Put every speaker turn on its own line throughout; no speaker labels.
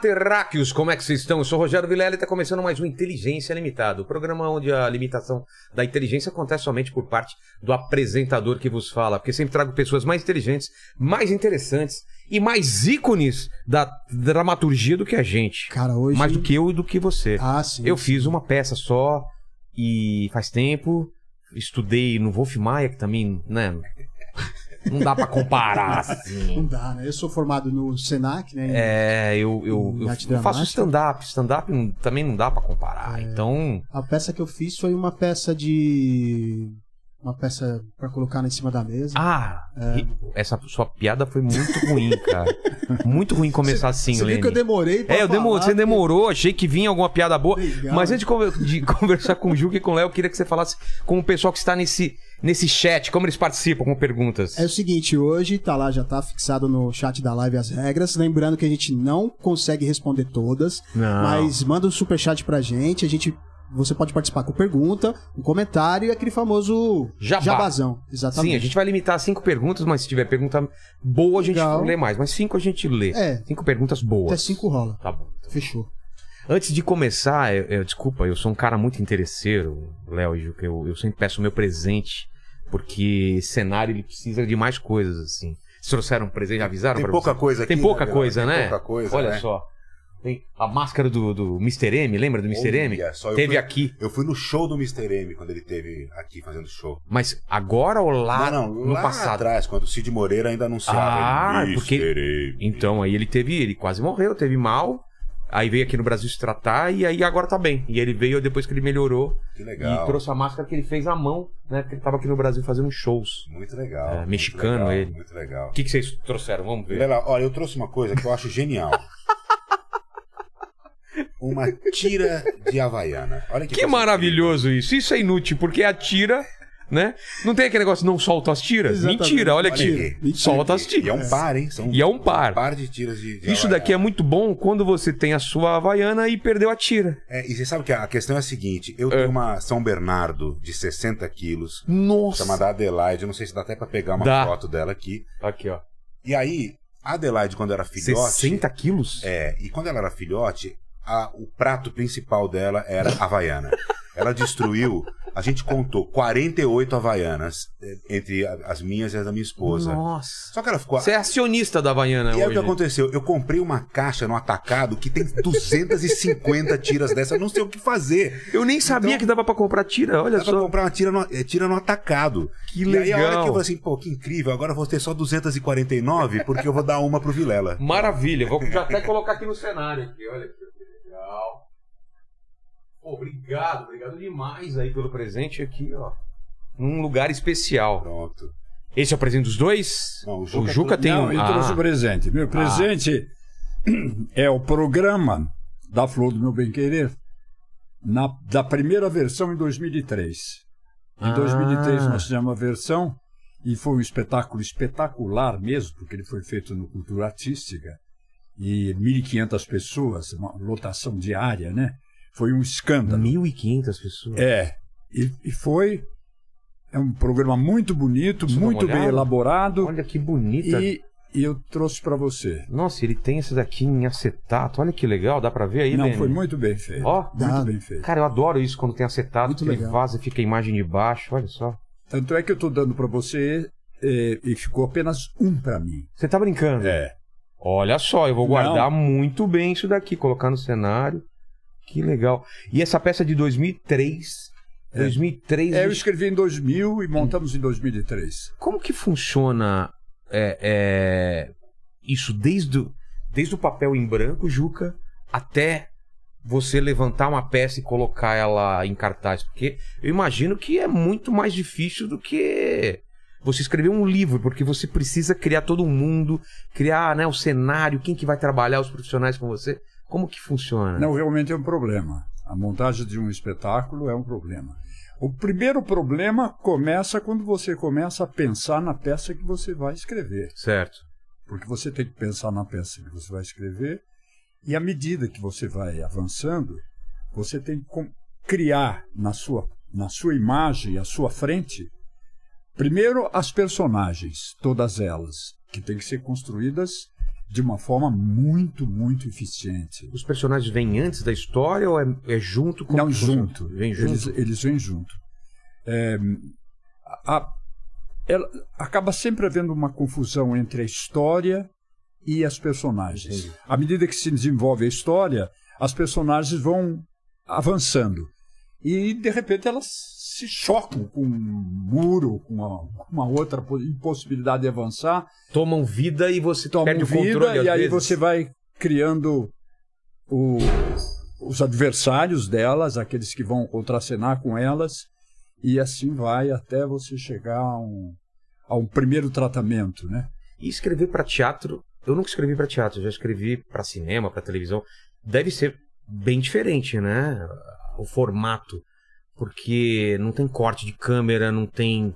terráqueos! Como é que vocês estão? Eu sou o Rogério Vilela e está começando mais um Inteligência Limitada, o programa onde a limitação da inteligência acontece somente por parte do apresentador que vos fala, porque sempre trago pessoas mais inteligentes, mais interessantes e mais ícones da dramaturgia do que a gente.
Cara, hoje.
Mais do que eu e do que você.
Ah, sim.
eu fiz uma peça só e faz tempo, estudei no Wolf Maia, que também, né? Não dá pra comparar, assim.
Não dá, né? Eu sou formado no Senac, né?
É, eu, eu,
Em
eu, eu faço stand-up. Stand-up também não dá pra comparar. Então,
A peça que eu fiz foi uma peça de. Uma peça pra colocar em cima da mesa.
ah, ri- essa sua piada foi muito ruim, cara. muito ruim começar assim,
Você viu que eu demorei pra
É, eu demorei, você demorou, achei que vinha alguma piada boa. Mas antes de conversar com o Juca e com o Léo, eu queria que você falasse com o pessoal que está nesse, nesse chat, como eles participam com perguntas.
É o seguinte, hoje tá lá, já tá fixado no chat da live as regras. Lembrando que a gente não consegue responder todas,
Não.
mas manda um superchat pra gente. A gente. Você pode participar com pergunta, um comentário e aquele famoso
Jabá.
jabazão. Exatamente.
Sim, a gente vai limitar a cinco perguntas, mas se tiver pergunta boa, a gente
Legal.
lê mais. Mas cinco a gente lê.
É.
Cinco perguntas boas.
Até cinco rola.
Tá bom.
Fechou.
Antes de começar, eu, eu- desculpa, eu sou um cara muito interesseiro, Léo e Juca. Eu, eu sempre peço o meu presente, porque esse cenário ele precisa de mais coisas, assim. Vocês trouxeram um presente, avisaram
Tem pouca
você?
coisa aqui.
Tem pouca
né,
coisa,
Tem
né?
pouca coisa,
Olha
né?
só. Tem a máscara do, do Mr. M, lembra do Mr. M?
Olha eu
Teve
fui-
aqui.
Eu fui no show do Mr. M quando ele teve aqui fazendo show.
Mas agora ou lá
não, não,
no
lá
passado?
atrás, quando o Cid Moreira ainda anunciava.
Ah,
Mr.
porque-
M.
Então, aí ele teve, ele quase morreu, teve mal. Aí veio aqui no Brasil se tratar e aí agora tá bem. E ele veio depois que ele melhorou
Que
e
legal.
trouxe a máscara que ele fez à mão, né? Porque ele tava aqui no Brasil fazendo shows.
Muito legal.
É,
muito
mexicano
legal,
ele.
Muito legal.
O que, que vocês trouxeram? Vamos ver.
Olha, eu trouxe uma coisa que eu acho genial. uma tira de Havaiana. Olha que,
Que maravilhoso isso. Isso é inútil, porque a tira, né? Não tem aquele negócio, não solta as tiras?
Exatamente.
Mentira, olha aqui.
Mentira.
Solta as
incrível. E é
tiras.
um par, hein? São
E é um par.
Um par de tiras de, de
Isso daqui é
Havaiana.
muito bom quando você tem a sua Havaiana e perdeu a tira.
É, e você sabe que a questão é a seguinte: eu tenho uma São Bernardo de 60 quilos,
Nossa.
chamada Adelaide. Eu não sei se dá até pra pegar uma
Dá.
foto dela aqui.
Aqui, ó.
E aí, a Adelaide, quando era filhote.
60 quilos?
É, e quando ela era filhote, a- o prato principal dela era Havaiana. Ela destruiu, a gente contou 48 Havaianas, eh, entre as minhas e as da minha esposa.
Nossa.
Só que ela ficou.
Você é acionista da Havaiana
E aí o
hoje.
que aconteceu? Eu comprei uma caixa no atacado que tem 250 tiras dessa, eu não sei o que fazer.
Eu nem sabia
Então-
que dava pra comprar tira, olha
Dá pra
só.
comprar uma tira no, eh, tira no atacado.
Que
E aí a hora
legal.
que eu falei assim, pô, que incrível, agora eu vou ter só 249, porque eu vou dar uma pro Vilela.
Maravilha, vou já até colocar aqui no cenário. Aqui, olha aqui, que legal. Pô, obrigado, obrigado demais aí pelo presente aqui, ó. Num lugar especial.
Pronto.
Esse é o presente dos dois?
Não, o
o
Juca
Juca tem
Não,
um.
eu trouxe o
Ah,
presente. Meu presente é o programa da Flor do Meu Bem Querer, na, da primeira versão em 2003. Em
Ah.
2003 nós fizemos a versão e foi um espetáculo espetacular mesmo, porque ele foi feito no Cultura Artística e 1.500 pessoas, uma lotação diária, né? Foi um escândalo.
1.500 pessoas.
É, e, e foi é um programa muito bonito,
Deixa
muito bem elaborado
Olha que bonita.
e, e eu trouxe para você.
Nossa, ele tem esse daqui em acetato. Olha que legal, dá pra ver aí,
Não, foi muito bem feito.
Ó,
muito
Dá.
bem feito.
cara, eu adoro isso quando tem acetato,
Muito
que ele
legal.
vaza e fica a imagem de baixo. Olha só.
Tanto é que eu estou dando para você eh, e ficou apenas um para mim.
Você tá brincando?
É.
Olha só, eu vou
Não.
guardar muito bem isso daqui, colocar no cenário. Que legal. E essa peça é de 2003.
É.
2003.
É, eu escrevi em 2000 e montamos em 2003.
Como que funciona é, é, isso desde, o- desde o papel em branco, Juca, até você levantar uma peça e colocar ela em cartaz? Porque eu imagino que é muito mais difícil do que você escrever um livro, porque você precisa criar todo mundo, criar né, o cenário, quem que vai trabalhar, os profissionais com você. Como que funciona?
Não, realmente é um problema. A montagem de um espetáculo é um problema. O primeiro problema começa quando você começa a pensar na peça que você vai escrever.
Certo.
Porque você tem que pensar na peça que você vai escrever, e à medida que você vai avançando, você tem que criar na sua, na sua imagem, à sua frente, primeiro as personagens, todas elas, que têm que ser construídas de uma forma muito, muito eficiente.
Os personagens vêm antes da história ou é, é junto com
Não, junto.
Vem junto.
Eles, eles vêm junto. É, a- ela- acaba sempre havendo uma confusão entre a história e as personagens.
Entendi.
À medida que se desenvolve a história, as personagens vão avançando. E, de repente, elas se chocam com um muro, com uma, uma outra po- impossibilidade de avançar,
Tomam vida e você
tomam
perde o
vida,
controle às
e aí
vezes.
você vai criando o- os adversários delas, aqueles que vão contracenar com elas, e assim vai até você chegar a um, a um primeiro tratamento, né?
E escrever para teatro, eu nunca escrevi para teatro, já escrevi para cinema, para televisão. Deve ser bem diferente, né? O formato, porque não tem corte de câmera, não tem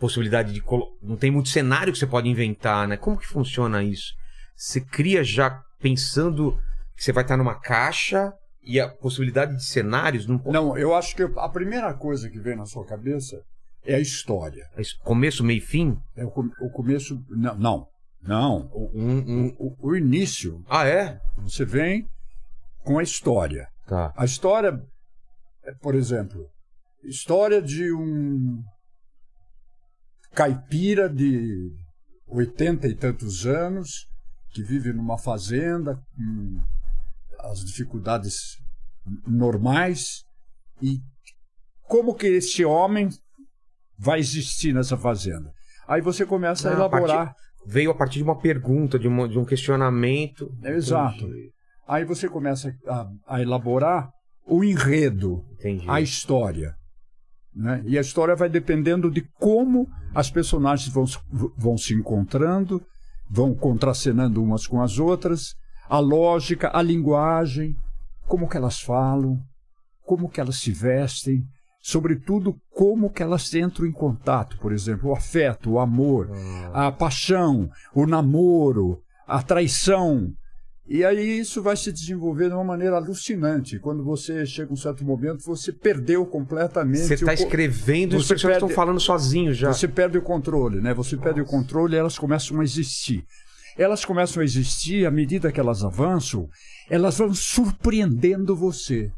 possibilidade de colo... não tem muito cenário que você pode inventar, né? Como que funciona isso? Você cria já pensando que você vai estar numa caixa e a possibilidade de cenários não pode...
Não, eu acho que a primeira coisa que vem na sua cabeça é a história.
É Começo, meio e fim?
É o, com- o começo. Não, não. não.
Um, um-
O, o- o início,
Ah, é?
você vem com a história.
Tá.
A história, por exemplo, história de um caipira de oitenta e tantos anos que vive numa fazenda com as dificuldades normais e como que esse homem vai existir nessa fazenda. Aí você começa a
Ah, a
elaborar.
Veio a partir de uma pergunta, de, uma- de um questionamento.
Exato.
Entendi.
Aí você começa a, a elaborar o enredo,
Entendi.
a história. Né? E a história vai dependendo de como as personagens vão, se- vão se encontrando, vão contracenando umas com as outras, a lógica, a linguagem, como que elas falam, como que elas se vestem, sobretudo como que elas entram em contato, por exemplo, o afeto, o amor,
Ah,
a paixão, o namoro, a traição. E aí isso vai se desenvolver de uma maneira alucinante. Quando você chega a um certo momento, você perdeu completamente.
Você está escrevendo e os personagens estão falando sozinhos já.
Você perde o controle, né? Você perde o controle e elas começam a existir. Elas começam a existir à medida que elas avançam, elas vão surpreendendo você.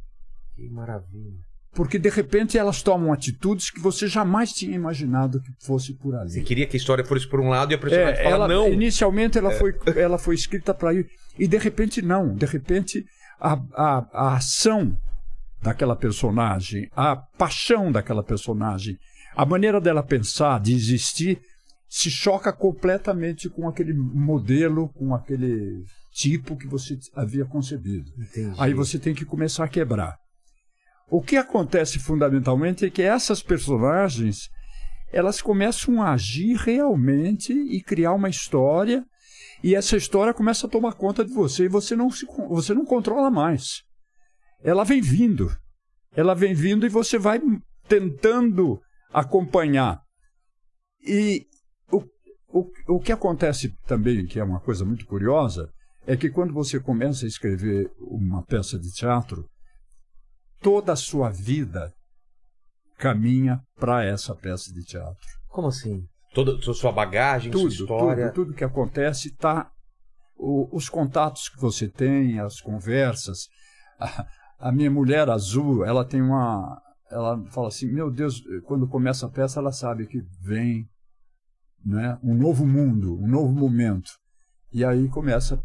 Que maravilha.
Porque de repente elas tomam atitudes que você jamais tinha imaginado que fosse por ali.
Você queria que a história fosse por um lado e a personagem
É,
fala
ela,
não.
Inicialmente ela, foi, ela foi escrita para ir. E de repente não. De repente a, a, a ação daquela personagem, a paixão daquela personagem, a maneira dela pensar, de existir, se choca completamente com aquele modelo, com aquele tipo que você havia concebido.
Entendi.
Aí você tem que começar a quebrar. O que acontece fundamentalmente é que essas personagens elas começam a agir realmente e criar uma história e essa história começa a tomar conta de você e você não se, você não controla mais. Ela vem vindo. Ela vem vindo e você vai tentando acompanhar. E o, o, o que acontece também, que é uma coisa muito curiosa, é que quando você começa a escrever uma peça de teatro, toda a sua vida caminha para essa peça de teatro.
Como assim? Toda a sua bagagem,
Tudo,
sua história.
tudo, tudo que acontece está os contatos que você tem, as conversas. A, a minha mulher azul, ela tem uma, ela fala assim, meu Deus, quando começa a peça, ela sabe que vem, né, um novo mundo, um novo momento. E aí começa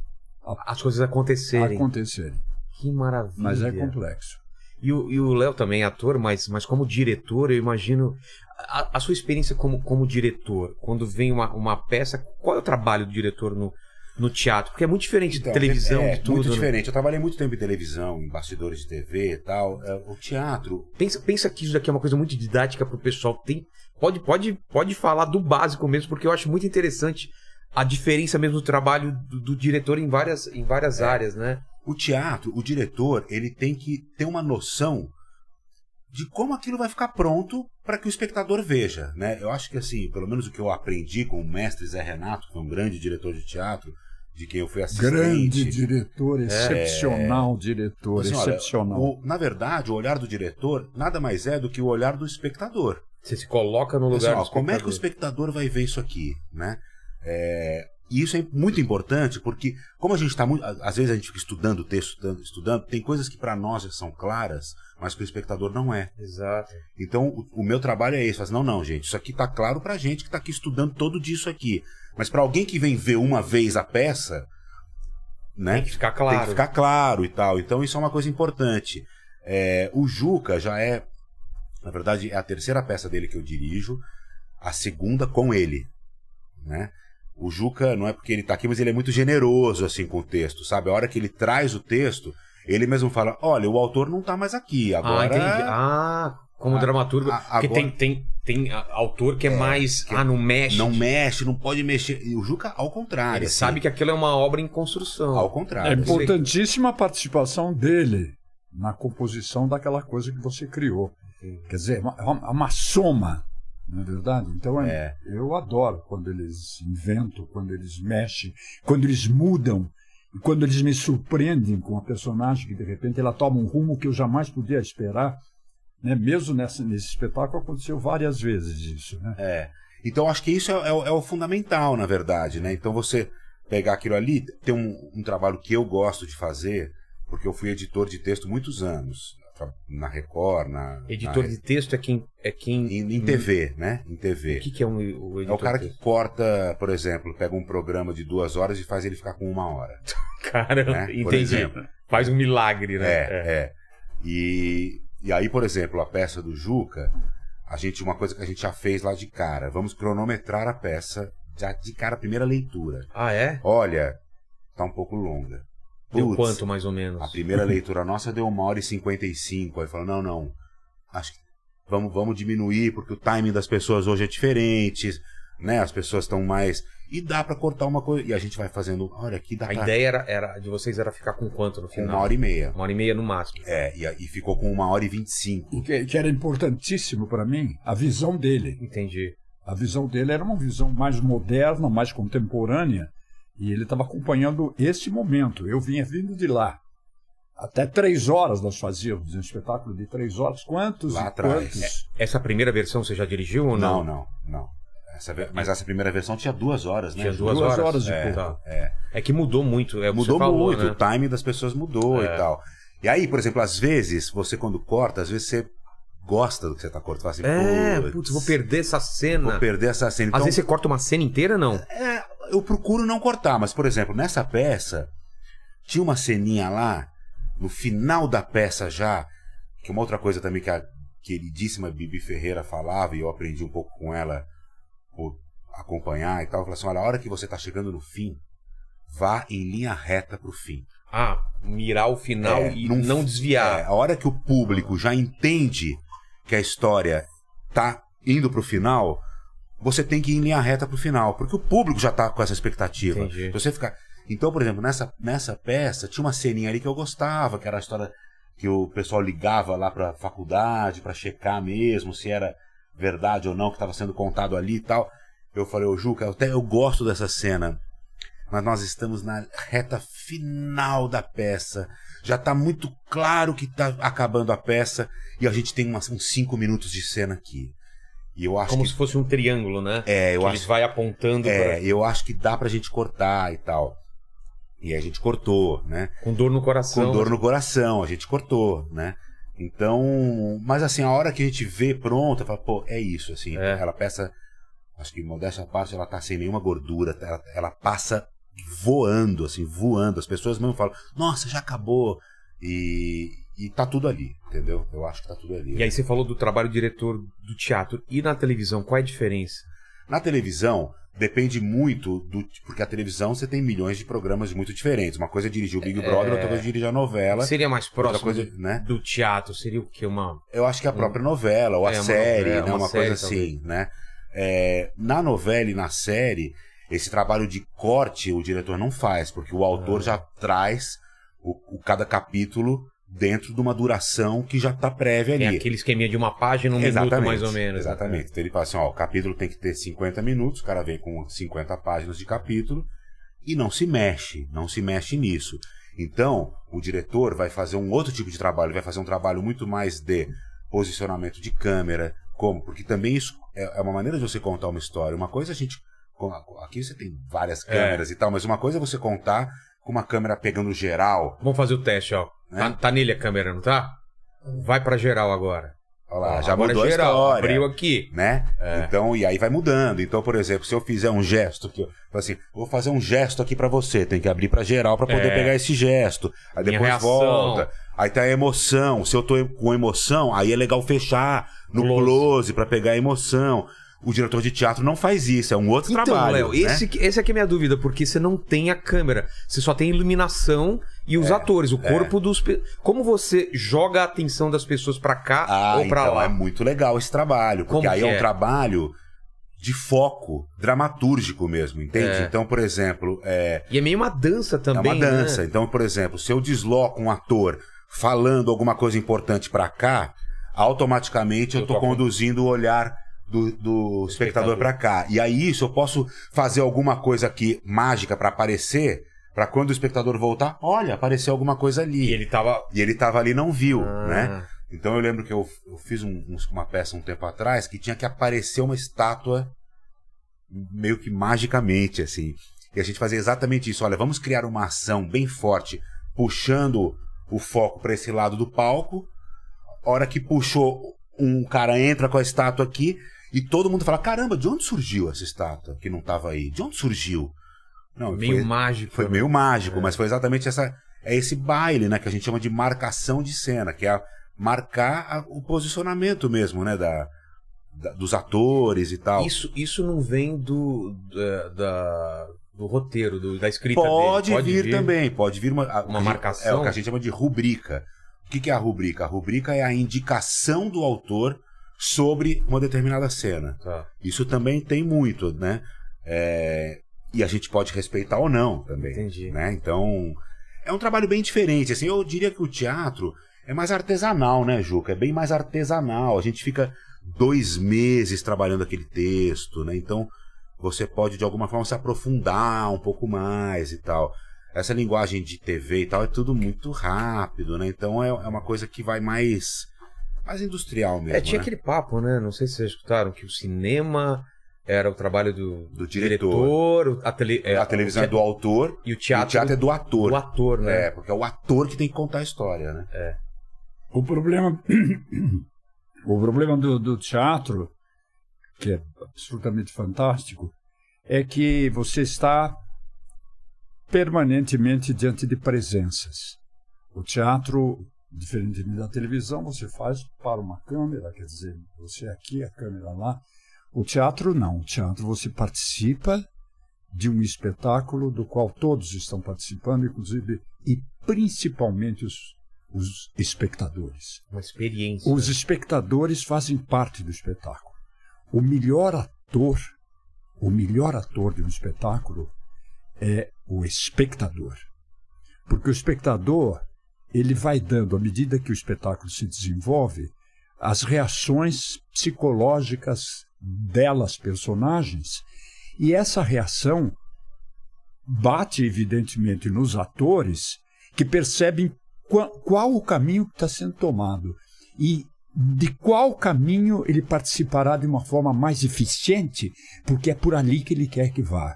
As coisas
a
acontecerem.
acontecer.
Que maravilha.
Mas é complexo.
E o e o Léo também é ator, mas, mas como diretor, eu imagino. A, a sua experiência como, como diretor, quando vem uma, uma peça, qual é o trabalho do diretor no, no teatro? Porque é muito diferente
Então,
de televisão,
é,
de tudo.
muito
né?
diferente. Eu trabalhei muito tempo em televisão, em bastidores de TV e tal. É, O teatro,
Pensa, pensa que isso daqui é uma coisa muito didática pro pessoal. Tem, pode, pode, pode falar do básico mesmo, porque eu acho muito interessante a diferença mesmo do trabalho do, do diretor em várias, em várias
É.
áreas, né?
o teatro, o diretor, ele tem que ter uma noção de como aquilo vai ficar pronto para que o espectador veja, né? Eu acho que assim, pelo menos o que eu aprendi com o mestre Zé Renato, que foi um grande diretor de teatro, de quem eu fui assistente.
Grande diretor, excepcional diretor,
Assim, olha,
excepcional.
o- na verdade, o olhar do diretor nada mais é do que o olhar do espectador.
Você se coloca no
Assim,
lugar
ó,
do
como é que o
espectador.
espectador vai ver isso aqui, né? É, e isso é muito importante porque, como a gente está muito. Às vezes a gente fica estudando o texto, estudando, estudando, tem coisas que para nós já são claras, mas para o espectador não é.
Exato.
Então, o, o meu trabalho é esse. Não, não, gente, isso aqui tá claro pra gente que tá aqui estudando todo dia isso aqui. Mas para alguém que vem ver uma vez a peça, né?
Tem que ficar claro.
Tem que ficar claro e tal. Então, isso é uma coisa importante. É, o Juca já é, na verdade, é a terceira peça dele que eu dirijo, a segunda com ele, né? O Juca, não é porque ele tá aqui, mas ele é muito generoso, assim, com o texto, sabe? A hora que ele traz o texto, ele mesmo fala, olha, o autor não tá mais aqui,
Ah,
agora...
entendi. Ah, como
Ah,
dramaturgo.
a-
Porque
agora-
tem, tem, tem a- autor que é, mais.
que
ah, não mexe.
Não mexe, não pode mexer. E o Juca, ao contrário.
Ele
assim,
sabe que aquilo é uma obra em construção.
Ao
É
contrário. assim.
importantíssima a participação dele na composição daquela coisa que você criou. Quer dizer, é uma, é uma- uma soma, não é verdade? Então é- eu adoro quando eles inventam, quando eles mexem, quando eles mudam, quando eles me surpreendem com a personagem que de repente ela toma um rumo que eu jamais podia esperar. Né? Mesmo nessa, nesse espetáculo aconteceu várias vezes isso. Né?
É. Então acho que isso é, é o- é o fundamental, na verdade, né? Então você pegar aquilo ali, tem um, um trabalho que eu gosto de fazer, porque eu fui editor de texto muitos anos, na Record, na.
Editor
na,
de texto é quem. É quem
em, em TV, né? Em TV.
O que, que é um, o editor
É o cara que corta, por exemplo, pega um programa de duas horas e faz ele ficar com uma hora.
Cara,
né? Por
entendi.
exemplo.
Faz um milagre, né?
É, é. E, e aí, por exemplo, a peça do Juca, a gente, uma coisa que a gente já fez lá de cara, vamos cronometrar a peça já de cara, a primeira leitura.
Ah, é?
Olha, tá um pouco longa.
Deu quanto, mais ou menos?
A primeira leitura nossa deu uma hora e cinquenta e cinco. Aí falou, não, não, acho que vamos, vamos diminuir, porque o timing das pessoas hoje é diferente, né? As pessoas estão mais... E dá pra cortar uma coisa... E a gente vai fazendo... Olha, aqui dá
A
pra...
ideia era, era, de vocês era ficar com quanto no final?
uma hora e meia.
Uma hora e meia no máximo.
É, e, a- e ficou com uma hora e vinte e cinco.
O que, que era importantíssimo para mim, a visão dele.
Entendi.
A visão dele era uma visão mais moderna, mais contemporânea, e ele estava acompanhando esse momento. Eu vinha vindo de lá. Até três horas nós fazíamos um espetáculo de três horas. Quantos
Lá atrás.
quantos?
Essa primeira versão você já dirigiu ou não?
Não, não, não. Essa mas essa primeira versão tinha duas horas, né?
Tinha duas,
Duas
horas.
horas e
é, tá.
É.
É que mudou muito. É
Mudou
falou,
muito,
né?
o timing das pessoas mudou
É.
e tal. E aí, por exemplo, às vezes, você quando corta, às vezes você gosta do que você tá cortando. Você fala
É,
assim,
putz, vou perder essa cena.
Vou perder essa cena.
Às
Então,
vezes você corta uma cena inteira, não?
é, eu procuro não cortar, mas, por exemplo, nessa peça, tinha uma ceninha lá, no final da peça já, que uma outra coisa também que a queridíssima Bibi Ferreira falava, e eu aprendi um pouco com ela, por acompanhar e tal, falou assim, olha, a hora que você tá chegando no fim, vá em linha reta pro fim.
Ah, mirar o final
É,
e
não-
não,
É,
desviar.
a hora que o público já entende que a história tá indo pro final, você tem que ir em linha reta pro final, porque o público já tá com essa expectativa.
Entendi.
Se você ficar. Então, por exemplo, nessa, nessa peça tinha uma ceninha ali que eu gostava, que era a história que o pessoal ligava lá pra faculdade pra checar mesmo se era verdade ou não que estava sendo contado ali e tal. Eu falei, ô Juca, até eu gosto dessa cena, mas nós estamos na reta final da peça. Já tá muito claro que tá acabando a peça e a gente tem umas, uns cinco minutos de cena aqui. E eu acho
Como
que
se fosse um triângulo, né?
é, eu
que
acho
eles vai apontando
é, eu acho que dá pra gente cortar e tal. E a gente cortou, né?
pra- com dor no coração.
Com dor no coração, a gente cortou, né? Então, mas assim, a hora que a gente vê pronta, fala, pô, é isso, assim.
É.
Ela peça, acho que modéstia à parte, ela tá sem nenhuma gordura, ela, ela passa voando, assim, voando. As pessoas mesmo falam, nossa, já acabou. E, e tá tudo ali, entendeu? Eu acho que tá tudo ali.
E aí você falou do trabalho diretor do teatro. E na televisão, qual é a diferença?
Na televisão, depende muito do. Porque a televisão você tem milhões de programas muito diferentes. Uma coisa é dirigir o Big Brother, outra coisa é dirigir a novela.
Seria mais próximo
coisa,
do,
né?
do teatro? Seria o quê? Uma...
Eu acho que a própria novela, ou a
É, uma
série,
novela,
né?
uma
Uma,
série,
coisa assim, né? É, na novela e na série, esse trabalho de corte o diretor não faz, porque o autor já traz o, o- cada capítulo dentro de uma duração que já está prévia ali.
É aquele esqueminha de uma página, um
Exatamente,
minuto mais ou menos. né?
Exatamente. Então ele fala assim, ó, o capítulo tem que ter 50 minutos, o cara vem com 50 páginas de capítulo e não se mexe, não se mexe nisso. Então, o diretor vai fazer um outro tipo de trabalho, vai fazer um trabalho muito mais de posicionamento de câmera, como, porque também isso é é uma maneira de você contar uma história. Uma coisa é a gente aqui você tem várias
É.
câmeras e tal, mas uma coisa é você contar com uma câmera pegando geral,
Vamos fazer o teste, ó.
É.
Tá, tá nele a câmera, não tá? Vai pra geral agora.
Olha lá, já
agora
mudou
é geral.
a história.
Abriu aqui.
né?
É.
Então, e aí vai mudando. Então, por exemplo, se eu fizer um gesto que eu assim, vou fazer um gesto aqui pra você, tem que abrir pra geral pra poder
É.
pegar esse gesto. Aí depois volta. Aí tá a emoção. Se eu tô com emoção, aí é legal fechar no
Close.
close, pra pegar a emoção. O diretor de teatro não faz isso, é um outro
Então,
trabalho.
Léo,
né?
esse, que- esse aqui é a minha dúvida, porque você não tem a câmera. Você só tem a iluminação e os atores, o corpo dos. pe- Como você joga a atenção das pessoas pra cá
Ah,
ou pra
então
lá?
é muito legal esse trabalho, porque
Como
aí
que
é um
é?
trabalho de foco dramatúrgico mesmo, entende?
É.
Então, por exemplo, é,
E é meio uma dança também.
é uma dança.
Né?
Então, por exemplo, se eu desloco um ator falando alguma coisa importante pra cá, automaticamente eu,
Eu
tô
tô
conduzindo o olhar do, do espectador
Espectador.
pra cá. E aí, isso eu posso fazer alguma coisa aqui mágica pra aparecer, pra quando o espectador voltar, olha, apareceu alguma coisa ali.
E ele tava.
E ele tava ali e não viu,
Ah.
né? Então eu lembro que eu, eu fiz um- uma peça um tempo atrás que tinha que aparecer uma estátua meio que magicamente, assim. E a gente fazia exatamente isso. Olha, vamos criar uma ação bem forte, puxando o foco para esse lado do palco. Hora que puxou, um cara entra com a estátua aqui e todo mundo fala: caramba, de onde surgiu essa estátua que não estava aí? De onde surgiu? Não,
meio
foi-
mágico.
foi
né?
meio mágico, mas foi exatamente essa. É esse baile, né? Que a gente chama de marcação de cena, que é a- marcar a- o posicionamento mesmo, né? Da, da- dos atores e tal.
Isso, isso não vem do. da, da- do roteiro, do- da escrita
pode,
dele.
vir, também, pode vir uma, a-
Uma marcação?
É o que a gente chama de rubrica. O que, que é a rubrica? A rubrica é a indicação do autor sobre uma determinada cena.
Tá.
Isso também tem muito, né? É, E a gente pode respeitar ou não também.
Entendi.
Né? Então, é um trabalho bem diferente. Assim, eu diria que o teatro é mais artesanal, né, Juca? É bem mais artesanal. A gente fica dois meses trabalhando aquele texto, né? Então, você pode, de alguma forma, se aprofundar um pouco mais e tal. Essa linguagem de TV e tal é tudo muito rápido, né? Então, é, é uma coisa que vai mais... Mais industrial mesmo,
É, tinha
né?
aquele papo, né? Não sei se vocês escutaram, que o cinema era o trabalho do,
Do diretor.
diretor, a, tele, é,
a televisão é
o
do autor
e o
e
teatro,
o teatro é do ator.
do ator, né?
É, porque é o ator que tem que contar a história, né?
O problema, o problema do, do teatro, que é absolutamente fantástico, é que você está permanentemente diante de presenças. O teatro, diferentemente da televisão, você faz para uma câmera, quer dizer, você aqui, a câmera lá. O teatro não. O teatro você participa de um espetáculo do qual todos estão participando, inclusive e principalmente os, os espectadores.
Uma experiência.
Os espectadores fazem parte do espetáculo. O melhor ator, o melhor ator de um espetáculo é o espectador. Porque o espectador, ele vai dando, à medida que o espetáculo se desenvolve, as reações psicológicas delas, personagens, e essa reação bate, evidentemente, nos atores que percebem qual, qual o caminho que está sendo tomado e de qual caminho ele participará de uma forma mais eficiente, porque é por ali que ele quer que vá.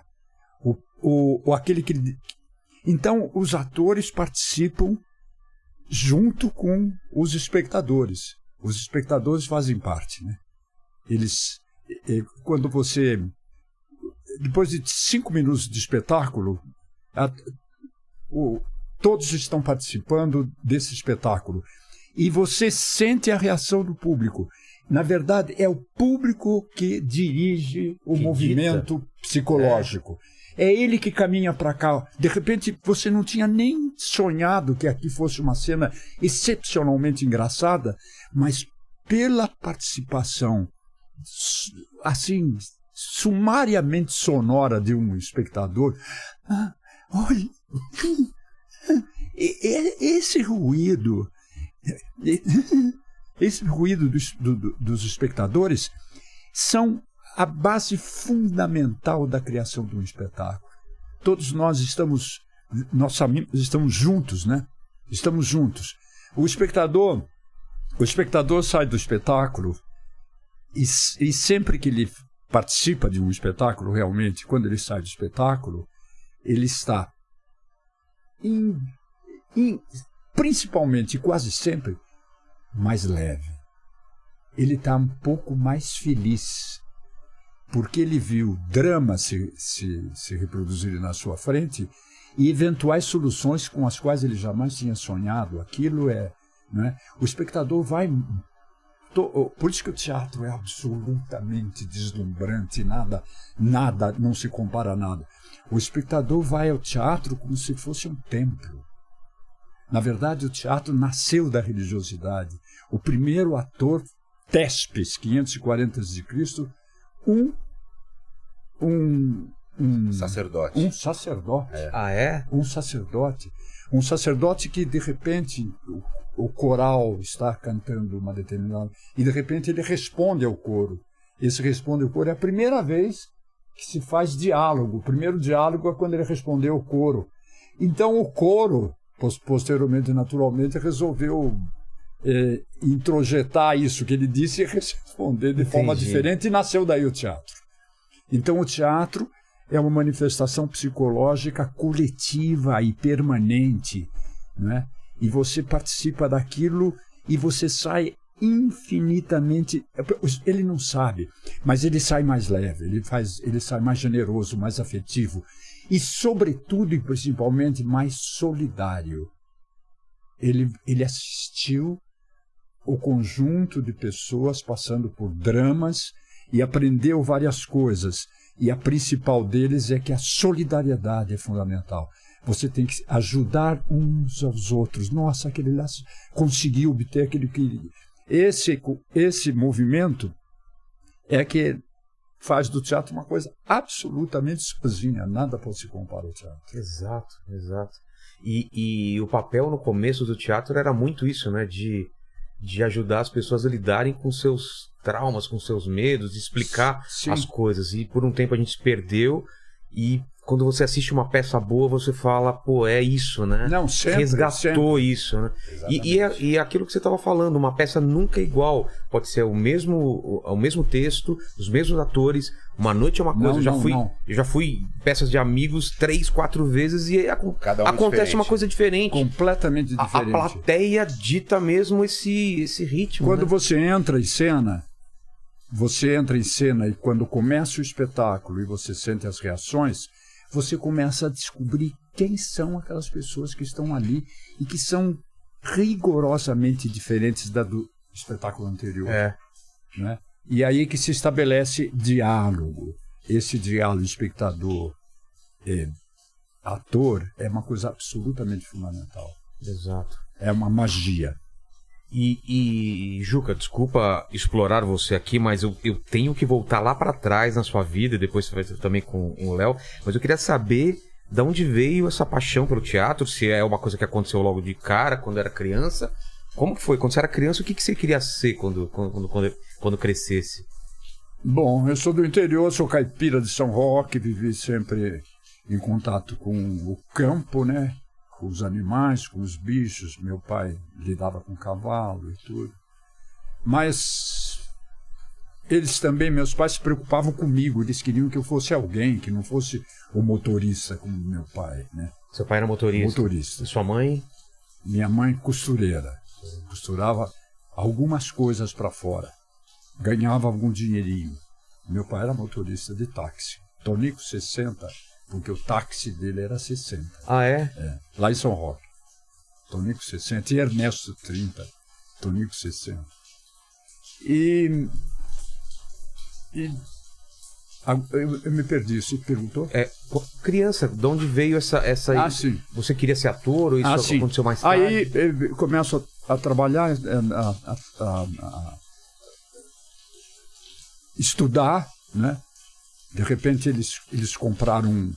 O, o, aquele que. Então, os atores participam junto com os espectadores. Os espectadores fazem parte, né? Eles, quando você depois de cinco minutos de espetáculo, a- o- todos estão participando desse espetáculo. E você sente a reação do público. Na verdade, é o público que dirige o
Que
movimento psicológico. É. ele que caminha para cá. De repente, você não tinha nem sonhado que aqui fosse uma cena excepcionalmente engraçada, mas pela participação assim sumariamente sonora de um espectador. Ah, olha, esse ruído Esse ruído dos, do- do- dos espectadores são a base fundamental da criação de um espetáculo. Todos nós estamos, nós estamos juntos, né? Estamos juntos. O espectador, o espectador sai do espetáculo e, e sempre que ele participa de um espetáculo, realmente, quando ele sai do espetáculo, ele está em- em- principalmente, quase sempre, mais leve. Ele está um pouco mais feliz, porque ele viu dramas se, se, se reproduzirem na sua frente e eventuais soluções com as quais ele jamais tinha sonhado. Aquilo é. Né? O espectador vai. Por isso que o teatro é absolutamente deslumbrante, nada, nada, não se compara a nada. O espectador vai ao teatro como se fosse um templo. Na verdade, o teatro nasceu da religiosidade. O primeiro ator, Tespes, 540 a.C., um, um, um,
Sacerdote.
um sacerdote.
Ah, é?
Um sacerdote. Um sacerdote que, de repente, o, o coral está cantando uma determinada. E, de repente, ele responde ao coro. Esse responde ao coro é a primeira vez que se faz diálogo. O primeiro diálogo é quando ele respondeu ao coro. Então, o coro, pos- posteriormente, naturalmente, resolveu eh, introjetar isso que ele disse e responder de forma
Entendi.
diferente, e nasceu daí o teatro. Então, o teatro é uma manifestação psicológica coletiva e permanente, né? E você participa daquilo e você sai infinitamente. Ele não sabe, mas ele sai mais leve, ele faz, ele sai mais generoso, mais afetivo e, sobretudo e principalmente, mais solidário. Ele, ele assistiu o conjunto de pessoas passando por dramas e aprendeu várias coisas. E a principal deles é que a solidariedade é fundamental. Você tem que ajudar uns aos outros. Nossa, aquele lá conseguiu obter aquele que. Esse, esse movimento é que faz do teatro uma coisa absolutamente sozinha. Nada pode se comparar ao teatro.
Exato, exato. E, e o papel no começo do teatro era muito isso, né? De, de ajudar as pessoas a lidarem com seus traumas, com seus medos, de explicar
Sim.
as coisas. E por um tempo a gente se perdeu. E quando você assiste uma peça boa, você fala, pô, é isso, né?
Não, sempre.
Resgatou isso, né? E, e, é, e é aquilo que você estava falando, uma peça nunca é igual. Pode ser o mesmo, o, o mesmo texto, os mesmos atores. Uma noite é uma coisa.
Não,
eu já
não,
fui,
não.
eu já fui peças de amigos três, quatro vezes e
Cada um
acontece
diferente.
uma coisa diferente.
Completamente
A, a
diferente.
plateia dita mesmo esse, esse ritmo.
Quando
né?
você entra em cena, você entra em cena e quando começa o espetáculo e você sente as reações, você começa a descobrir quem são aquelas pessoas que estão ali e que são rigorosamente diferentes da do espetáculo anterior.
É.
né? E aí que se estabelece diálogo. Esse diálogo espectador eh, ator é uma coisa absolutamente fundamental.
Exato.
É uma magia.
E, e, Juca, desculpa explorar você aqui, mas eu, eu tenho que voltar lá pra trás na sua vida, e depois você vai também com o Léo. Mas eu queria saber de onde veio essa paixão pelo teatro, se é uma coisa que aconteceu logo de cara, quando era criança. Como que foi? Quando você era criança, o que, que você queria ser quando, quando, quando, quando crescesse?
Bom, eu sou do interior, sou caipira de São Roque, vivi sempre em contato com o campo, né? Com os animais, com os bichos. Meu pai lidava com cavalo e tudo. Mas eles também, meus pais, se preocupavam comigo. Eles queriam que eu fosse alguém, que não fosse o motorista como meu pai, né?
Seu pai era motorista.
Motorista.
E sua mãe?
Minha mãe costureira. Costurava algumas coisas para fora. Ganhava algum dinheirinho. Meu pai era motorista de táxi. Tonico 60, porque o táxi dele era 60.
Ah, é?
É, lá em São Roque. Tonico 60 e Ernesto 30. Tonico 60. E. e eu, eu me perdi. Você perguntou?
é criança, de onde veio essa. essa
Ah, sim.
Você queria ser ator ou isso
Ah, sim.
aconteceu mais tarde?
Aí eu começo a, a trabalhar, eh, a, a- a- a estudar, né? De repente eles, eles compraram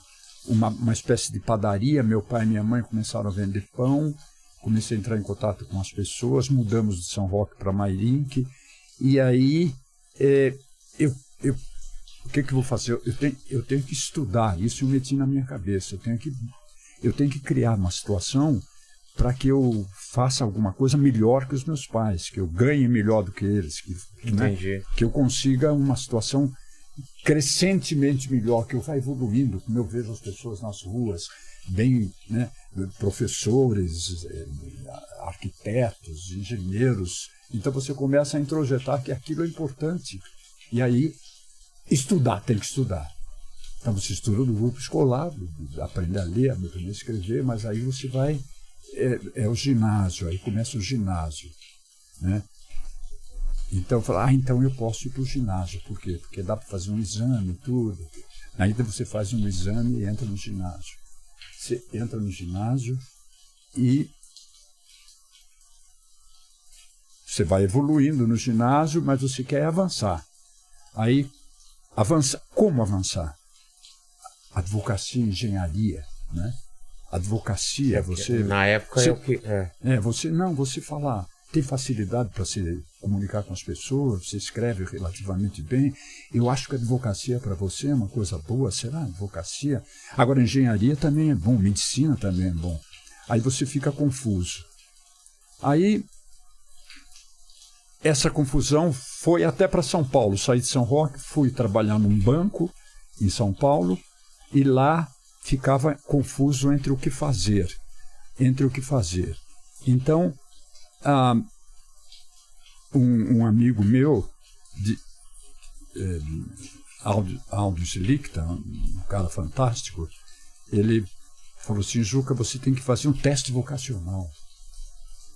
uma, uma espécie de padaria, meu pai e minha mãe começaram a vender pão, comecei a entrar em contato com as pessoas, mudamos de São Roque para Mairink, e aí é, eu, eu, o que, que eu vou fazer? Eu, eu, tenho, eu tenho que estudar, isso eu meti na minha cabeça, eu tenho que, eu tenho que criar uma situação para que eu faça alguma coisa melhor que os meus pais, que eu ganhe melhor do que eles, que, né, que eu consiga uma situação crescentemente melhor, que vá evoluindo, como eu vejo as pessoas nas ruas, bem, né, professores, eh, arquitetos, engenheiros. Então você começa a introjetar que aquilo é importante. E aí, estudar, tem que estudar. Então você estuda no grupo escolar, aprende a ler, aprende a escrever, mas aí você vai. É, é o ginásio, aí começa o ginásio. Né? Então, fala, ah, então eu posso ir para o ginásio. Por quê? Porque dá para fazer um exame e tudo. Ainda você faz um exame e entra no ginásio. Você entra no ginásio e você vai evoluindo no ginásio, mas você quer avançar. Aí, avança, como avançar? Advocacia, engenharia, né? Advocacia, é, você.
Na época
você,
é o que. É.
é, você não, você falar tem facilidade para se comunicar com as pessoas, você escreve relativamente bem. Eu acho que a advocacia para você é uma coisa boa, será? Advocacia. Agora, engenharia também é bom, medicina também é bom. Aí você fica confuso. Aí, essa confusão foi até para São Paulo. Saí de São Roque, fui trabalhar num banco em São Paulo e lá ficava confuso entre o que fazer. Entre o que fazer. Então, ah, um, um, amigo meu, de, eh, Aldo, Aldo um cara fantástico, ele falou assim, Juca, você tem que fazer um teste vocacional.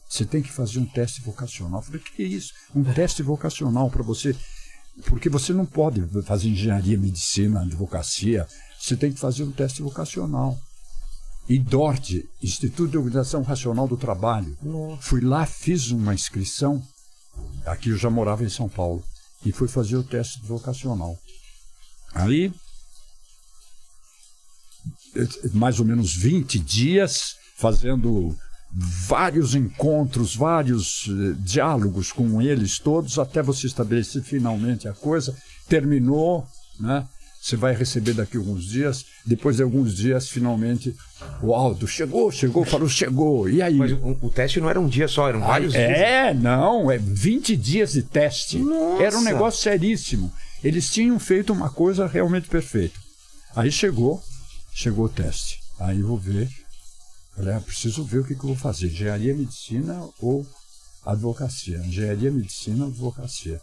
Você tem que fazer um teste vocacional. Eu falei, o que é isso? Um teste vocacional para você. Porque você não pode fazer engenharia, medicina, advocacia. Você tem que fazer um teste vocacional. IDORT, Instituto de Organização Racional do Trabalho. Nossa. Fui lá, fiz uma inscrição. Aqui eu já morava em São Paulo. E fui fazer o teste vocacional. Aí, mais ou menos 20 dias, fazendo vários encontros, vários eh, diálogos com eles todos, até você estabelecer finalmente a coisa. Terminou, né? Você vai receber daqui a alguns dias. Depois de alguns dias, finalmente, o Aldo chegou, chegou, falou, chegou. E aí?
Mas o, o teste não era um dia só, eram vários
é,
dias.
É, não, é 20 dias de teste.
Nossa.
Era um negócio seríssimo. Eles tinham feito uma coisa realmente perfeita. Aí chegou, chegou o teste. Aí eu vou ver. Falei, ah, preciso ver o que, que eu vou fazer: engenharia, medicina ou advocacia. Engenharia, medicina, advocacia.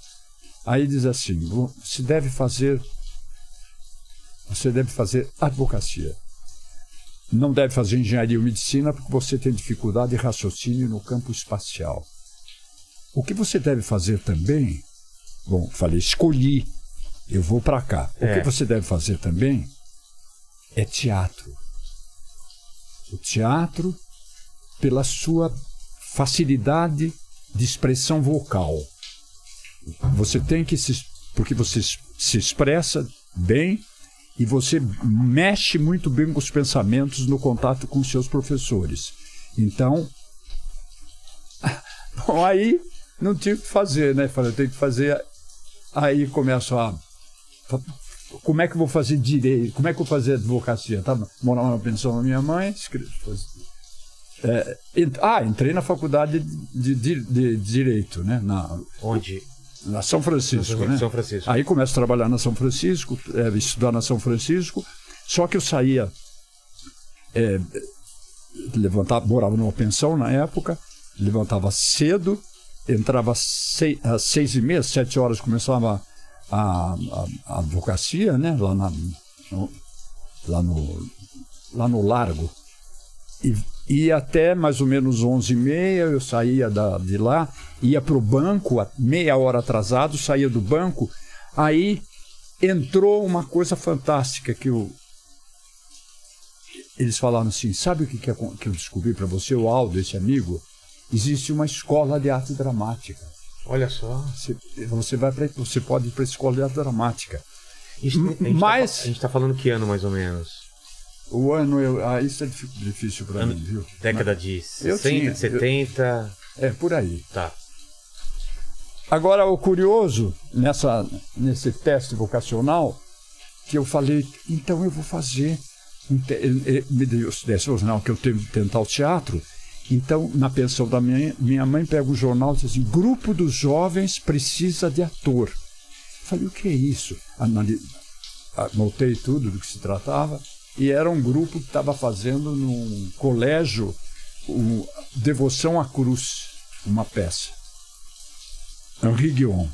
Aí diz assim: se deve fazer você deve fazer advocacia. Não deve fazer engenharia ou medicina porque você tem dificuldade de raciocínio no campo espacial. O que você deve fazer também, bom, falei, escolhi, eu vou para cá. O é. que você deve fazer também é teatro. O teatro, pela sua facilidade de expressão vocal. Você tem que se. porque você se expressa bem e você mexe muito bem com os pensamentos no contato com seus professores. Então, bom, aí não tinha o que fazer, né? Falei, eu tenho que fazer. Aí começo a. Como é que eu vou fazer direito? Como é que eu vou fazer advocacia? Tá? Morava na pensão da minha mãe. Escrevi, é, ent, ah, entrei na faculdade de, de, de, de Direito, né? Na,
Onde?
Na São Francisco, né?
São Francisco.
Aí começo a trabalhar na São Francisco, é, estudar na São Francisco, só que eu saía, é, levantava, morava numa pensão na época, levantava cedo, entrava seis, às seis e meia, sete horas começava a, a, a advocacia, né? Lá, na, no, lá, no, lá no Largo. E e até mais ou menos 11h30 eu saía da, de lá, ia para o banco, meia hora atrasado, saía do banco. Aí entrou uma coisa fantástica que eu. Eles falaram assim: sabe o que, que, que eu descobri para você, o Aldo, esse amigo? Existe uma escola de arte dramática.
Olha só.
Você, você, vai pra, você pode ir para a escola de arte dramática.
Isso, a gente tá Mas. Tá, a gente está falando que ano mais ou menos?
O ano, eu, ah, isso é difí- difícil para mim, viu?
Década de
Eu
60,
tinha, eu-
70.
É, por aí.
Tá.
Agora, o curioso nessa, nesse teste vocacional, que eu falei, então eu vou fazer. Me deu teste vocacional que eu tenho que tentar o teatro. Então, na pensão da minha, minha mãe pega um jornal e diz assim: Grupo dos Jovens precisa de ator. Eu falei, o que é isso? Anali... Anotei tudo do que se tratava. E era um grupo que estava fazendo num colégio um Devoção à Cruz, uma peça. Henri Guion.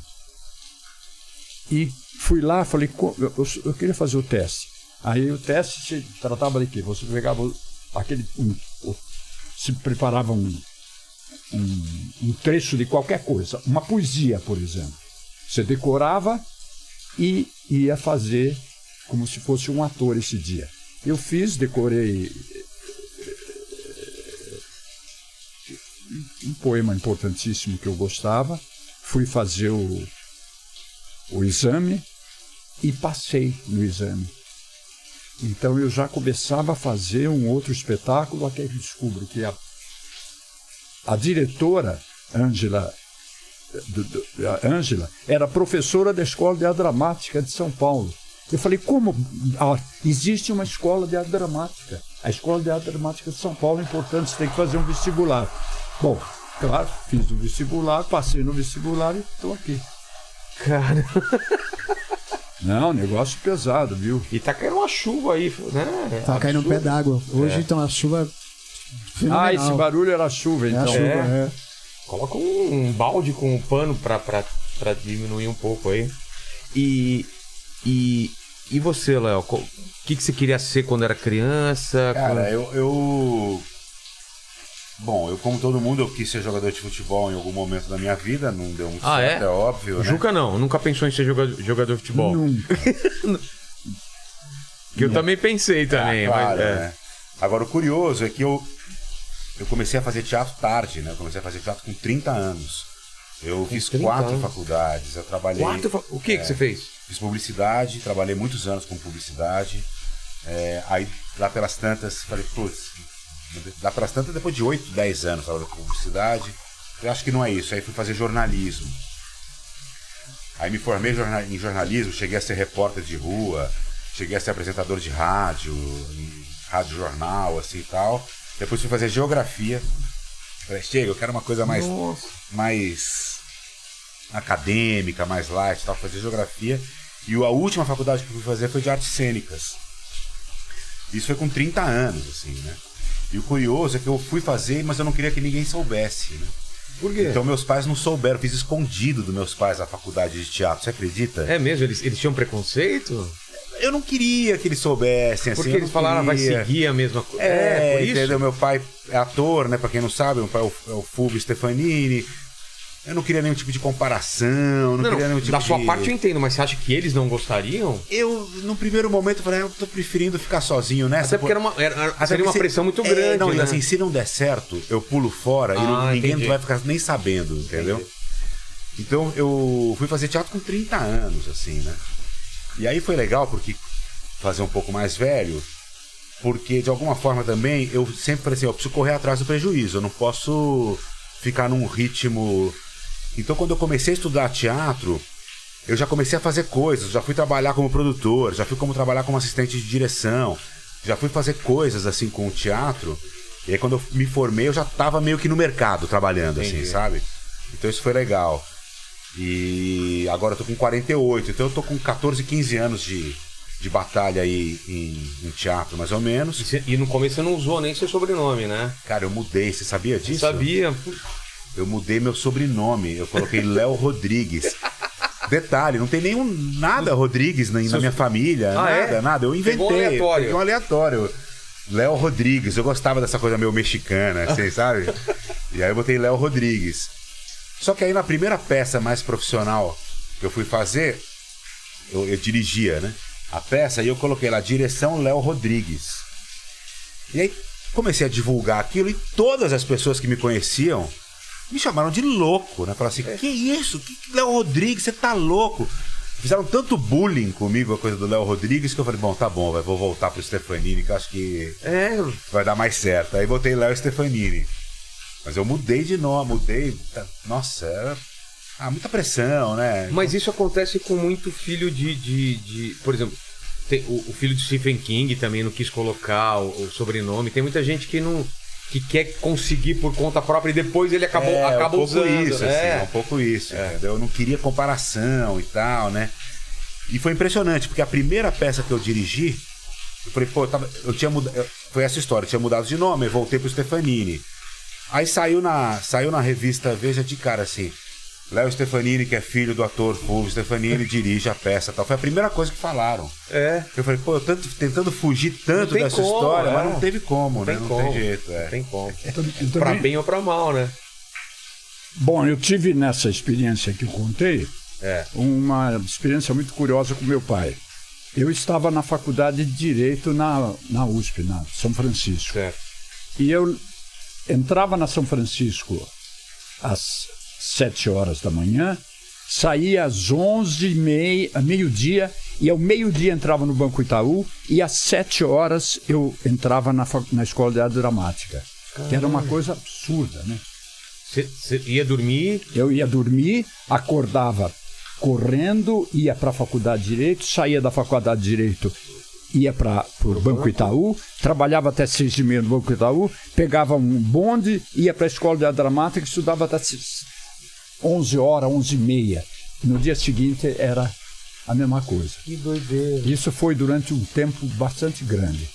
E fui lá, falei, "Co- eu, queria fazer o teste. Aí o teste se tratava de quê? Você pegava o- aquele. um- o- se preparava um, um, um trecho de qualquer coisa, uma poesia, por exemplo. Você decorava e ia fazer como se fosse um ator esse dia. Eu fiz, decorei um poema importantíssimo que eu gostava, fui fazer o, o exame e passei no exame. Então eu já começava a fazer um outro espetáculo até que descubro que a, a diretora, Ângela, Ângela, era professora da Escola de Dramática de São Paulo. Eu falei, como? Ah, existe uma escola de arte dramática. A Escola de Arte Dramática de São Paulo é importante, você tem que fazer um vestibular. Bom, claro, fiz o vestibular, passei no vestibular e estou aqui.
Cara.
Não, negócio pesado, viu?
E tá caindo uma chuva aí, né?
Tá caindo um pé d'água. Hoje, então, a chuva. Fenomenal.
Ah, esse barulho era chuva,
É a
então.
chuva,
É.
é.
Coloca um, um balde com um pano pra, pra, pra diminuir um pouco aí. E. E. E você, Léo? O que, que você queria ser quando era criança?
Cara,
Quando-
eu, eu. Bom, eu, como todo mundo, eu quis ser jogador de futebol em algum momento da minha vida, não deu muito
Ah, é?
certo, é, óbvio. né?
Juca não, nunca pensou em ser jogador, jogador de futebol.
Nunca.
Que eu também pensei também,
Ah, claro,
mas. é.
né? Agora, o curioso é que eu, eu comecei a fazer teatro tarde, né? Eu comecei a fazer teatro com 30 anos. Eu fiz
30
quatro
anos.
faculdades, eu trabalhei.
Quatro fa- O que, que você fez?
Fiz publicidade, trabalhei muitos anos com publicidade. É, aí, lá pelas tantas, falei, putz, lá pelas tantas, depois de 8, 10 anos trabalhando com publicidade, eu acho que não é isso. Aí fui fazer jornalismo. Aí me formei em jornalismo, cheguei a ser repórter de rua, cheguei a ser apresentador de rádio, em rádio jornal, assim e tal. Depois fui fazer geografia. Falei, chega, eu quero uma coisa mais
Nossa.
mais acadêmica, mais light, tal, fazer geografia. E a última faculdade que eu fui fazer foi de artes cênicas. Isso foi com 30 anos, assim, né? E o curioso é que eu fui fazer, mas eu não queria que ninguém soubesse, né?
Por quê?
Então meus pais não souberam, eu fiz escondido dos meus pais a faculdade de teatro, você acredita?
É mesmo? Eles, eles tinham preconceito?
Eu não queria que eles soubessem, assim.
Porque eles falaram, ah, vai seguir a mesma coisa.
É,
por isso.
entendeu? Meu pai é ator, né? Pra quem não sabe, meu pai é o, é o Fulvio Stefanini. Eu não queria nenhum tipo de comparação, não,
Não,
queria nenhum tipo
da
de...
sua parte eu entendo, mas você acha que eles não gostariam?
Eu, no primeiro momento, eu falei, ah, eu tô preferindo ficar sozinho nessa.
Até porque era uma, era, era- seria uma
se-
pressão muito
É,
grande,
não, e
né?
assim, se não der certo, eu pulo fora e não-
Ah,
ninguém
entendi.
vai ficar nem sabendo, entendeu?
Entendi.
Então eu fui fazer teatro com 30 anos, assim, né? E aí foi legal porque fazer um pouco mais velho, porque de alguma forma também eu sempre falei assim, eu preciso correr atrás do prejuízo, eu não posso ficar num ritmo. Então quando eu comecei a estudar teatro, eu já comecei a fazer coisas, já fui trabalhar como produtor, já fui como trabalhar como assistente de direção, já fui fazer coisas assim com o teatro. E aí quando eu me formei, eu já tava meio que no mercado trabalhando, assim,
Entendi.
sabe? Então isso foi legal. E agora eu tô com 48, então eu tô com 14, 15 anos de, de batalha aí em, em teatro, mais ou
E,
menos.
você- e no começo você não usou nem seu sobrenome, né?
Cara, eu mudei, você sabia disso?
sabia.
Eu mudei meu sobrenome, eu coloquei Léo Rodrigues. Detalhe, não tem nenhum nada Rodrigues na, na minha família,
Ah,
nada,
é?
nada. Eu inventei.
Pegou um aleatório.
Um aleatório. Léo Rodrigues, eu gostava dessa coisa meio mexicana, assim, sabe? E aí eu botei Léo Rodrigues. Só que aí na primeira peça mais profissional que eu fui fazer, eu, eu dirigia, né? A peça e eu coloquei lá, direção Léo Rodrigues. E aí comecei a divulgar aquilo e todas as pessoas que me conheciam me chamaram de louco, né? Falaram assim, que isso? Que que Léo Rodrigues, você tá louco? fizeram tanto bullying comigo, a coisa do Léo Rodrigues, que eu falei, bom, tá bom, vai, vou voltar pro Stefanini, que eu acho que
É,
vai dar mais certo. Aí botei Léo Stefanini. Mas eu mudei de nome, mudei. tá- Nossa, era. Ah, muita pressão, né?
mas isso acontece com muito filho de. de, de- por exemplo, tem- o, o filho de Stephen King também não quis colocar o, o sobrenome. Tem muita gente que não. Que quer conseguir por conta própria e depois ele acabou,
é,
acaba
um pouco
usando.
isso, assim,
é.
é um pouco isso, entendeu? Eu não queria comparação e tal, né? E foi impressionante, porque a primeira peça que eu dirigi, eu falei, pô, eu, tava- eu tinha mudado. Foi essa história, eu tinha mudado de nome, eu voltei pro Stefanini. Aí saiu na, saiu na revista Veja de cara assim. Léo Stefanini, que é filho do ator Fulvio Stefanini, dirige a peça tal. Foi a primeira coisa que falaram.
É.
Eu falei, pô, eu tanto, tentando fugir tanto dessa
como,
história,
é.
mas não teve como,
Não
né?
tem
Não
como.
tem jeito, é.
Não tem como.
Eu
Pra bem ou pra mal, né?
Bom, eu tive nessa experiência que eu contei
É.
uma experiência muito curiosa com meu pai. Eu estava na faculdade de Direito na, na USP, na São Francisco.
Certo.
E eu entrava na São Francisco às sete horas da manhã, saía às onze e meia, meio-dia, e ao meio-dia entrava no Banco Itaú, e às sete horas eu entrava na, na Escola de Arte Dramática. Que era uma coisa absurda, né?
Você ia dormir.
Eu ia dormir, acordava correndo, ia para a faculdade de Direito, saía da faculdade de Direito, ia para o Banco Itaú, trabalhava até seis e meia no Banco Itaú, pegava um bonde, ia para a Escola de Arte Dramática, estudava até 11 horas, 11 e meia. No dia seguinte era a mesma coisa.
Que doideira.
Isso foi durante um tempo bastante grande.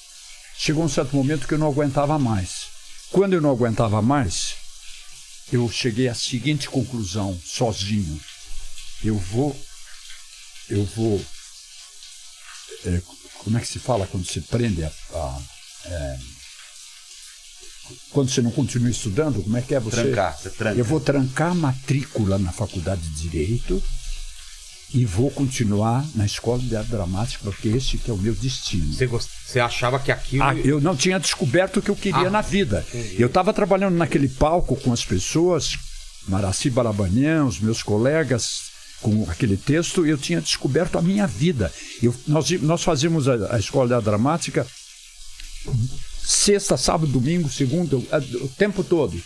Chegou um certo momento que eu não aguentava mais. Quando eu não aguentava mais, eu cheguei à seguinte conclusão, sozinho. Eu vou. Eu vou. é, como é que se fala quando se prende a. a- é, quando você não continua estudando, como é que é você?
Trancar, você tranca.
Eu vou trancar a matrícula na faculdade de Direito e vou continuar na escola de arte dramática, porque esse que é o meu destino.
Você gost... você achava que aquilo.
Ah, eu não tinha descoberto o que eu queria
Ah,
na vida. Eu estava trabalhando naquele palco com as pessoas, Maraci Balabanian, os meus colegas, com aquele texto, eu tinha descoberto a minha vida. Eu- nós, nós fazíamos a, a escola de arte dramática sexta, sábado, domingo, segunda, o tempo todo.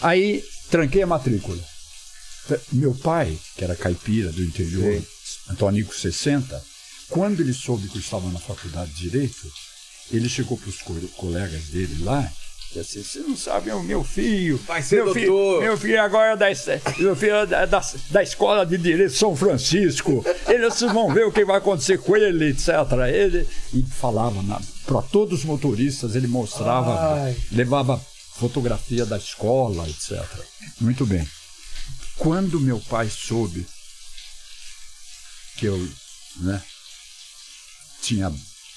Aí tranquei a matrícula. Meu pai, que era caipira do interior, Antônico 60, quando ele soube que eu estava na faculdade de Direito, ele chegou para os colegas dele lá assim, você não sabe, é o meu filho.
Vai ser
meu filho,
doutor."
meu filho agora é da, meu filho é da, da, da Escola de Direito São Francisco. Eles vão ver o que vai acontecer com ele, etc. Ele e falava para todos os motoristas, ele mostrava,
Ai.
levava fotografia da escola, etc. Muito bem. Quando meu pai soube que eu né, tinha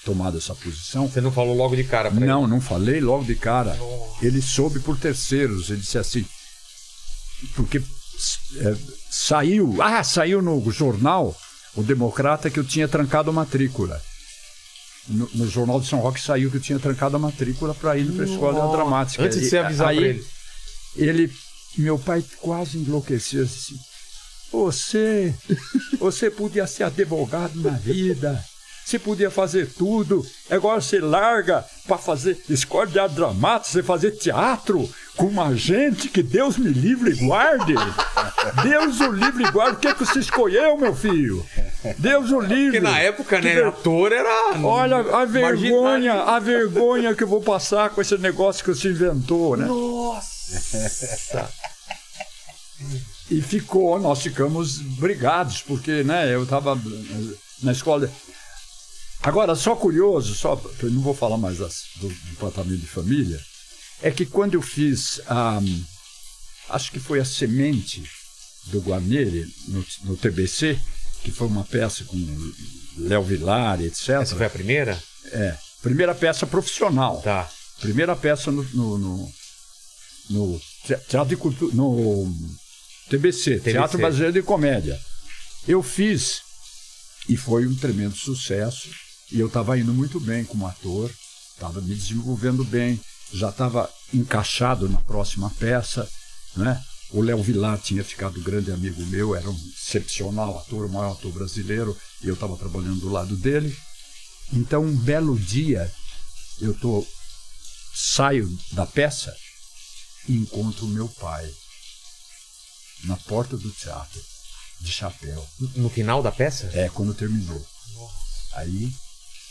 tomado essa posição,
Você não falou logo de cara pra
não, não falei logo de cara. Ele soube por terceiros. Ele disse assim, porque é, saiu, ah, saiu no jornal o Democrata que eu tinha trancado a matrícula. No, no jornal de São Roque saiu que eu tinha trancado a matrícula para ir para a escola dramática.
Antes de você avisar
aí,
ele.
ele, meu pai quase enlouqueceu assim. Você, você podia ser advogado na vida. Você podia fazer tudo. Agora você larga para fazer escola de arte dramática, você fazer teatro com uma gente que Deus me livre e guarde. Deus o livre e guarde. O que, é que você escolheu, meu filho? Deus o livre.
Porque na época,
Que
né,
ver-
ator era.
Olha a vergonha,
marginal.
a vergonha que eu vou passar com esse negócio que você inventou, né?
Nossa!
E ficou, nós ficamos brigados, porque né, eu estava na escola. Agora, só curioso, só, eu não vou falar mais das- do departamento de família, é que quando eu fiz, a, acho que foi a semente do Guarneri no, no TBC, que foi uma peça com Léo Vilar, etc.
Essa foi a primeira?
É, primeira peça profissional.
Tá.
Primeira peça no, no, no, no te- Teatro de Cultura. No TBC, Teatro Brasileiro de Comédia. Eu fiz e foi um tremendo sucesso. E eu estava indo muito bem como ator, estava me desenvolvendo bem, já estava encaixado na próxima peça, né? O Léo Vilar tinha ficado grande amigo meu, era um excepcional ator, o maior ator brasileiro, e eu estava trabalhando do lado dele. Então, um belo dia, eu tô, saio da peça e encontro meu pai na porta do teatro, de chapéu.
No final da peça?
É, quando terminou. Aí,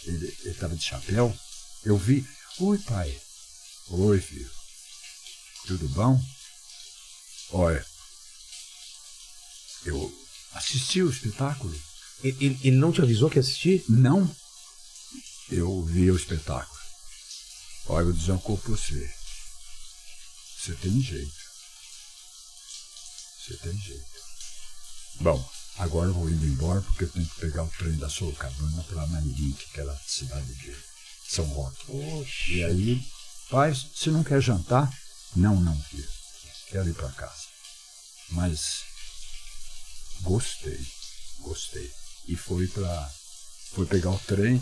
ele estava de chapéu, eu vi, oi pai, oi filho, tudo bom? Olha, eu assisti o espetáculo.
Ele, ele não te avisou que ia assistir?
Não. Eu vi o espetáculo. Olha, eu vou dizer uma coisa pra você. Você tem jeito. Você tem jeito. Bom, agora vou indo embora porque eu tenho que pegar o trem da Sorocabana para Manirique, que era a cidade de São Roque.
Oxe.
E aí, pai, você não quer jantar? Não, não, filho. Quero ir para casa. Mas gostei, gostei. E foi para foi pegar o trem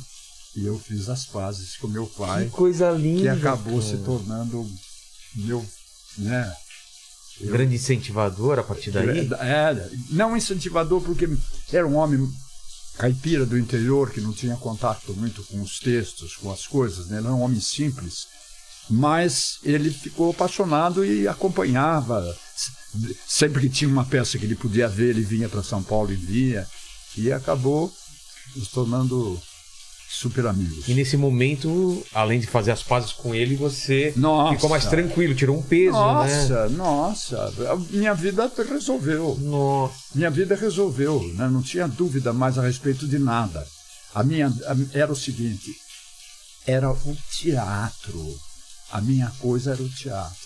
e eu fiz as pazes com meu pai,
Que coisa linda.
que acabou
cara.
se tornando meu, né? Eu-
Grande incentivador a partir daí.
é, não incentivador porque era um homem caipira do interior que não tinha contato muito com os textos, com as coisas, né? Ele era um homem simples, mas ele ficou apaixonado e acompanhava. Sempre que tinha uma peça que ele podia ver, ele vinha para São Paulo e via e acabou nos tornando super amigos.
E nesse momento, além de fazer as pazes com ele, você
Nossa.
ficou mais tranquilo, tirou um peso, né?
Nossa, nossa, minha vida resolveu.
Nossa.
Minha vida resolveu, né? não tinha dúvida mais a respeito de nada. A minha a- era o seguinte: era o teatro. A minha coisa era o teatro.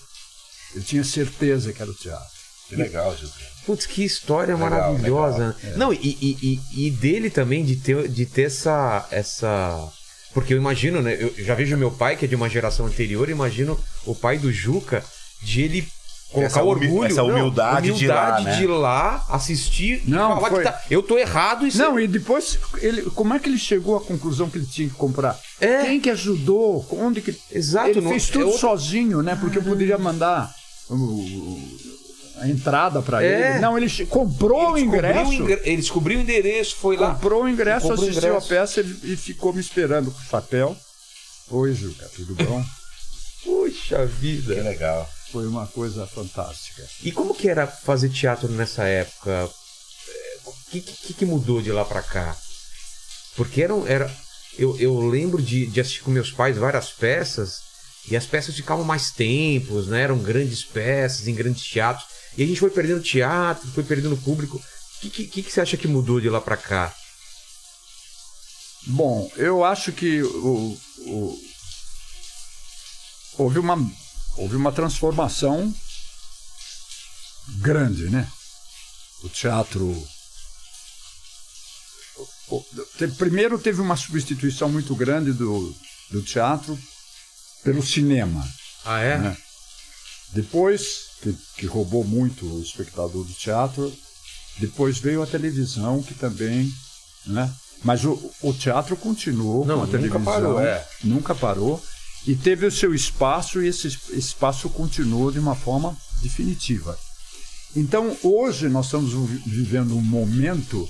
Eu tinha certeza que era o teatro.
Que legal, Gilson.
Putz, que história
Legal,
maravilhosa.
legal, é.
Não, e, e, e, e dele também, de ter, de ter essa, essa. Porque eu imagino, né? Eu já vejo meu pai, que é de uma geração anterior, imagino o pai do Juca, de ele colocar
Essa
orgulho.
essa
não,
humildade de ir lá,
humildade
né?
de ir lá, assistir e
Não,
falar
foi-
que tá, eu tô errado e
Não, e depois, ele, como é que ele chegou à conclusão que ele tinha que comprar?
É.
Quem que ajudou? Onde que.
Exato,
Ele
não-
fez tudo
é outra-
sozinho, né? Porque eu poderia mandar o- a entrada para
É.
ele. Não, ele comprou o
ele descobriu
ingresso.
o ingre- Ele descobriu o endereço, foi lá.
Comprou o ingresso,
Comprou o
assistiu
ingresso.
a peça e, e ficou me esperando com o chapéu. Oi, Juca, tudo bom?
Puxa vida.
Que legal.
Foi uma coisa fantástica.
E como que era fazer teatro nessa época? O que, que, que mudou de lá pra cá? Porque era, era eu, eu lembro de, de assistir com meus pais várias peças e as peças ficavam mais tempos, né? Eram grandes peças em grandes teatros. E a gente foi perdendo teatro, foi perdendo público. O que, que, que você acha que mudou de lá pra cá?
Bom, eu acho que o, o- houve, uma, houve uma transformação grande, né? O teatro. o- o- te- primeiro teve uma substituição muito grande do, do teatro pelo cinema.
Ah, é?
né? Depois, que, que roubou muito o espectador do teatro, depois veio a televisão, que também. Né? Mas o, o teatro continuou
Não,
com a
nunca
televisão.
parou, é.
Nunca parou. E teve o seu espaço, e esse es- espaço continuou de uma forma definitiva. Então, hoje, nós estamos vi- vivendo um momento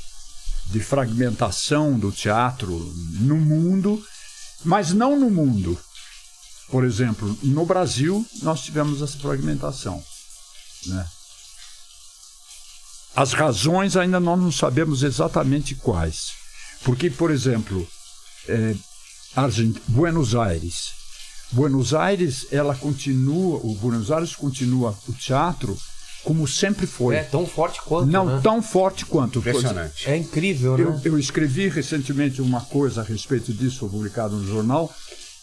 de fragmentação do teatro no mundo, mas não no mundo. Por exemplo, no Brasil, nós tivemos essa fragmentação. Né? As razões ainda nós não sabemos exatamente quais. Porque, por exemplo, é, Argent... Buenos Aires. Buenos Aires, ela continua, o Buenos Aires continua o teatro como sempre foi.
É tão forte quanto,
não
né?
tão forte quanto.
Impressionante.
É incrível, né?
Eu, eu escrevi recentemente uma coisa a respeito disso, foi publicado no jornal,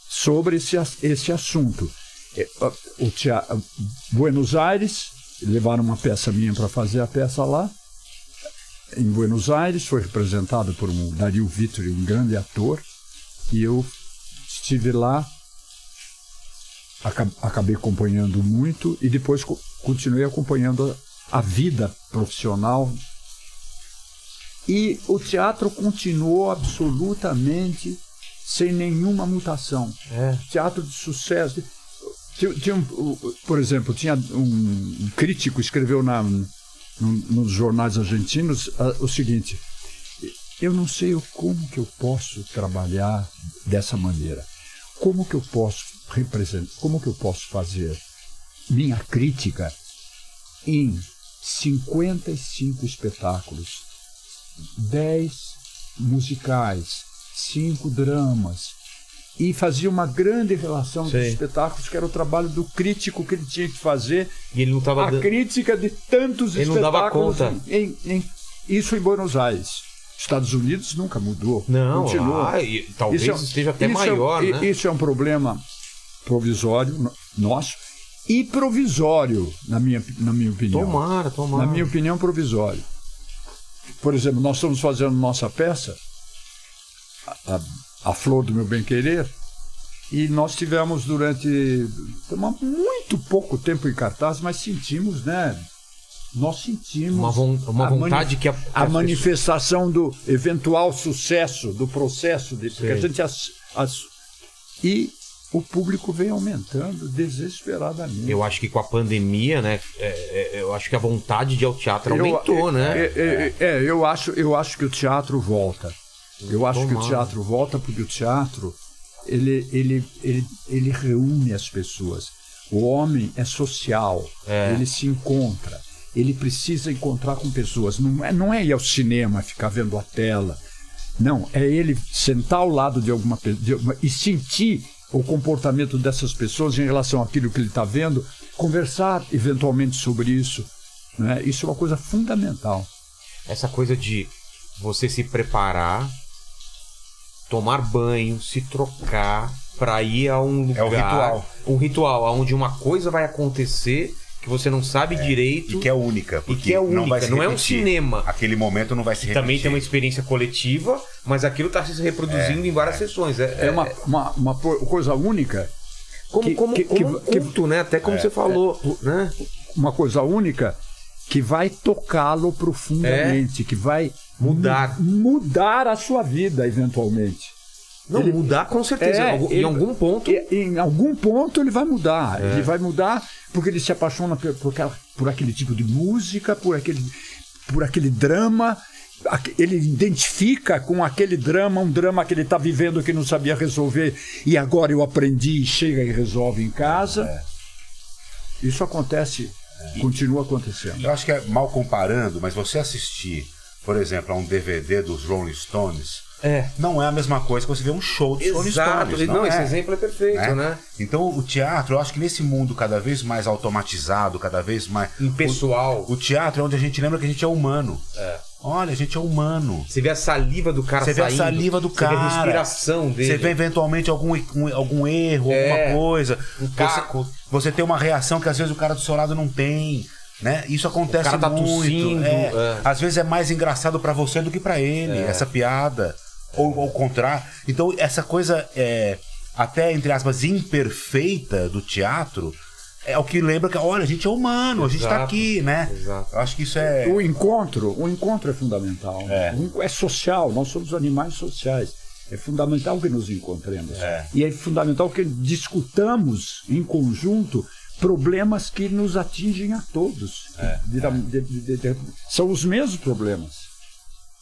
sobre esse, esse assunto. É, O tea- Buenos Aires, levaram uma peça minha para fazer a peça lá. Em Buenos Aires, foi representado por um Dario Vittori, um grande ator, e eu estive lá, aca- acabei acompanhando muito, e depois co- continuei acompanhando a, a vida profissional e o teatro continuou absolutamente sem nenhuma mutação.
É.
Teatro de sucesso. Tinha, tinha um, por exemplo, tinha um, crítico escreveu na, nos jornais argentinos ah, o seguinte: eu não sei como que eu posso trabalhar dessa maneira, como que eu posso representar, como que eu posso fazer minha crítica em 55 espetáculos, 10 musicais, 5 dramas, e fazia uma grande relação
Sei.
dos espetáculos, que era o trabalho do crítico que ele tinha que fazer,
E ele não tava
a
dando.
crítica de tantos
Ele não dava
espetáculos.
conta.
Em, em- isso em Buenos Aires. Estados Unidos nunca mudou.
Não,
continua.
lá, e talvez
Isso é-
esteja até
é-
maior,
i-
né?
Isso é um problema provisório no- nosso e provisório, na minha, na minha opinião.
Tomara, tomara.
Na minha opinião, provisório. Por exemplo, nós estamos fazendo nossa peça, a, a- a Flor do Meu Bem Querer, e nós tivemos durante muito pouco tempo em cartaz, mas sentimos, né? Nós sentimos
Uma, von- uma
a
vontade que a, que
a manifestação do eventual sucesso do processo de porque a gente as- as- e o público vem aumentando desesperadamente.
Eu acho que com a pandemia, né? é, é, eu acho que a vontade de ir ao teatro aumentou,
eu,
né?
É, é, é, eu acho, eu acho que o teatro volta. Eu acho que o teatro volta porque o teatro ele, ele, ele, ele reúne as pessoas. O homem é social,
É.
ele se encontra, ele precisa encontrar com pessoas. Não é, não é ir ao cinema ficar vendo a tela. Não, é ele sentar ao lado de alguma pessoa e sentir o comportamento dessas pessoas em relação àquilo que ele está vendo, conversar eventualmente sobre isso. Né? Isso é uma coisa fundamental.
Essa coisa de você se preparar, tomar banho, se trocar pra ir a um lugar.
É o ritual.
Um ritual, onde uma coisa vai acontecer que você não sabe direito.
E que é única.
E
porque
que é única,
vai se
não é um cinema.
Aquele momento não vai se repetir.
Também tem uma experiência coletiva, mas aquilo tá se reproduzindo em várias sessões. É,
É uma, uma, uma po- coisa única,
como,
que-
como,
que-
como um
que-
culto, né? Até como você falou, né?
uma coisa única que vai tocá-lo profundamente, que vai
Mudar.
mu- mudar a sua vida eventualmente.
Não,
Ele-
mudar com certeza.
É,
em algum-
ele-
algum ponto.
Em algum ponto ele vai mudar.
É.
Ele vai mudar porque ele se apaixona por, por, aquela- por aquele tipo de música, por aquele, por aquele drama. Ele identifica com aquele drama, um drama que ele está vivendo que não sabia resolver e agora eu aprendi e chega e resolve em casa.
É.
Isso acontece, continua acontecendo.
Eu acho que é mal comparando, mas você assistir, por exemplo, a um DVD dos Rolling Stones,
É.
não é a mesma coisa que você ver um show dos Rolling. Stones.
Não, esse
é.
exemplo é perfeito,
né?
né?
Então o teatro, eu acho que nesse mundo cada vez mais automatizado, cada vez mais.
Impessoal.
O, o teatro é onde a gente lembra que a gente é humano. Olha, a gente é humano.
Você vê a saliva do cara
Você vê a
saindo.
saliva do
Você vê a
cara.
respiração dele.
Você vê eventualmente algum, um- algum erro,
É,
alguma coisa.
um
Você-
caco.
Você, tem uma reação que às vezes o cara do seu lado não tem. Né? Isso acontece
cara tá
muito.
tossindo,
é.
é.
Às vezes é mais engraçado pra você do que pra ele, essa piada. Ou ao contrário. Então, essa coisa é, até, entre aspas, imperfeita do teatro é o que lembra que, olha, a gente é humano, a gente tá
Exato,
aqui, né?
exato.
Eu acho que isso é.
O encontro, o encontro é fundamental.
É.
O enco- é social, nós somos animais sociais. É fundamental que nos encontremos.
É.
E é fundamental que discutamos em conjunto problemas que nos atingem a todos.
É.
De- de- de- são os mesmos problemas.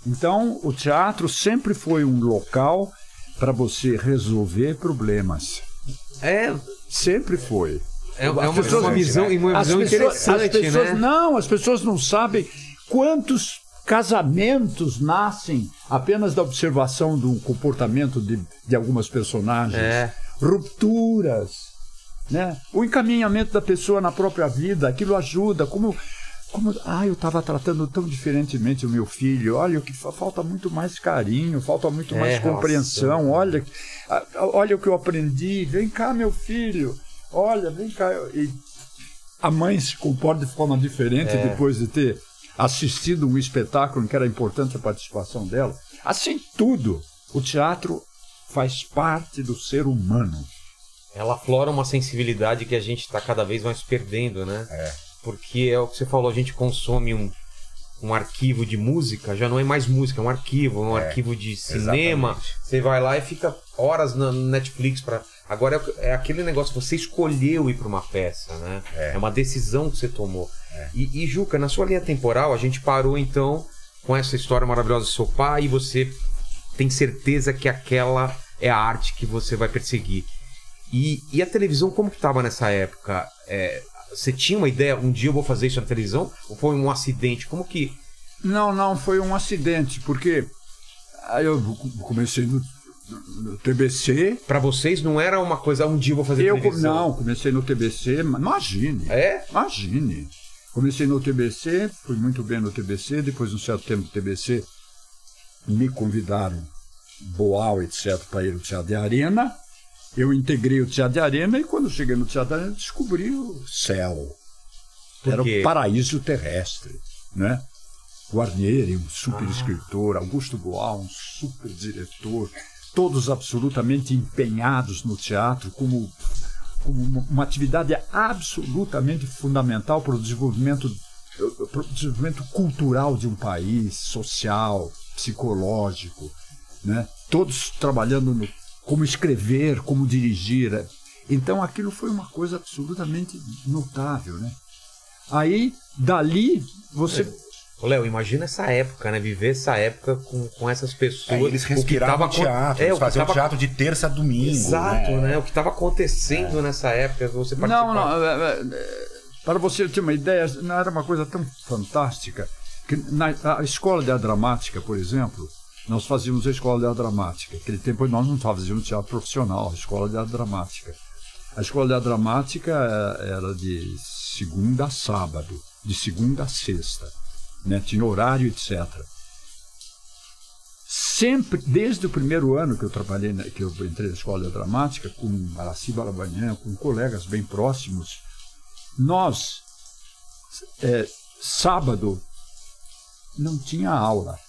Então, o teatro sempre foi um local para você resolver problemas.
É,
Sempre foi.
é, é
As
uma,
pessoas-
uma visão, uma
As
visão
pessoas-
interessante,
as pessoas,
né?
Não, as pessoas não sabem quantos casamentos nascem apenas da observação do comportamento de, de algumas personagens.
É.
Rupturas. Né? O encaminhamento da pessoa na própria vida, aquilo ajuda. Como, como ah, eu estava tratando tão diferentemente o meu filho. Olha, o que fa- falta muito mais carinho, falta muito
É,
mais compreensão. Olha, ah, olha o que eu aprendi. Vem cá, meu filho. Olha, vem cá. E a mãe se comporta de forma diferente
É.
depois de ter assistido um espetáculo em que era importante a participação dela. Assim, tudo. O teatro faz parte do ser humano.
Ela aflora uma sensibilidade que a gente está cada vez mais perdendo, né?
É.
Porque é o que você falou, a gente consome um, um arquivo de música, já não é mais música, é um arquivo, um
É,
arquivo de cinema.
exatamente.
Você vai lá e fica horas na Netflix pra Agora é, é aquele negócio, você escolheu ir para uma peça, né? É. uma decisão que você tomou. E, e, Juca, na sua linha temporal, a gente parou então com essa história maravilhosa do seu pai e você tem certeza que aquela é a arte que você vai perseguir. E, e a televisão, como que estava nessa época? É, você tinha uma ideia, um dia eu vou fazer isso na televisão? Ou foi um acidente? Como que.
Não, não, foi um acidente, porque aí eu comecei no, no TBC.
Para vocês não era uma coisa, um dia eu vou fazer
eu,
televisão?
Não, comecei no TBC, imagine.
É?
Imagine. Comecei no TBC, fui muito bem no TBC, depois de um certo tempo do TBC me convidaram, Boal, etc., para ir ao Teatro de Arena. Eu integrei o Teatro de Arena e quando cheguei no Teatro de Arena descobri o céu. Era o paraíso terrestre, né? Guarnieri, um super ah. escritor, Augusto Boal, um super diretor, todos absolutamente empenhados no teatro como, como uma atividade absolutamente fundamental para o desenvolvimento, para o desenvolvimento cultural de um país, social, psicológico, né? Todos trabalhando no como escrever, como dirigir. Então aquilo foi uma coisa absolutamente notável, né? Aí, dali, você.
É. Léo, imagina essa época, né? Viver essa época com, com essas pessoas. É,
eles respiravam o teatro, é, eles faziam tava... teatro de terça a domingo.
Exato, né? né? O que estava acontecendo é. nessa época, você
participava. Não, não. É, é, para você ter uma ideia, não era uma coisa tão fantástica que na a escola de dramática, por exemplo, nós fazíamos a escola de dramática. Naquele tempo nós não fazíamos teatro profissional, a escola de dramática. A escola de dramática eh, era de segunda a sábado, de segunda a sexta. Né? Tinha horário, etc. Sempre, desde o primeiro ano que eu trabalhei, que eu entrei na escola de dramática, com Araci Balabanhã, com colegas bem próximos, nós, é, sábado, não tinha aula.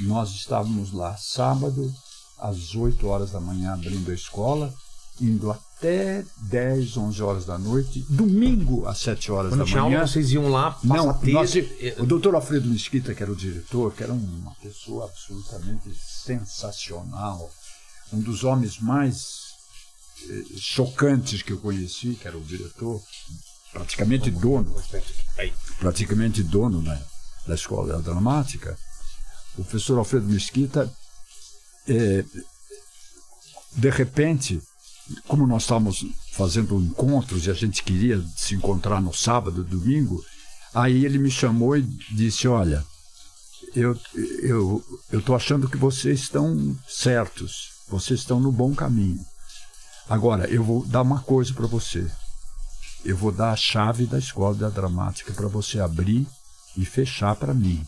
Nós estávamos lá sábado, às 8 horas da manhã, abrindo a escola, indo até 10, 11 horas da noite, domingo às 7 horas
Quando
da
tinha
manhã.
Aula, vocês iam lá,
Não, nós, o doutor Alfredo Mesquita, que era o diretor, que era uma pessoa absolutamente sensacional, um dos homens mais eh, chocantes que eu conheci, que era o diretor, praticamente dono, praticamente dono né, da escola dramática, o professor Alfredo Mesquita, é, de repente, como nós estávamos fazendo encontros e a gente queria se encontrar no sábado, domingo, aí ele me chamou e disse: Olha, eu eu eu estou achando que vocês estão certos, vocês estão no bom caminho. Agora eu vou dar uma coisa para você. Eu vou dar a chave da escola da dramática para você abrir e fechar para mim.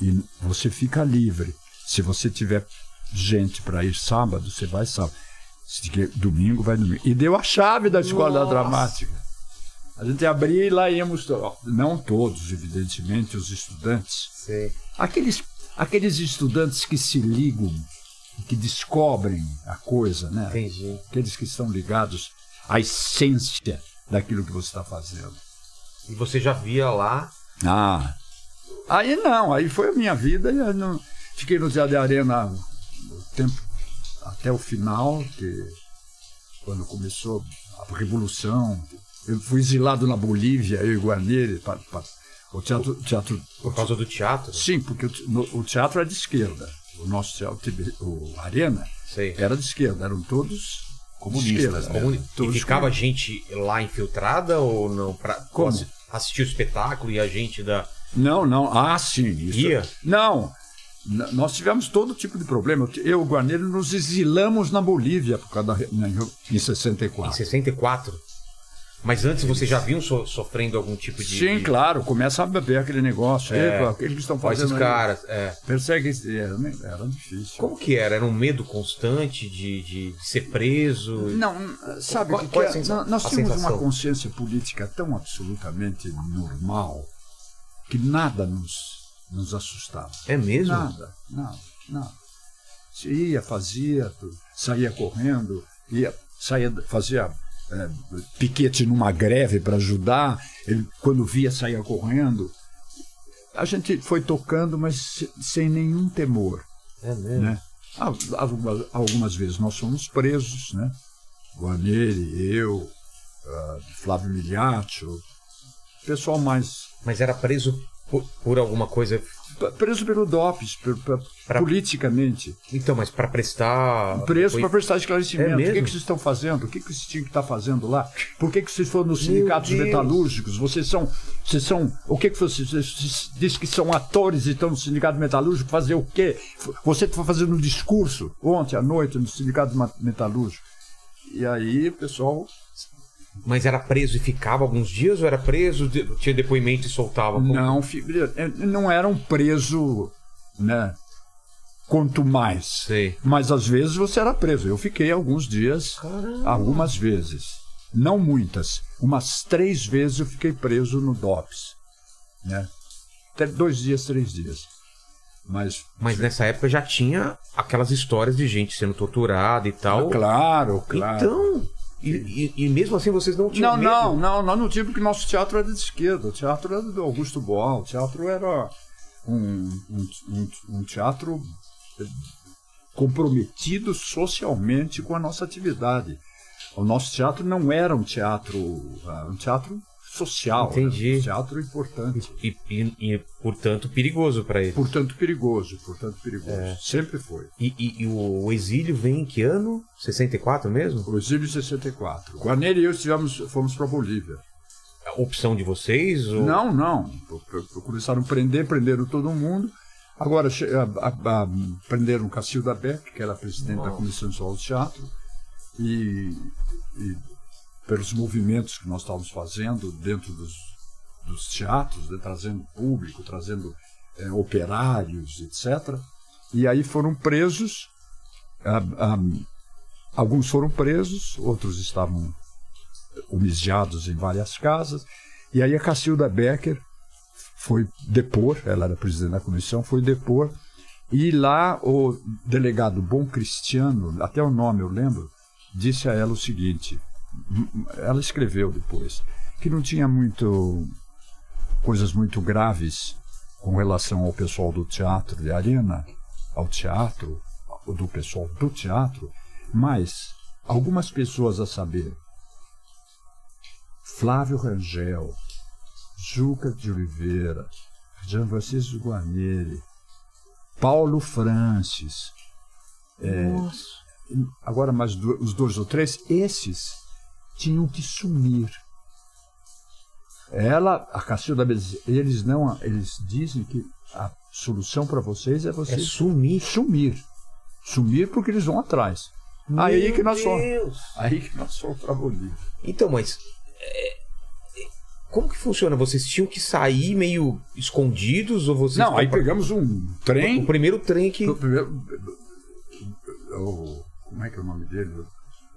E você fica livre. Se você tiver gente para ir sábado, você vai sábado. Se domingo, vai domingo. E deu a chave da escola Nossa. dramática. A gente abria e lá íamos, não todos, evidentemente, os estudantes.
Sim.
Aqueles, aqueles estudantes que se ligam, que descobrem a coisa, né?
Entendi.
Aqueles que estão ligados à essência daquilo que você está fazendo.
E você já via lá
ah. Aí não, aí foi a minha vida. E não, fiquei no Zé de Arena o tempo até o final, que quando começou a Revolução. Eu fui exilado na Bolívia, eu e Guarneri, para, para o teatro, teatro.
Por causa do teatro?
Sim, porque o, o teatro é de esquerda. O nosso teatro, o Arena,
Sei.
era de esquerda, eram todos comunistas.
Né? Comuni todos e ficava gente lá infiltrada ou não? Pra,
Como?
assistir o espetáculo e a gente da.
Não, não. Ah, sim.
Isso... Ia?
Não. N nós tivemos todo tipo de problema. Eu e o Guarneiro nos exilamos na Bolívia por causa da, em 64.
Em 64? Mas antes você já viu so, sofrendo algum tipo de.
Sim, claro, começa a beber aquele negócio. É, Epa, aqueles que estão fazendo.
Esses caras, é.
Persegue. Era, era difícil.
Como que era? Era um medo constante de, de ser preso?
Não, sabe, qual, que qual que é, nós tínhamos uma consciência política tão absolutamente normal que nada nos, nos assustava.
É mesmo?
Nada, nada, nada. Se ia, fazia, saía correndo, ia, saía, fazia é, piquete numa greve para ajudar, ele quando via saía correndo. A gente foi tocando, mas sem nenhum temor.
É mesmo? Né?
Ah, Algumas, algumas vezes nós fomos presos, né? Guarneri, eu, ah, Flávio Miliaccio, pessoal mais
Mas era preso por, por alguma coisa.
p- preso pelo DOPS,
Pra-
politicamente.
Então, mas pra prestar.
Preso
foi-
para prestar esclarecimento.
É
o que, que vocês estão fazendo? O que, que vocês tinham que estar fazendo lá? Por que, que vocês foram nos sindicatos metalúrgicos? Vocês são. Vocês são. O que, que vocês, vocês dizem que são atores e estão no sindicato metalúrgico? Fazer o quê? Você foi fazendo um discurso ontem à noite no sindicato metalúrgico. E aí, o pessoal.
Mas era preso e ficava alguns dias ou era preso, tinha depoimento e soltava? Como-
Não, eh, não era um preso, né? Quanto mais.
Sei.
Mas às vezes você era preso. Eu fiquei alguns dias, algumas vezes. Não muitas. Umas três vezes eu fiquei preso no DOPS. Né? Até dois dias, três dias. Mas,
Mas nessa época já tinha aquelas histórias de gente sendo torturada e tal.
claro, claro.
Então. E, e- e mesmo assim vocês não tinham
não,
medo?
não, não, nós não tínhamos, porque nosso teatro era de esquerda. O teatro era do Augusto Boal. O teatro era um, um, um, um teatro eh, comprometido socialmente com a nossa atividade. O nosso teatro não era um teatro, ah, um teatro social,
Entendi.
era um teatro importante.
E, e- e, portanto, perigoso pra ele.
Portanto, perigoso, portanto, perigoso. Sempre foi.
E, e- o, exílio vem em que ano? 64 mesmo?
O exílio 64. Guarneri e eu estivemos, fomos para Bolívia.
A opção de vocês? Ou...
Não, não. Começaram a prender, prenderam todo mundo. Agora a- a- a- prenderam Cacilda Beck, que era presidente da Comissão Nacional do Teatro, e, e pelos movimentos que nós estávamos fazendo dentro dos, dos teatros, né, trazendo público, trazendo eh, operários, etc. E aí foram presos. ah, ah, alguns foram presos, outros estavam homiziados em várias casas. E aí a Cacilda Becker foi depor, ela era presidente da comissão, foi depor. E lá o delegado Bom Cristiano, até o nome eu lembro, disse a ela o seguinte: ela escreveu depois, que não tinha muito coisas muito graves com relação ao pessoal do teatro de arena, ao teatro, do pessoal do teatro, mas algumas pessoas a saber, Flávio Rangel, Juca de Oliveira, Jean Francisco Guarneri, Paulo Francis,
Nossa.
agora mais do- os dois ou três, esses tinham que sumir. Ela, a Cacilda, eles não, eles dizem que a solução para vocês é
É
vocês
sumir.
sumir, sumir porque eles vão atrás. Aí que nós
Deus.
aí que nós fomos para Bolívia.
Então, mas. é, é, como que funciona? Vocês tinham que sair meio escondidos ou vocês.
Não, aí pegamos um trem.
O primeiro trem que.
O primeiro- o- como é que é o nome dele?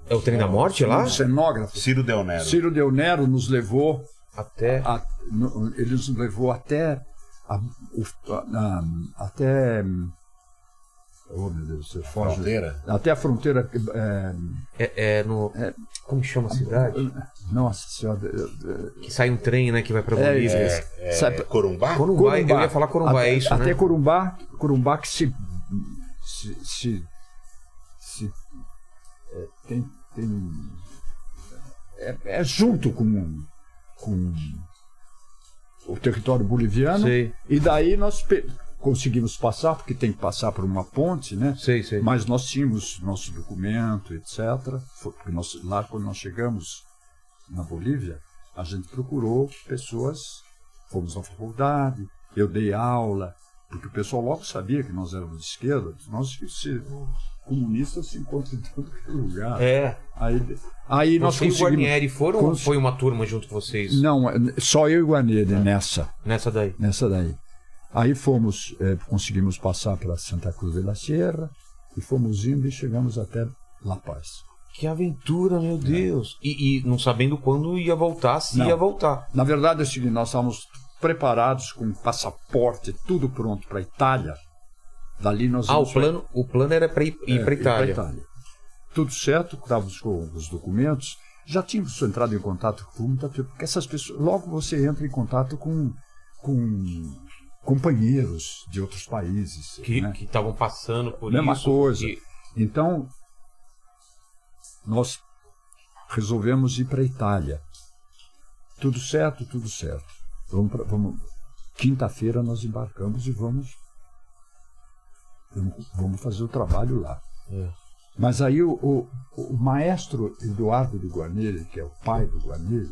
É o trem da morte lá?
O cenógrafo.
Ciro Del Nero.
Ciro Del Nero nos levou
Até.
a- no- ele nos levou até a, o- a- a- até oh meu Deus, você foge.
Fronteira.
até a fronteira é,
É, é no. Como chama a cidade?
nossa senhora é,
Que sai um trem, né? Que vai pra
É,
Bolívia.
É, é,
Sabe-
Corumbá?
Corumbá. Eu ia falar Corumbá,
até,
é isso,
até
né?
Corumbá Corumbá que se se, se, se- é, tem, tem é, é junto com com o território boliviano
Sei,
E daí nós conseguimos passar, porque tem que passar por uma ponte, né?
sei, sei.
Mas nós tínhamos nosso documento, etc. Foi porque nós, lá, quando nós chegamos na Bolívia, a gente procurou pessoas, fomos na faculdade, eu dei aula, porque o pessoal logo sabia que nós éramos de esquerda. Nós, se, comunistas, se encontram em todo lugar.
É.
Aí, aí nós
Você e o
conseguimos...
Guarnieri foram ou
cons-
foi uma turma junto com vocês?
Não, só eu e o Guarneri nessa.
Nessa daí.
nessa daí. Aí fomos, eh, conseguimos passar para Santa Cruz de la Sierra e fomos indo e chegamos até La Paz.
Que aventura, meu Deus. E, e não sabendo quando ia voltar, se
Não.
ia voltar.
Na verdade é o seguinte, nós estávamos preparados com passaporte, tudo pronto para a Itália. Dali nós
Ah, o
íamos pra-
plano, o plano era pra ir, ir
é,
pra
ir pra
Itália.
Tudo certo, estávamos com os documentos. Já tínhamos entrado em contato com muita porque essas pessoas. Logo você entra em contato com, com companheiros de outros países.
Que
né?
estavam passando por
Mesma
isso.
coisa.
que-
Então, nós resolvemos ir para a Itália. Tudo certo, tudo certo. Vamos, pra- vamos- Quinta-feira nós embarcamos e vamos, vamos, fazer o trabalho lá.
É.
Mas aí o, o, o maestro Eduardo de Guarneri, que é o pai do Guarneri,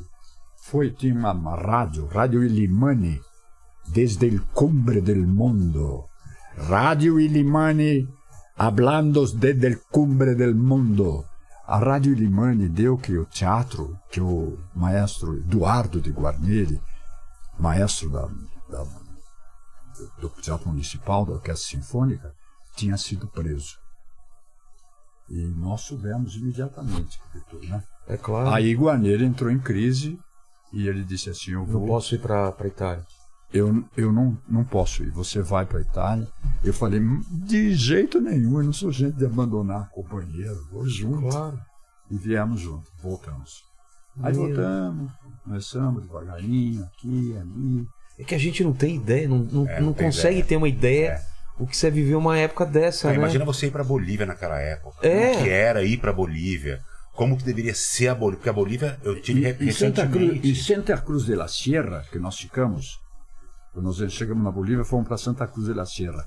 foi, tinha uma, uma rádio, Rádio Ilimani, desde el cumbre del mundo. Rádio Ilimani, hablando desde el cumbre del mundo. A Rádio Ilimani deu que o teatro, que o maestro Eduardo de Guarneri, maestro da, da- do Teatro Municipal, da Orquestra Sinfônica, tinha sido preso. E nós soubemos imediatamente, Vitor, né?
É claro.
Aí Guarneri entrou em crise e ele disse assim: Eu
não
vou,
posso ir pra, pra Itália.
eu, eu não, não posso ir, você vai para a Itália. Eu falei: De jeito nenhum, eu não sou gente de abandonar companheiro, vou junto.
Claro.
E viemos junto, voltamos. Aí
Meu.
voltamos, começamos devagarinho, aqui, ali.
É que a gente não tem ideia, não, não,
É,
não
não
consegue
ideia.
ter uma ideia
É.
o que você viveu uma época dessa,
Ah,
né?
Imagina você ir pra Bolívia naquela época.
É.
Como que era ir pra Bolívia? Como que deveria ser a Bolívia? Porque a Bolívia, eu tive
E, e Santa Cruz,
recentemente.
e Santa Cruz de la Sierra, que nós ficamos, quando nós chegamos na Bolívia, fomos para Santa Cruz de la Sierra.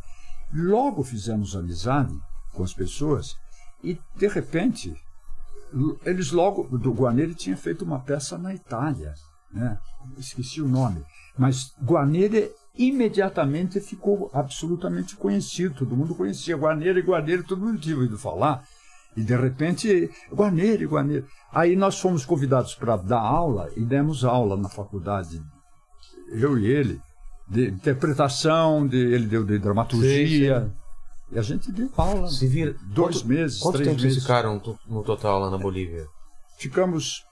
Logo fizemos amizade com as pessoas e, de repente, eles logo. Do Guarneri tinha feito uma peça na Itália, né? esqueci o nome. Mas Guarneri imediatamente ficou absolutamente conhecido, todo mundo conhecia Guarneri, Guarneri, todo mundo tinha ouvido falar. E de repente, Guarneri, Guarneri. Aí nós fomos convidados para dar aula e demos aula na faculdade, eu e ele, de interpretação, de, ele deu de dramaturgia. E a gente deu aula.
Se vira...
Dois
Quanto-
meses,
Quanto
três
tempo
meses.
ficaram no total lá na Bolívia?
Ficamos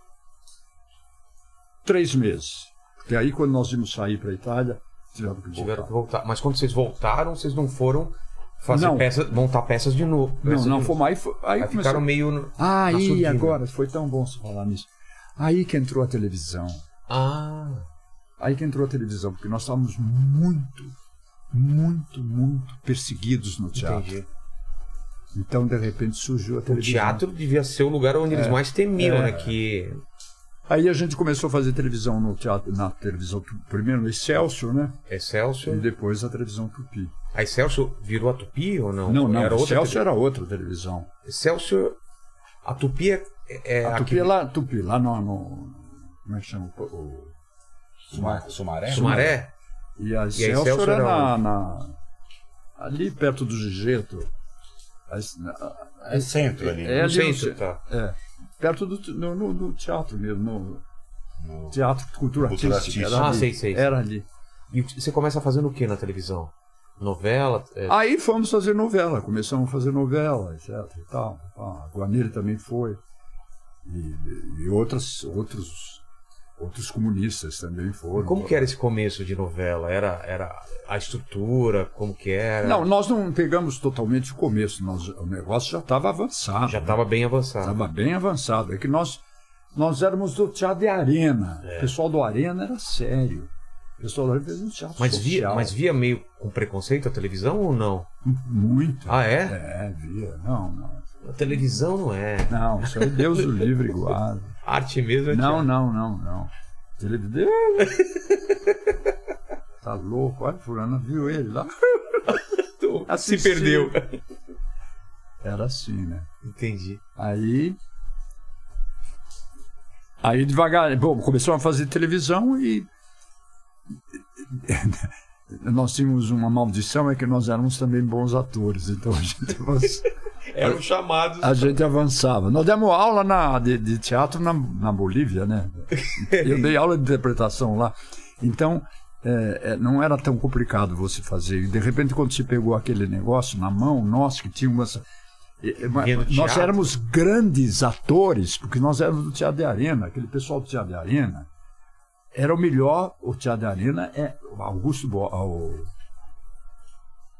três meses. Porque aí, quando nós íamos sair para a Itália, tivemos que.
Tiveram que voltar. Mas quando vocês voltaram, vocês não foram fazer
Não.
peças, montar peças de novo.
Não, não, fomos aí. foi- Aí,
Aí ficaram meio. no-
Ah, aí agora, foi tão bom você falar nisso. Aí que entrou a televisão.
Ah,
Aí que entrou a televisão, porque nós estávamos muito, muito, muito perseguidos no teatro.
entendi.
Então, de repente, surgiu a
O
televisão.
teatro devia ser o lugar onde eles mais temiam,
É.
né? Que.
Aí a gente começou a fazer televisão no teatro, na televisão, primeiro no Excelsior, né? E
Excelsior.
depois a televisão Tupi.
A Excelsior virou a Tupi ou não?
Não, não,
Era outra
Excelsior
tele-
era outra televisão.
Excelsior. A Tupi é. é
a
a
Tupi
que-
é lá, Tupi, lá no, no- Como é que chama? O, o-
Suma- Sumaré?
Sumaré?
e a
Excelsior
Excelsior é
era
na, na- ali perto do Gigeto.
É centro ali.
É
no
ali
centro, tá.
É, perto do, no, no- no teatro mesmo, no
No-
Teatro Cultura
Cultura
Artística.
Artística.
Era
Ah,
ali,
sei, sei,
Era ali.
E você começa fazendo o que na televisão? Novela? É,
Aí fomos fazer novela, começamos a fazer novela, etc. E tal. A Guanilha também foi. E, e outras, outros, outros comunistas também foram.
Como que era esse começo de novela? Era, era a estrutura? Como que era?
Não, nós não pegamos totalmente o começo. Nós, o negócio já estava avançado.
Já estava bem avançado.
Estava bem avançado. É que nós, nós éramos do teatro de arena.
É.
O pessoal do arena era sério. O pessoal do arena fez um teatro
Mas via,
social.
mas via meio com preconceito a televisão ou não?
Muito.
Ah, é?
É, via. Não, não.
A televisão não é.
Não, isso aí Deus o livre guarda.
Arte mesmo é
Não, não, não, não. Televisão. Tá louco, olha, fulano viu ele lá.
Se perdeu.
Era assim, né?
Entendi.
Aí. Aí devagar. Bom, começamos a fazer televisão e. Nós tínhamos uma maldição, é que nós éramos também bons atores, então a gente,
Eram chamados.
a gente avançava. Nós demos aula na, de, de teatro na, na Bolívia, né? Eu dei aula de interpretação lá. Então, é, é, não era tão complicado você fazer. E, de repente, quando se pegou aquele negócio na mão, nós que tínhamos é, é, Nós éramos grandes atores, porque nós éramos do Teatro de Arena, aquele pessoal do Teatro de Arena. Era o melhor, o Teatro de Arena é o Augusto Bo, o,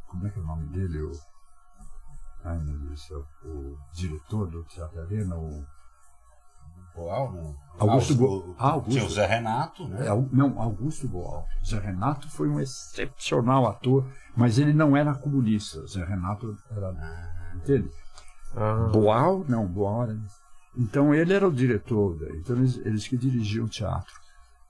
Como é que é o nome dele? O, ai meu Deus do céu, o diretor do Teatro Arena, o
Boal, não.
Augusto
Ah, o-
Bo-
o-
Ah, Augusto.
Tinha o Zé Renato, né?
É, não, Augusto Boal. Zé Renato foi um excepcional ator, mas ele não era comunista. Zé Renato era. Entende?
Ah,
Boal, não, Boal era. Então ele era o diretor, da- então eles, eles que dirigiam o teatro.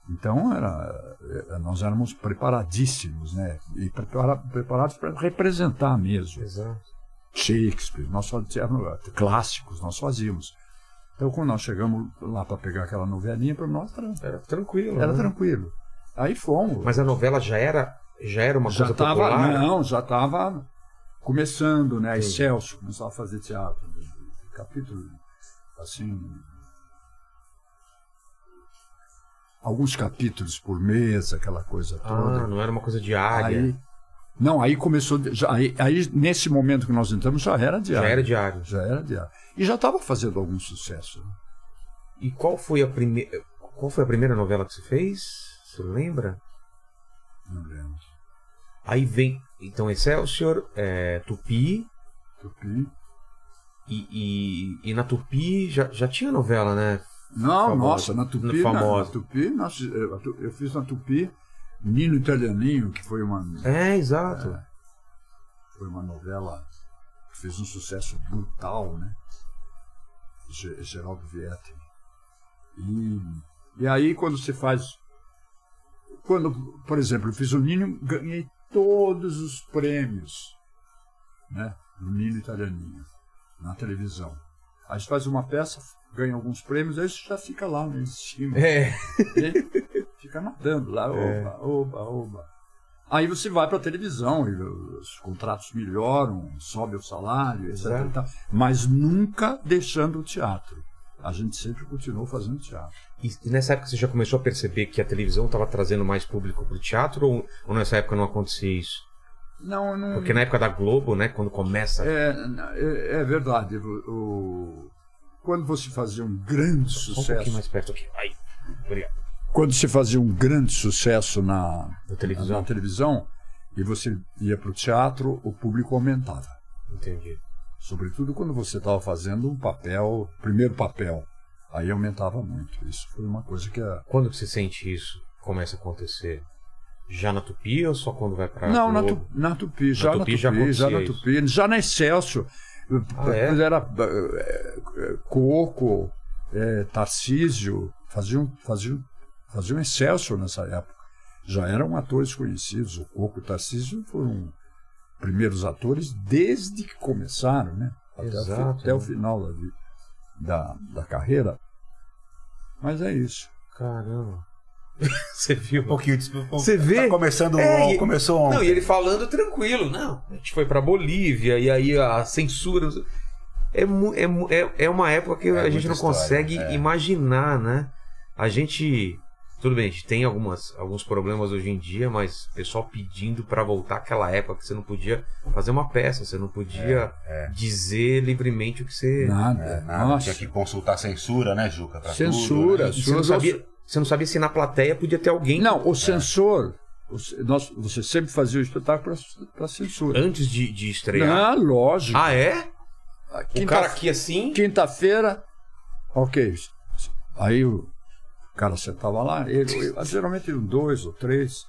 Então era, eh, nós éramos preparadíssimos, né? E prepara, preparados para representar mesmo.
exato.
Shakespeare, nós fazíamos clássicos, nós fazíamos. Então quando nós chegamos lá para pegar aquela novelinha, para nós era,
tranquilo.
era
né?
tranquilo. Aí fomos.
Mas a novela já era, já era uma
já
coisa
estava,
popular?
não, já estava começando, né? A
Sim.
Excelsior começava a fazer teatro, capítulo assim, alguns capítulos por mês, aquela coisa toda.
Ah, não era uma coisa diária.
aí, não, aí começou, já, aí, aí nesse momento que nós entramos já era
já
diário,
era diário.
já era diário e já estava fazendo algum sucesso. né?
E qual foi a primeira. Qual foi a primeira novela que você fez? Você lembra?
Não lembro.
Aí vem. Então, Excelsior, é, Tupi.
Tupi.
E, e, e na Tupi já, já tinha novela, né?
Não,
Famosa.
nossa, na Tupi, na, na
Famosa.
Tupi, nós, eu, eu fiz na Tupi Nino Italianinho, que foi uma,
É, exato.
foi uma novela que fez um sucesso brutal, né? Ge- Geraldo Vietti. E, e aí, quando você faz. Quando, por exemplo, eu fiz o Nino, ganhei todos os prêmios, né? No Nino Italianinho, na televisão. Aí você faz uma peça, ganha alguns prêmios, aí você já fica lá né, em cima.
É.
né? Fica nadando lá, oba, oba, oba. Aí você vai para a televisão, e os contratos melhoram, sobe o salário, etc. Mas nunca deixando o teatro. A gente sempre continuou fazendo teatro.
E, e nessa época você já começou a perceber que a televisão estava trazendo mais público pro teatro ou, ou nessa época não acontecia isso?
Não, não.
Porque na época da Globo, né, quando começa.
É, é, é verdade. O, o- quando você fazia um grande
Só um
sucesso.
pouquinho mais perto aqui. Aí. Obrigado.
Quando você fazia um grande sucesso na,
Na televisão.
na televisão e você ia para o teatro, o público aumentava.
Entendi.
Sobretudo quando você estava fazendo um papel, primeiro papel. Aí aumentava muito. Isso foi uma coisa que a.
Quando você sente isso começa a acontecer? Já na Tupi ou só quando vai pra
Não, na, tu, na Tupi, já na
Tupi
Tupi,
já
já, na
isso.
Tupi, já na Excelsior.
Ah, é?
Era eh, Coco, eh, Tarcísio, faziam, faziam, faziam Excelsior nessa época. Já eram atores conhecidos. O Coco e o Tarcísio foram primeiros atores desde que começaram, né? Até,
Exato,
até o
né?
final da, da, da carreira. Mas é isso.
Caramba. você viu?
Um pouquinho de...
Você vê?
Tá começando,
É, e-
começou ontem.
Não, e ele falando tranquilo. Não, a gente foi pra Bolívia e aí a censura. É, é, é, é uma época que
É
a gente não
história,
consegue
é.
imaginar, né? A gente. Tudo bem, a gente tem algumas, alguns problemas hoje em dia, mas o pessoal pedindo pra voltar àquela época que você não podia fazer uma peça, você não podia
é.
dizer livremente o que você.
Nada.
É, nada,
Nossa.
tinha que consultar censura, né, Juca? pra
Censura,
tudo, né?
Você, não sabia, você não sabia se na plateia podia ter alguém
Não, o censor. o ce- nós, você sempre fazia o espetáculo para censura.
antes de, de estrear.
Ah, lógico.
Ah, é? O
Quinta-
cara aqui assim.
Quinta-feira, ok. Aí o cara sentava lá, ele, eu- geralmente dois ou três,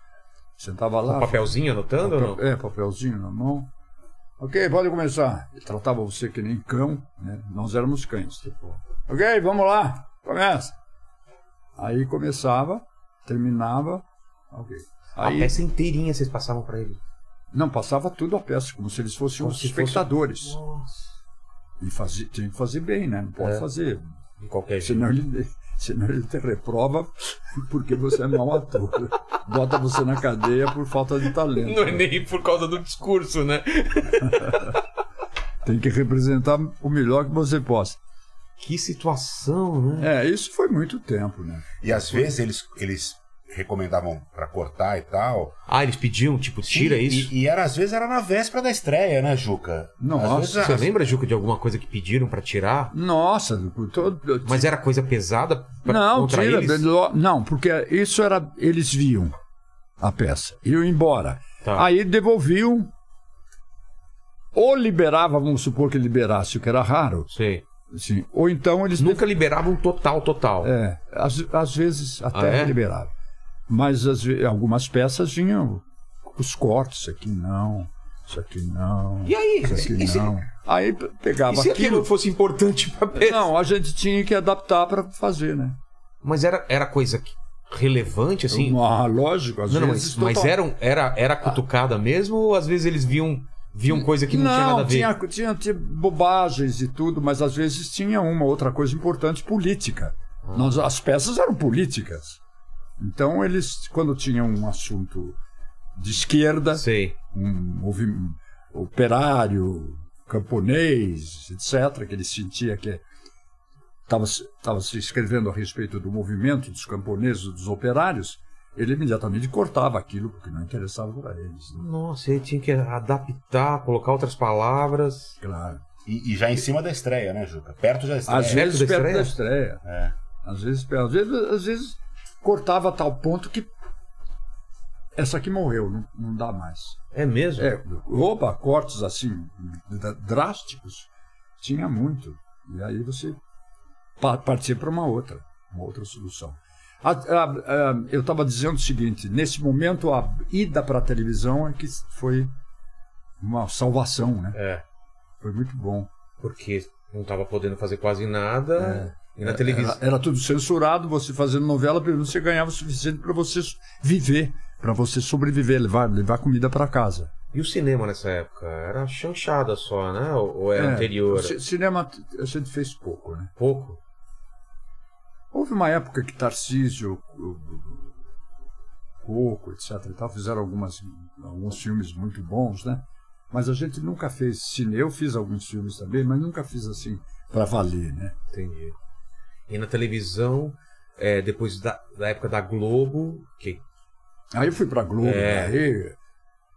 sentava lá.
Um papelzinho anotando ou não?
É, papelzinho na mão. Ok, pode começar. Ele tratava você que nem cão, né? Nós éramos cães. Tipo, ok, vamos lá, começa. Aí começava, terminava, ok.
A
Aí,
peça inteirinha vocês passavam pra ele.
não, passava tudo a peça, como se eles fossem
Como
os
se fosse-
espectadores.
Nossa.
E fazia, tinha que fazer bem, né? Não pode
É.
fazer.
De qualquer jeito.
Senão ele, senão ele te reprova porque você é mau ator. Bota você na cadeia por falta de talento.
Não é nem por causa do discurso, né?
Tem que representar o melhor que você possa.
Que situação, né?
É, isso foi muito tempo, né?
E às vezes eles, eles recomendavam pra cortar e tal.
Ah, eles pediam, tipo, tira
e,
isso.
E, e era, às vezes era na véspera da estreia, né, Juca?
Nossa,
Às vezes,
Você
as-
lembra, Juca, de alguma coisa que pediram pra tirar?
Nossa, todo,
Mas era coisa pesada pra,
não,
contra
tira,
eles?
não, porque isso era eles viam a peça, iam embora.
Tá.
Aí devolviam ou liberava, vamos supor que liberasse, o que era raro.
Sei.
Sim. Ou então eles.
Nunca liberavam total, total.
É, às, às vezes até
Ah, é?
liberaram. Mas ve- algumas peças tinham os cortes, isso aqui não, isso aqui não.
E aí?
Isso aqui
E se-
não. Aí p-
E
pegava
se aquilo
aquilo.
fosse importante pra peça?
Não, a gente tinha que adaptar para fazer, né?
Mas era, era coisa que- relevante, assim?
Ah, lógico, às
não, não,
vezes.
mas, mas eram, era, era cutucada mesmo ou às vezes eles viam, viam coisa que não, tinha nada a ver?
Tinha, tinha, tinha bobagens e tudo, mas às vezes tinha uma outra coisa importante, política.
Ah.
Nós, as peças eram políticas. Então eles, quando tinham um assunto de esquerda,
Sei.
um movimento operário, camponês, etc., que ele sentia que estava se escrevendo a respeito do movimento dos camponeses, dos operários, ele imediatamente cortava aquilo porque não interessava para eles. né?
Nossa, ele tinha que adaptar, colocar outras palavras.
Claro.
E, e já em cima da estreia, né, Juca? Perto da estreia.
Às
perto
vezes
da
perto
estreia?
da estreia.
É.
Às vezes, perto- às vezes, às vezes cortava a tal ponto que essa aqui morreu, não, não dá mais.
É mesmo?
É, opa, cortes assim drásticos tinha muito. E aí você pa- partia para uma outra, uma outra solução. A- a- a- eu estava dizendo o seguinte: nesse momento a ida para a televisão é que foi uma salvação, né?
É.
Foi muito bom.
Porque não tava podendo fazer quase nada. E na
Era,
televisão.
era tudo censurado, você fazendo novela, você ganhava o suficiente para você viver, para você sobreviver, levar, levar comida para casa.
E o cinema nessa época? Era chanchada só, né? Ou, era
É,
anterior?
cinema a gente fez pouco, né?
Pouco?
Houve uma época que Tarcísio, Coco, etc. e tal, fizeram algumas, alguns filmes muito bons, né? Mas a gente nunca fez cine. Eu fiz alguns filmes também, mas nunca fiz assim para valer, né?
Entendi. E na televisão, é, depois da, da época da Globo, que
Aí eu fui para Globo,
É.
aí,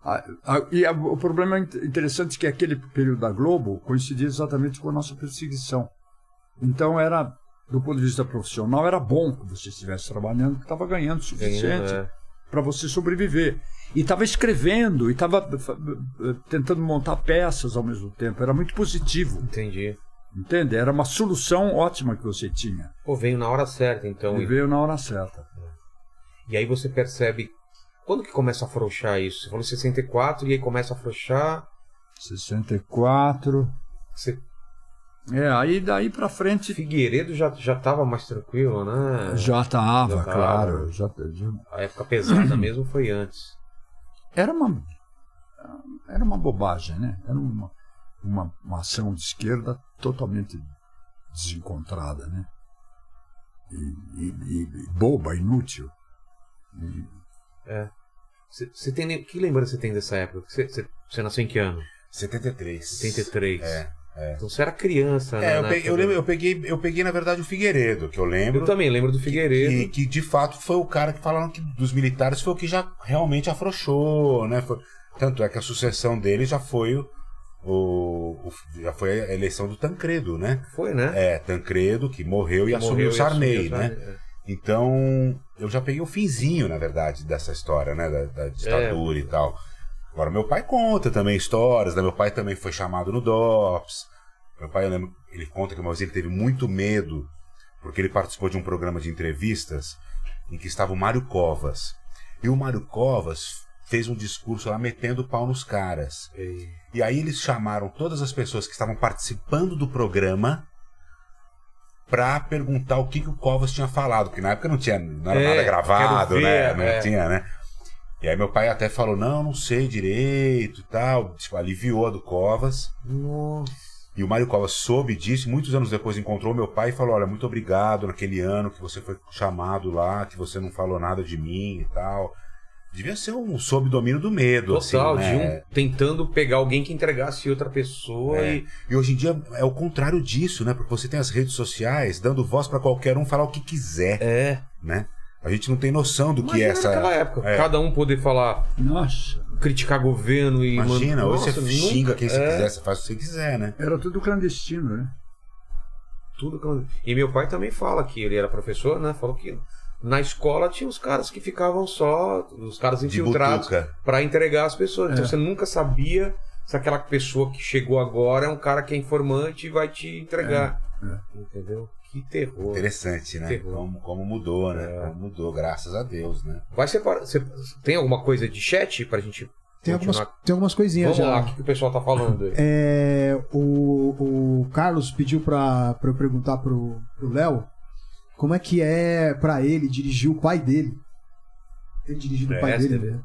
a- a- e a- o problema in- interessante é que aquele período da Globo coincidia exatamente com a nossa perseguição. Então era, do ponto de vista profissional, era bom que você estivesse trabalhando, porque estava ganhando o suficiente.
é,
para você sobreviver. E estava escrevendo, e estava tentando montar peças ao mesmo tempo. Era muito positivo,
entendi.
Entende? Era uma solução ótima que você tinha.
Pô, veio na hora certa, então.
E
E,
veio na hora certa.
e aí você percebe. Quando que começa a afrouxar isso? Você falou em 64 e aí começa a afrouxar.
64.
Você...
É, aí daí para frente
Figueiredo já, já tava mais tranquilo, né?
já estava,
Já tava.
claro. Já, já-
A época pesada mesmo foi antes.
era uma era uma bobagem, né? Era uma, uma, uma ação de esquerda totalmente desencontrada, né? E, e- e boba, inútil.
Você você tem. Que lembrança você tem dessa época? Você, nasceu em que ano?
73.
73.
É, é.
Então você era criança, né?
É, eu,
na
pe-
época
eu, lembro, eu, peguei, eu peguei, na verdade, o Figueiredo, que eu lembro.
Eu também lembro do Figueiredo.
Que, que de fato foi o cara que falaram que dos militares foi o que já realmente afrouxou, né? Foi- tanto é que a sucessão dele já foi o, o- o- já foi a eleição do Tancredo, né?
Foi, né?
É, Tancredo que morreu e assumiu o
e
Sarney,
assumiu o
né?
Sarney, é.
Então, eu já peguei o finzinho, na verdade, dessa história, né? Da, da ditadura
É.
e tal. Agora, meu pai conta também histórias, né? Meu pai também foi chamado no DOPS. Meu pai, eu lembro, ele conta que uma vez ele teve muito medo, porque ele participou de um programa de entrevistas em que estava o Mário Covas. E o Mário Covas fez um discurso lá metendo o pau nos caras.
E-
E aí eles chamaram todas as pessoas que estavam participando do programa pra perguntar o que, que o Covas tinha falado, porque na época não tinha não era
É,
nada gravado, né?
ver,
Não
é.
tinha, né? E aí meu pai até falou, não, não sei direito e tal, tipo, aliviou a do Covas.
Nossa.
E o Mário Covas soube disso, muitos anos depois encontrou meu pai e falou, olha, muito obrigado naquele ano que você foi chamado lá, que você não falou nada de mim e tal. Devia ser um sob domínio do medo,
Total,
assim,
de
né?
um tentando pegar alguém que entregasse outra pessoa
É.
e.
E hoje em dia é o contrário disso, né? Porque você tem as redes sociais dando voz pra qualquer um falar o que quiser,
É.
né? A gente não tem noção do que
Imagina
é essa.
naquela época.
É.
Cada um poder falar,
Nossa,
criticar governo e.
Imagina,
mano-
hoje
Nossa,
você xinga
nunca-
quem você
é,
quiser, você faz o que você quiser, né?
era tudo clandestino, né?
Tudo que- E meu pai também fala que ele era professor, né? Falou que na escola tinha os caras que ficavam só, os caras infiltrados pra entregar as pessoas. Então
É.
você nunca sabia se aquela pessoa que chegou agora é um cara que é informante e vai te entregar.
É,
Entendeu? Que terror.
Interessante, né?
Terror.
Como, como mudou, né?
É.
Como mudou, graças a Deus, né?
Vai separar. Você tem alguma coisa de chat pra gente
Tem algumas, tem algumas coisinhas
Vamos
já.
lá, o que, que o pessoal tá falando aí?
É, o, o Carlos pediu pra, pra eu perguntar pro pro Léo como é que é pra ele dirigir o pai dele. Ele dirigindo o pai dele,
né?
né?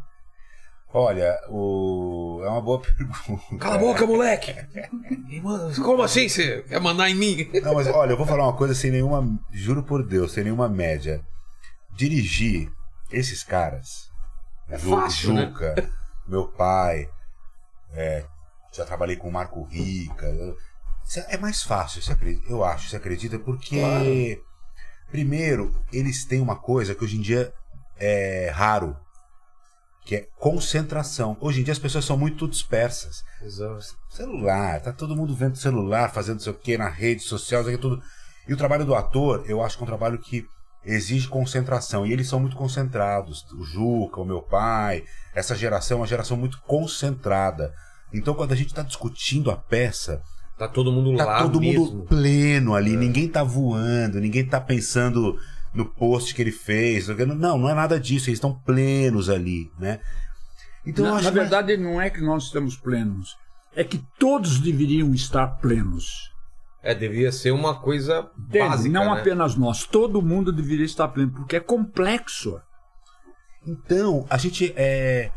Olha, o... é uma boa pergunta.
Cala a boca, moleque! Como assim você quer mandar em mim?
Não, mas olha, eu vou falar uma coisa sem nenhuma. Juro por Deus, sem nenhuma média. Dirigir esses caras.
É
Ju-
fácil, né?
Juca, meu pai. é, já trabalhei com o Marco Rica. eu- é mais fácil, eu acho, você acredita? Porque,
Claro.
Primeiro, eles têm uma coisa que hoje em dia é raro. Que é concentração. Hoje em dia as pessoas são muito dispersas
Exato.
celular, tá todo mundo vendo celular, fazendo sei o que na rede social, isso aqui tudo. E o trabalho do ator, eu acho que é um trabalho que exige concentração. E eles são muito concentrados. O Juca, o meu pai, essa geração é uma geração muito concentrada. Então, quando a gente está discutindo a peça,
Tá todo mundo
tá
lá
todo
mesmo.
mundo pleno ali, ninguém tá voando, ninguém tá pensando no post que ele fez. Não, não é nada disso, eles estão plenos ali, né? Então,
na,
acho
na
mais-
verdade, não é que nós estamos plenos. É que todos deveriam estar plenos.
É, devia ser uma coisa
Entende?
básica,
não
né?
apenas nós, todo mundo deveria estar pleno, porque é complexo.
Então, a gente é.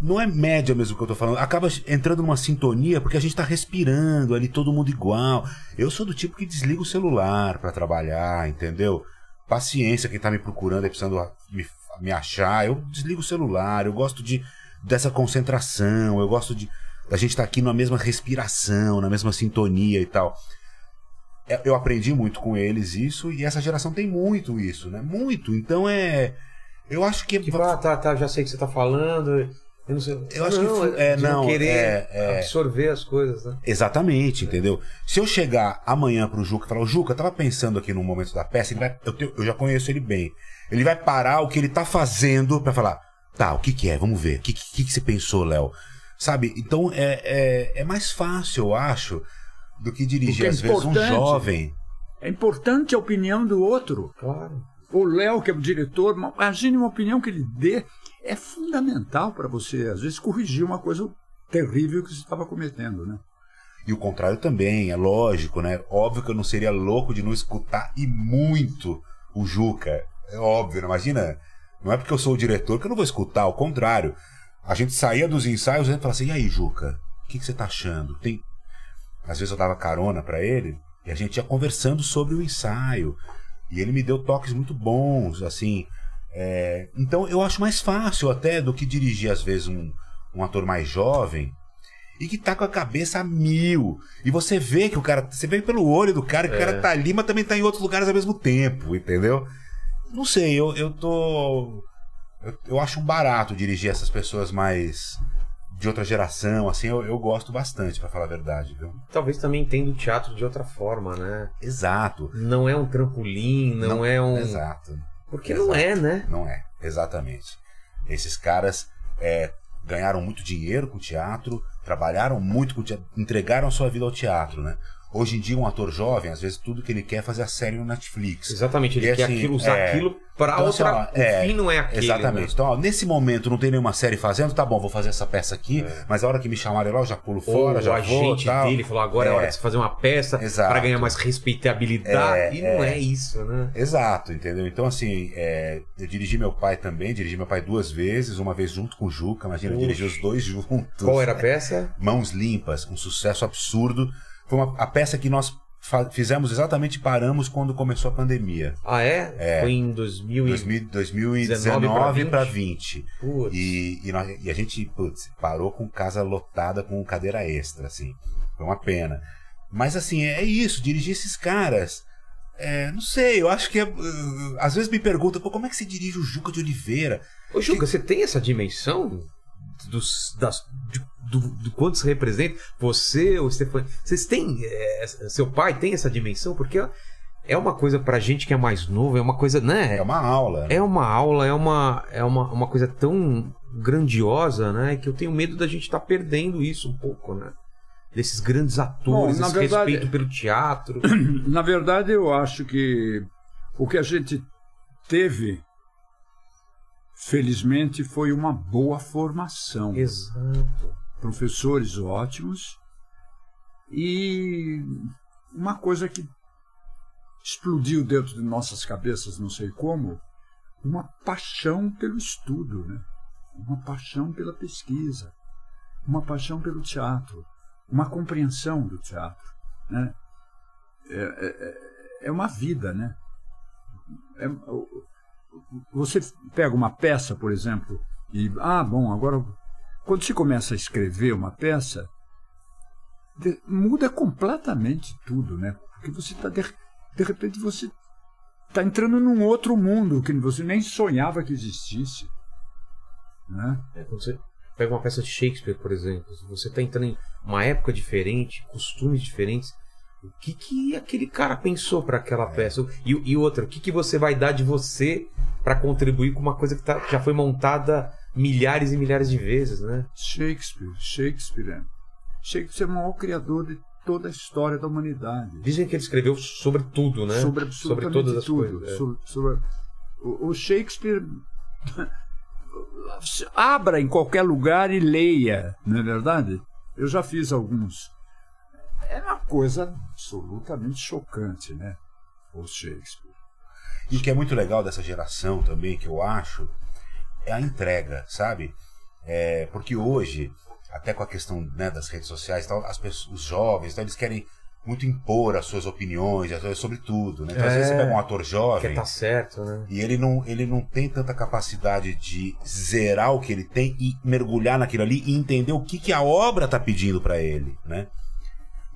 Não é média mesmo que eu tô falando. Acaba entrando numa sintonia porque a gente tá respirando ali, todo mundo igual. Eu sou do tipo que desliga o celular pra trabalhar, entendeu? Paciência, quem tá me procurando aí precisando me, me achar. Eu desligo o celular, eu gosto de dessa concentração, eu gosto de. A gente tá aqui na mesma respiração, na mesma sintonia e tal. É, Eu aprendi muito com eles isso e essa geração tem muito isso, né? Muito. Então é. Eu acho que.
Tipo, ah, tá, tá, já sei o que você tá falando. Eu não sei.
Eu acho que
não,
fu- é,
de
não,
querer
é, é.
absorver as coisas, né?
Exatamente, entendeu? Se eu chegar amanhã pro Juca e falar, o Juca, eu tava pensando aqui no momento da peça, ele vai, eu, tenho- eu já conheço ele bem. Ele vai parar o que ele tá fazendo pra falar, tá, o que que é? Vamos ver. O que, que, que você pensou, Léo? Sabe? Então é, é, é mais fácil, eu acho, do que dirigir,
Porque é
às vezes, um jovem.
É importante a opinião do outro.
Claro.
O Léo, que é o diretor, imagine uma opinião que ele dê. É fundamental para você, às vezes, corrigir uma coisa terrível que você estava cometendo, né?
E o contrário também, é lógico, né? Óbvio que eu não seria louco de não escutar e muito o Juca. É óbvio, né? imagina. Não é porque eu sou o diretor que eu não vou escutar, ao contrário. A gente saía dos ensaios e falava assim: e aí, Juca, o que, que você tá achando? Tem... Às vezes eu dava carona para ele e a gente ia conversando sobre o ensaio. E ele me deu toques muito bons, assim. É, Então eu acho mais fácil até do que dirigir, às vezes, um, um ator mais jovem e que tá com a cabeça a mil. E você vê que o cara. Você vê pelo olho do cara que o cara tá ali, mas também tá em outros lugares ao mesmo tempo, entendeu? Não sei, eu, eu tô. Eu, eu acho barato dirigir essas pessoas mais. de outra geração, assim, eu, eu gosto bastante, pra falar a verdade, viu?
Talvez também entenda o teatro de outra forma, né?
Exato.
Não é um trampolim, não, é um.
Exato.
Porque não é, né?
Não é, exatamente. Esses caras é, ganharam muito dinheiro com o teatro, trabalharam muito com o teatro, entregaram a sua vida ao teatro, né? Hoje em dia, um ator jovem, às vezes, tudo que ele quer é fazer a série no Netflix.
Exatamente, ele
E
quer
assim,
aquilo, usar
é,
aquilo pra
então, assim,
outra.
ó, é,
o fim não é aquele.
Exatamente.
né?
Então, ó, nesse momento não tem nenhuma série fazendo, tá bom, vou fazer essa peça aqui, mas a hora que me chamarem lá, eu já pulo fora,
Ou
já
o
vou,
agente
tal.
dele falou: agora é,
É.
hora de você fazer uma peça pra ganhar mais respeitabilidade.
É,
e não é.
é.
isso, né?
Exato, entendeu? Então, assim, é, eu dirigi meu pai também, dirigi meu pai duas vezes, uma vez junto com o Juca, imagina, eu
Puxa.
dirigi os dois juntos.
Qual era a peça?
Mãos Limpas, um sucesso absurdo. Foi uma, a peça que nós fizemos exatamente paramos quando começou a pandemia.
Ah, é?
É.
Foi em 2000 e...
2000
19
2019
pra
para
20.
20.
Putz.
E, e, nós- e a gente, putz, parou com casa lotada com cadeira extra, assim. Foi uma pena. Mas assim, é isso, dirigir esses caras. é, não sei, eu acho que é, às vezes me perguntam, pô, como é que se dirige o Juca de Oliveira?
Ô, Juca, você tem essa dimensão dos, das, de, do, do quanto se representa? Você, o Stefano, vocês têm. é, seu pai tem essa dimensão? Porque é uma coisa pra gente que é mais novo, é uma coisa, né?
É uma aula.
É uma aula, é uma, é uma, uma coisa tão grandiosa, né? Que eu tenho medo da gente estar perdendo isso um pouco, né? Desses grandes atores,
Bom,
esse
verdade-
respeito pelo teatro.
Na verdade, eu acho que o que a gente teve, felizmente, foi uma boa formação.
Exato.
Professores ótimos e uma coisa que explodiu dentro de nossas cabeças, não sei como, uma paixão pelo estudo, né? uma paixão pela pesquisa, uma paixão pelo teatro, uma compreensão do teatro. Né? É, é- é uma vida, né? É- você pega uma peça, por exemplo, e ah, bom, agora quando se começa a escrever uma peça, de- muda completamente tudo, né? Porque você está de, de repente você está entrando num outro mundo que você nem sonhava que existisse, né?
É, quando você pega uma peça de Shakespeare, por exemplo, você está entrando em uma época diferente, costumes diferentes, o que que aquele cara pensou para aquela peça? E, e outra, o que que você vai dar de você para contribuir com uma coisa que tá- já foi montada milhares e milhares de vezes, né?
Shakespeare, Shakespeare, é- Shakespeare é o maior criador de toda a história da humanidade.
Dizem que ele escreveu sobre tudo, né?
sobre absolutamente
todas as
tudo.
coisas. é.
Sobre- sobre- o, o Shakespeare abra em qualquer lugar e leia, não é verdade? Eu já fiz alguns. É uma coisa absolutamente chocante, né? O Shakespeare.
E o que é muito legal dessa geração também, que eu acho, é a entrega, sabe? É, porque hoje, até com a questão né, das redes sociais, tal, as pessoas, os jovens, então, eles querem muito impor as suas opiniões sobre tudo. Né? Então, às
É.
vezes você pega um ator jovem
Quer tá certo, né?
e ele não, ele não tem tanta capacidade de zerar o que ele tem e mergulhar naquilo ali e entender o que, que a obra tá pedindo para ele, né?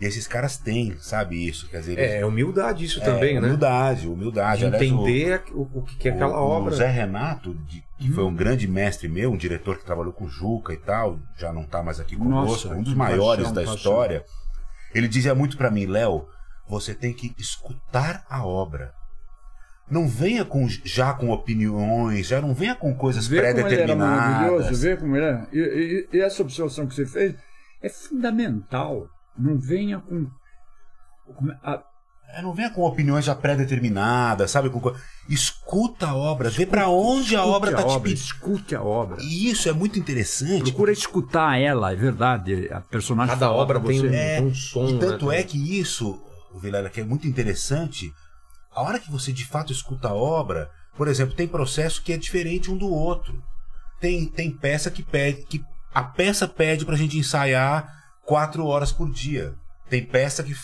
E esses caras têm, sabe isso? Quer dizer,
É, é humildade isso
é,
também, né?
humildade, humildade.
De
Aliás, o-
entender o, o que é aquela
o,
obra.
O Zé Renato, de- que foi um grande mestre meu, um diretor que trabalhou com o Juca e tal, já não está mais aqui conosco,
Nossa,
um dos maiores
paixão,
da
paixão.
história. Ele dizia muito para mim, Léo, você tem que escutar a obra. Não venha com, já com opiniões, já não venha com coisas
Vê como ele era maravilhoso,
pré-determinadas.
vê como ele é. E, e- e essa observação que você fez é fundamental. Não venha com. com- a-
É, não venha com opiniões já pré-determinadas, sabe? Escuta a obra, vê para onde a
escute
obra está te pedindo.
Escute a obra.
E isso é muito interessante.
Procura escutar ela, é verdade. A personagem
Cada obra tem
você.
um,
É,
um som,
E tanto
né?
é que isso, Vilela, que é muito interessante, a hora que você de fato escuta a obra, por exemplo, tem processo que é diferente um do outro. Tem, tem peça que pede, que a peça pede pra gente ensaiar quatro horas por dia. Tem peça que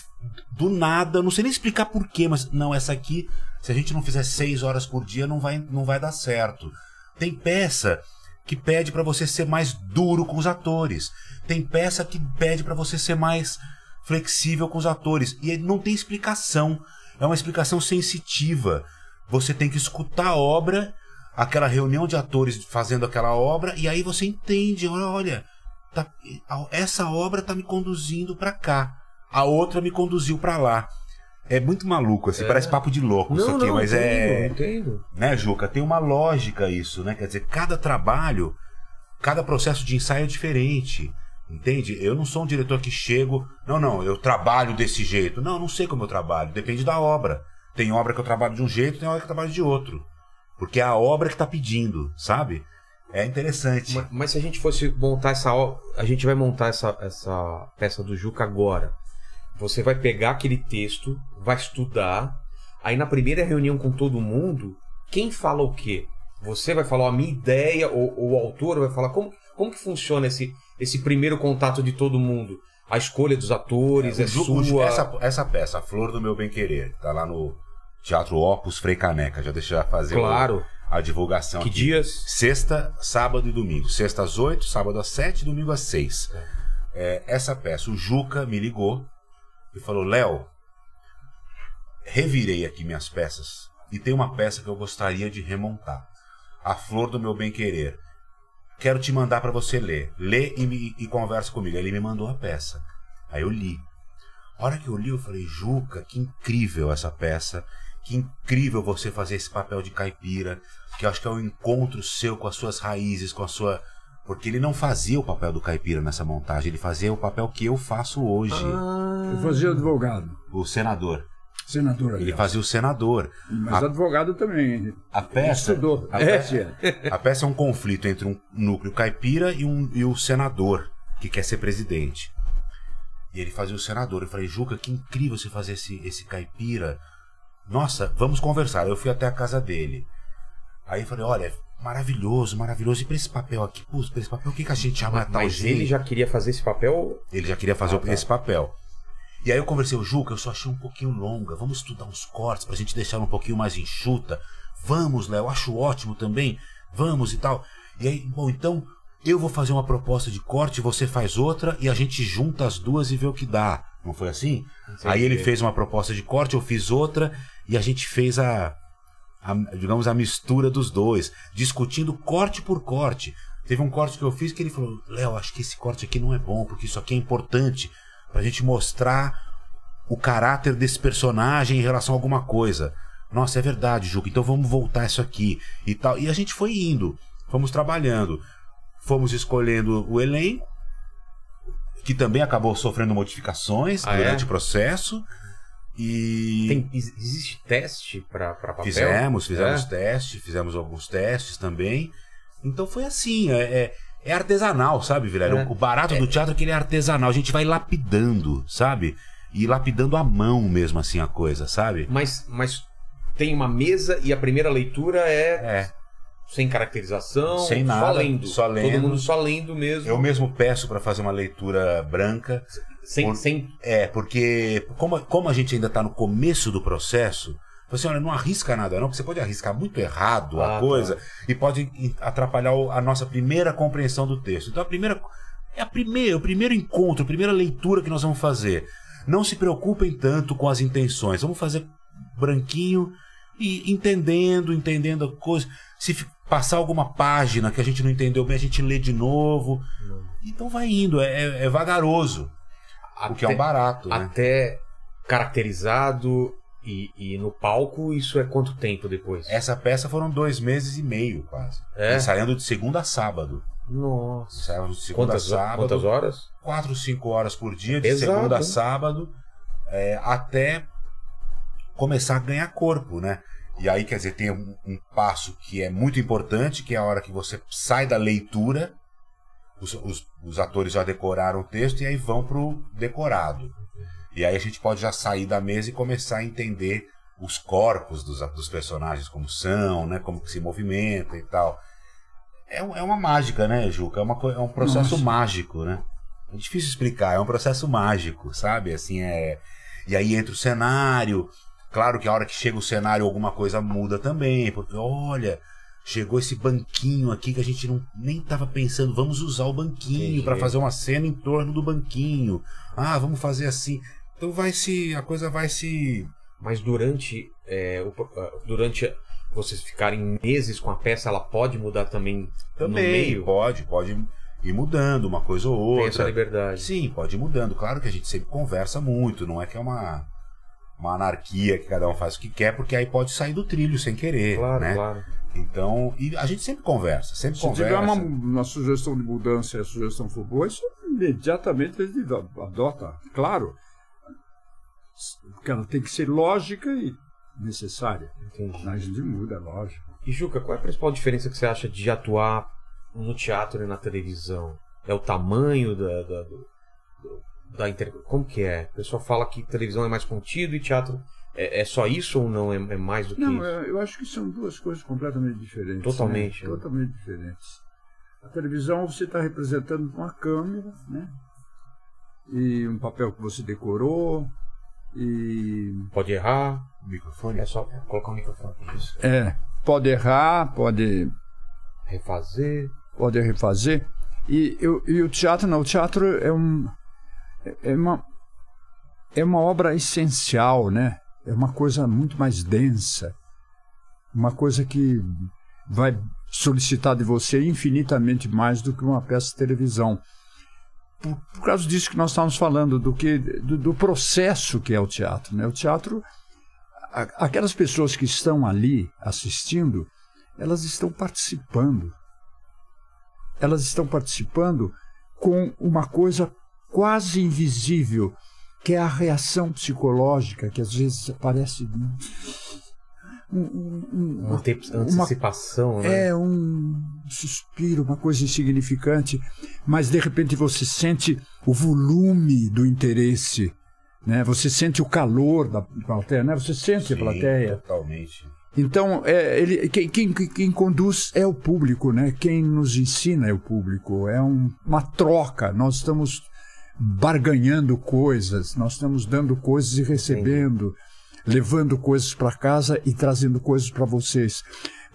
do nada, não sei nem explicar porquê, mas não, essa aqui, se a gente não fizer seis horas por dia, não vai, não vai dar certo. Tem peça que pede pra você ser mais duro com os atores. Tem peça que pede pra você ser mais flexível com os atores. E não tem explicação. É uma explicação sensitiva. Você tem que escutar a obra, aquela reunião de atores fazendo aquela obra, e aí você entende, olha, tá- essa obra tá me conduzindo pra cá. A outra me conduziu pra lá. É muito maluco, assim,
É.
parece papo de louco isso
Não,
aqui,
não,
mas
entendo,
é
entendo.
né, Juca? Tem uma lógica isso, né? Quer dizer, cada trabalho, cada processo de ensaio é diferente. Entende? Eu não sou um diretor que chego, não, não, eu trabalho desse jeito. Não, eu não sei como eu trabalho, depende da obra. Tem obra que eu trabalho de um jeito, tem obra que eu trabalho de outro. Porque é a obra que tá pedindo, sabe? É interessante.
Mas, mas se a gente fosse montar essa a gente vai montar essa, essa peça do Juca agora. Você vai pegar aquele texto, vai estudar, aí na primeira reunião com todo mundo, quem fala o quê? Você vai falar a minha ideia, ou, ou o autor vai falar como, como que funciona esse, esse primeiro contato de todo mundo? A escolha dos atores, é,
Ju- o
sua.
essa, essa peça, A Flor do Meu Bem Querer, tá lá no Teatro Opus Frei Caneca. Já deixa eu fazer o-
Claro.
A divulgação
Que
aqui.
dias?
Sexta, sábado e domingo. Sexta às 8, sábado às 7, domingo às 6. É, essa peça, o Juca me ligou e falou: Léo, revirei aqui minhas peças e tem uma peça que eu gostaria de remontar. A Flor do Meu Bem Querer. Quero te mandar para você ler. Lê e, me, e conversa comigo. Aí ele me mandou a peça. Aí eu li. A hora que eu li, eu falei: Juca, que incrível essa peça. Que incrível você fazer esse papel de caipira. Que eu acho que é um encontro seu com as suas raízes, com a sua Porque ele não fazia o papel do caipira nessa montagem, ele fazia o papel que eu faço hoje,
Ah.
Eu fazia advogado,
o senador.
senador.
Ele
aliás.
fazia o senador.
Mas
a-
advogado também.
A peça,
Estudou.
a, peça, a peça é um conflito entre um núcleo caipira e, um, e o senador, que quer ser presidente. E ele fazia o senador. Eu falei, Juca, que incrível você fazer esse, esse caipira. Nossa, vamos conversar. Eu fui até a casa dele. Aí eu falei, olha, maravilhoso, maravilhoso. E pra esse papel aqui, putz, pra esse papel, o que, que a gente chama tal
Mas
jeito?
ele já queria fazer esse papel.
Ele já queria fazer
Ah, tá.
esse papel. E aí eu conversei, o Juca, eu só achei um pouquinho longa. Vamos estudar uns cortes pra gente deixar ela um pouquinho mais enxuta. Vamos, Léo, acho ótimo também. Vamos e tal. E aí, bom, então eu vou fazer uma proposta de corte, você faz outra e a gente junta as duas e vê o que dá. Não foi assim? Aí ele fez uma proposta de corte, eu fiz outra e a gente fez a, a, digamos, a mistura dos dois, discutindo corte por corte. Teve um corte que eu fiz que ele falou: Léo, acho que esse corte aqui não é bom, porque isso aqui é importante pra gente mostrar o caráter desse personagem em relação a alguma coisa. Nossa, é verdade, Juca, então vamos voltar isso aqui e tal. E a gente foi indo, fomos trabalhando, fomos escolhendo o elenco, que também acabou sofrendo modificações
Ah,
durante
é?
o processo. E
Tem, ex- existe teste pra, pra papel?
Fizemos, fizemos
É?
testes, fizemos alguns testes também. Então foi assim, é, é, é artesanal, sabe, Vilela?
É.
O barato do teatro é que ele é artesanal, a gente vai lapidando, sabe? E lapidando à mão mesmo assim a coisa, sabe?
Mas, mas tem uma mesa e a primeira leitura é,
É.
sem caracterização,
Sem
só
nada,
lendo.
só lendo.
Todo mundo só lendo mesmo.
Eu mesmo peço para fazer uma leitura branca.
Sem,
por-
sem
É, porque como, como a gente ainda tá no começo do processo, você olha, não arrisca nada não, porque você pode arriscar muito errado
Ah,
a coisa e pode atrapalhar a nossa primeira compreensão do texto. Então a primeira é a primeira, o primeiro encontro, a primeira leitura que nós vamos fazer. Não se preocupem tanto com as intenções. Vamos fazer branquinho e entendendo, entendendo a coisa. Se passar alguma página que a gente não entendeu bem, a gente lê de novo. Então vai indo, é, é- é vagaroso. O que é um barato, né?
até caracterizado e, e no palco, isso é quanto tempo depois?
Essa peça foram dois meses e meio, quase.
É?
Ensaiando de segunda a sábado.
Nossa.
Ensaiando de segunda
Quantas,
a sábado.
quantas horas?
Quatro, cinco horas por dia, de
Exato.
segunda a sábado, é, até começar a ganhar corpo, né? E aí, quer dizer, tem um, um passo que é muito importante, que é a hora que você sai da leitura, os, os- os atores já decoraram o texto e aí vão pro decorado. E aí a gente pode já sair da mesa e começar a entender os corpos dos, dos personagens, como são, né? Como que se movimenta e tal. É, é uma mágica, né, Juca? É, uma, é um processo
Nossa.
mágico, né? É difícil explicar, é um processo mágico, sabe? Assim, é... E aí entra o cenário. Claro que a hora que chega o cenário alguma coisa muda também, porque olha, chegou esse banquinho aqui que a gente não, nem estava pensando, vamos usar o banquinho para fazer uma cena em torno do banquinho. Ah, vamos fazer assim. Então vai se, a coisa vai se
Mas durante, é, o ah, durante vocês ficarem meses com a peça, ela pode mudar também, no
também
meio?
pode, pode ir mudando uma coisa ou
Tem essa
outra.
liberdade.
Sim, pode ir mudando. Claro que a gente sempre conversa muito, não é que é uma, uma anarquia que cada um faz o que quer, porque aí pode sair do trilho sem querer,
Claro,
né?
claro.
Então, e a gente sempre conversa, sempre
Se
conversa.
tiver uma, uma sugestão de mudança e a sugestão for boa, isso imediatamente ele adota. Claro. Porque ela tem que ser lógica e necessária.
Entendi.
A gente muda, é lógico.
E Juca, qual é a principal diferença que você acha de atuar no teatro e na televisão? É o tamanho da, da, do- da inter... Como que é? O pessoal fala que televisão é mais contido e teatro é, é só isso ou não? É, é mais do que
Não,
isso?
é- eu acho que são duas coisas completamente diferentes.
Totalmente,
né?
né?
Totalmente diferentes. A televisão você está representando uma câmera, né? E um papel que você decorou. E.
Pode errar,
Microfone?
é só colocar o microfone. Isso.
É. Pode errar, pode,
Refazer.
pode refazer. E, eu- e o teatro, não. O teatro é um. É uma, é uma obra essencial, né? É uma coisa muito mais densa. Uma coisa que vai solicitar de você infinitamente mais do que uma peça de televisão. Por, por causa disso que nós estamos falando, do, que, do, do processo que é o teatro. Né? O teatro, a- aquelas pessoas que estão ali assistindo, elas estão participando. elas estão participando com uma coisa quase invisível, que é a reação psicológica, que às vezes parece um, um,
uma antecipação,
né? É um suspiro, uma coisa insignificante, mas de repente você sente o volume do interesse, né? Você sente o calor da plateia, né? Você sente Sim, a plateia.
Totalmente.
Então, é, ele, quem, quem, quem, conduz é o público, né? Quem nos ensina é o público. É um, uma troca. Nós estamos barganhando coisas, nós estamos dando coisas e recebendo. Entendi levando coisas para casa e trazendo coisas para vocês.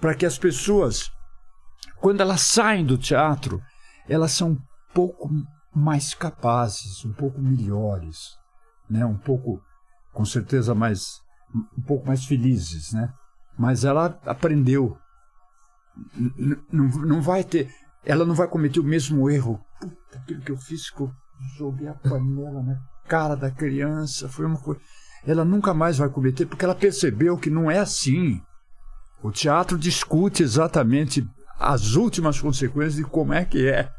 Para que as pessoas, quando elas saem do teatro, elas são um pouco mais capazes, um pouco melhores, né? um pouco, com certeza, mais, um pouco mais felizes. Né? Mas ela aprendeu. não, não vai ter. Ela não vai cometer o mesmo erro. Puta, aquilo que eu fiz, eu joguei a panela na cara da criança, foi uma coisa ela nunca mais vai cometer, porque ela percebeu que não é assim. O teatro discute exatamente as últimas consequências de como é que é.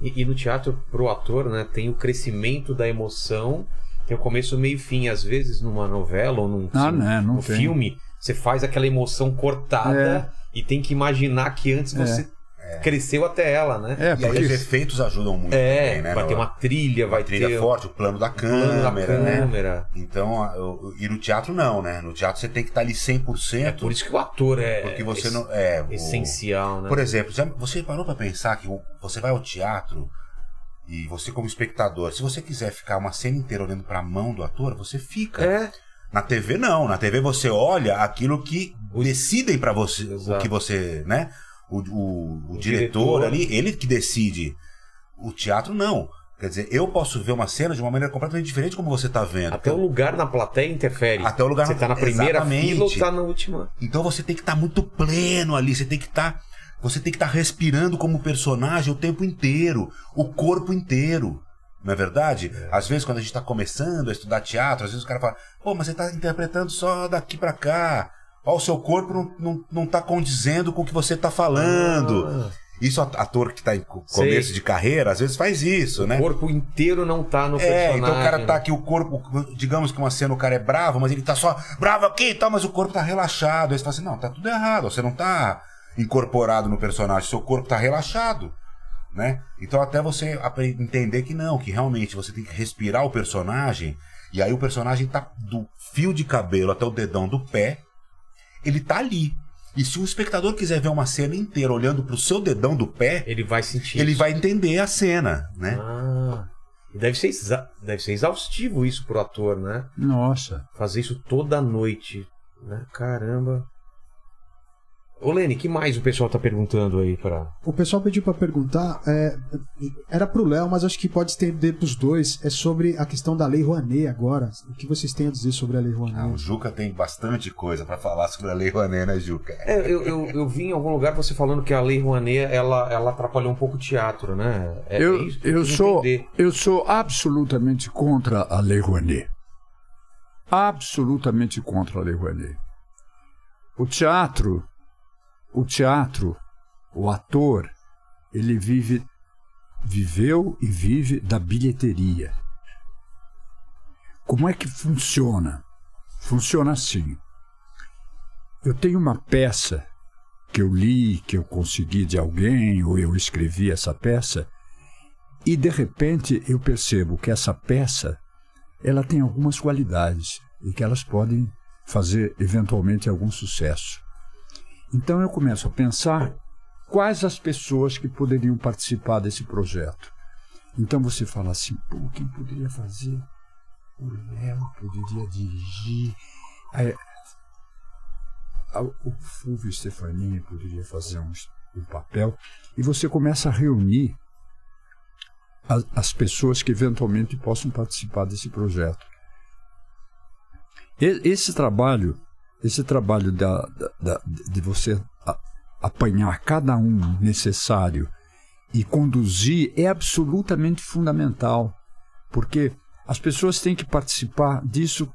E, e no teatro, pro ator, né, tem o crescimento da emoção, tem o começo, meio e fim. Às vezes, numa novela ou num
ah, não, não
filme, você faz aquela emoção cortada é. e tem que imaginar que antes é. você é. cresceu até ela, né?
É, porque... E aí os efeitos ajudam muito
é, também, né? Vai ter uma trilha, vai
trilha
ter...
forte, o plano da câmera, plano da né? câmera. Então, e no teatro não, né? No teatro você tem que estar ali 100%.
É por isso que o ator é
porque você não é
essencial,
o...
né?
Por exemplo, você parou para pensar que você vai ao teatro e você como espectador, se você quiser ficar uma cena inteira olhando para a mão do ator, você fica.
É.
Na TV não, na TV você olha aquilo que decidem para você, Exato. o que você, né? O, o, o, diretor, diretor ali, ele que decide. O teatro não. Quer dizer, eu posso ver uma cena de uma maneira completamente diferente como você está vendo.
Até então, o lugar na plateia interfere.
Até o lugar
Você está na primeira Exatamente. fila ou está na última.
Então você tem que estar tá muito pleno ali, você tem que estar. Tá, você tem que estar tá respirando como personagem o tempo inteiro, o corpo inteiro. Não é verdade? É. Às vezes, quando a gente está começando a estudar teatro, às vezes o cara fala, pô, mas você está interpretando só daqui para cá. Ó, o seu corpo não, não, não tá condizendo com o que você tá falando. Ah. Isso, ator que tá em começo Sei. de carreira, às vezes faz isso,
o
né?
O corpo inteiro não tá no
é, personagem. É, então o cara tá aqui, o corpo, digamos que uma cena o cara é bravo, mas ele tá só bravo aqui e tal, mas o corpo tá relaxado. Aí você fala assim, não, tá tudo errado, você não tá incorporado no personagem, seu corpo tá relaxado, né? Então até você entender que não, que realmente você tem que respirar o personagem, e aí o personagem tá do fio de cabelo até o dedão do pé, ele tá ali. E se o espectador quiser ver uma cena inteira olhando pro seu dedão do pé,
ele vai sentir.
Ele isso. vai entender a cena, né?
Ah. Deve ser, deve ser exaustivo isso pro ator, né?
Nossa.
Fazer isso toda noite. Né? Caramba. Ô Lene, que mais o pessoal tá perguntando aí para?
O pessoal pediu para perguntar, é, era pro Léo, mas acho que pode estender pros dois, é sobre a questão da Lei Rouanet agora. O que vocês têm a dizer sobre a Lei Rouanet? Ah,
o Juca tem bastante coisa para falar sobre a Lei Rouanet, né, Juca?
É, eu, eu, eu, vi em algum lugar você falando que a Lei Rouanet, ela, ela atrapalhou um pouco o teatro, né?
É, eu, é isso, eu, sou, eu sou absolutamente contra a Lei Rouanet. Absolutamente contra a Lei Rouanet. O teatro o teatro, o ator, ele vive, viveu e vive da bilheteria. Como é que funciona? Funciona assim. Eu tenho uma peça que eu li, que eu consegui de alguém, ou eu escrevi essa peça, e de repente eu percebo que essa peça ela tem algumas qualidades e que elas podem fazer eventualmente algum sucesso. Então eu começo a pensar quais as pessoas que poderiam participar desse projeto. Então você fala assim, pô, quem poderia fazer? O Léo poderia dirigir. Aí, o Fulvio Stefanini poderia fazer um, um, papel. E você começa a reunir as, as pessoas que eventualmente possam participar desse projeto. E, esse trabalho esse trabalho da, da, de você apanhar cada um necessário e conduzir é absolutamente fundamental, porque as pessoas têm que participar disso,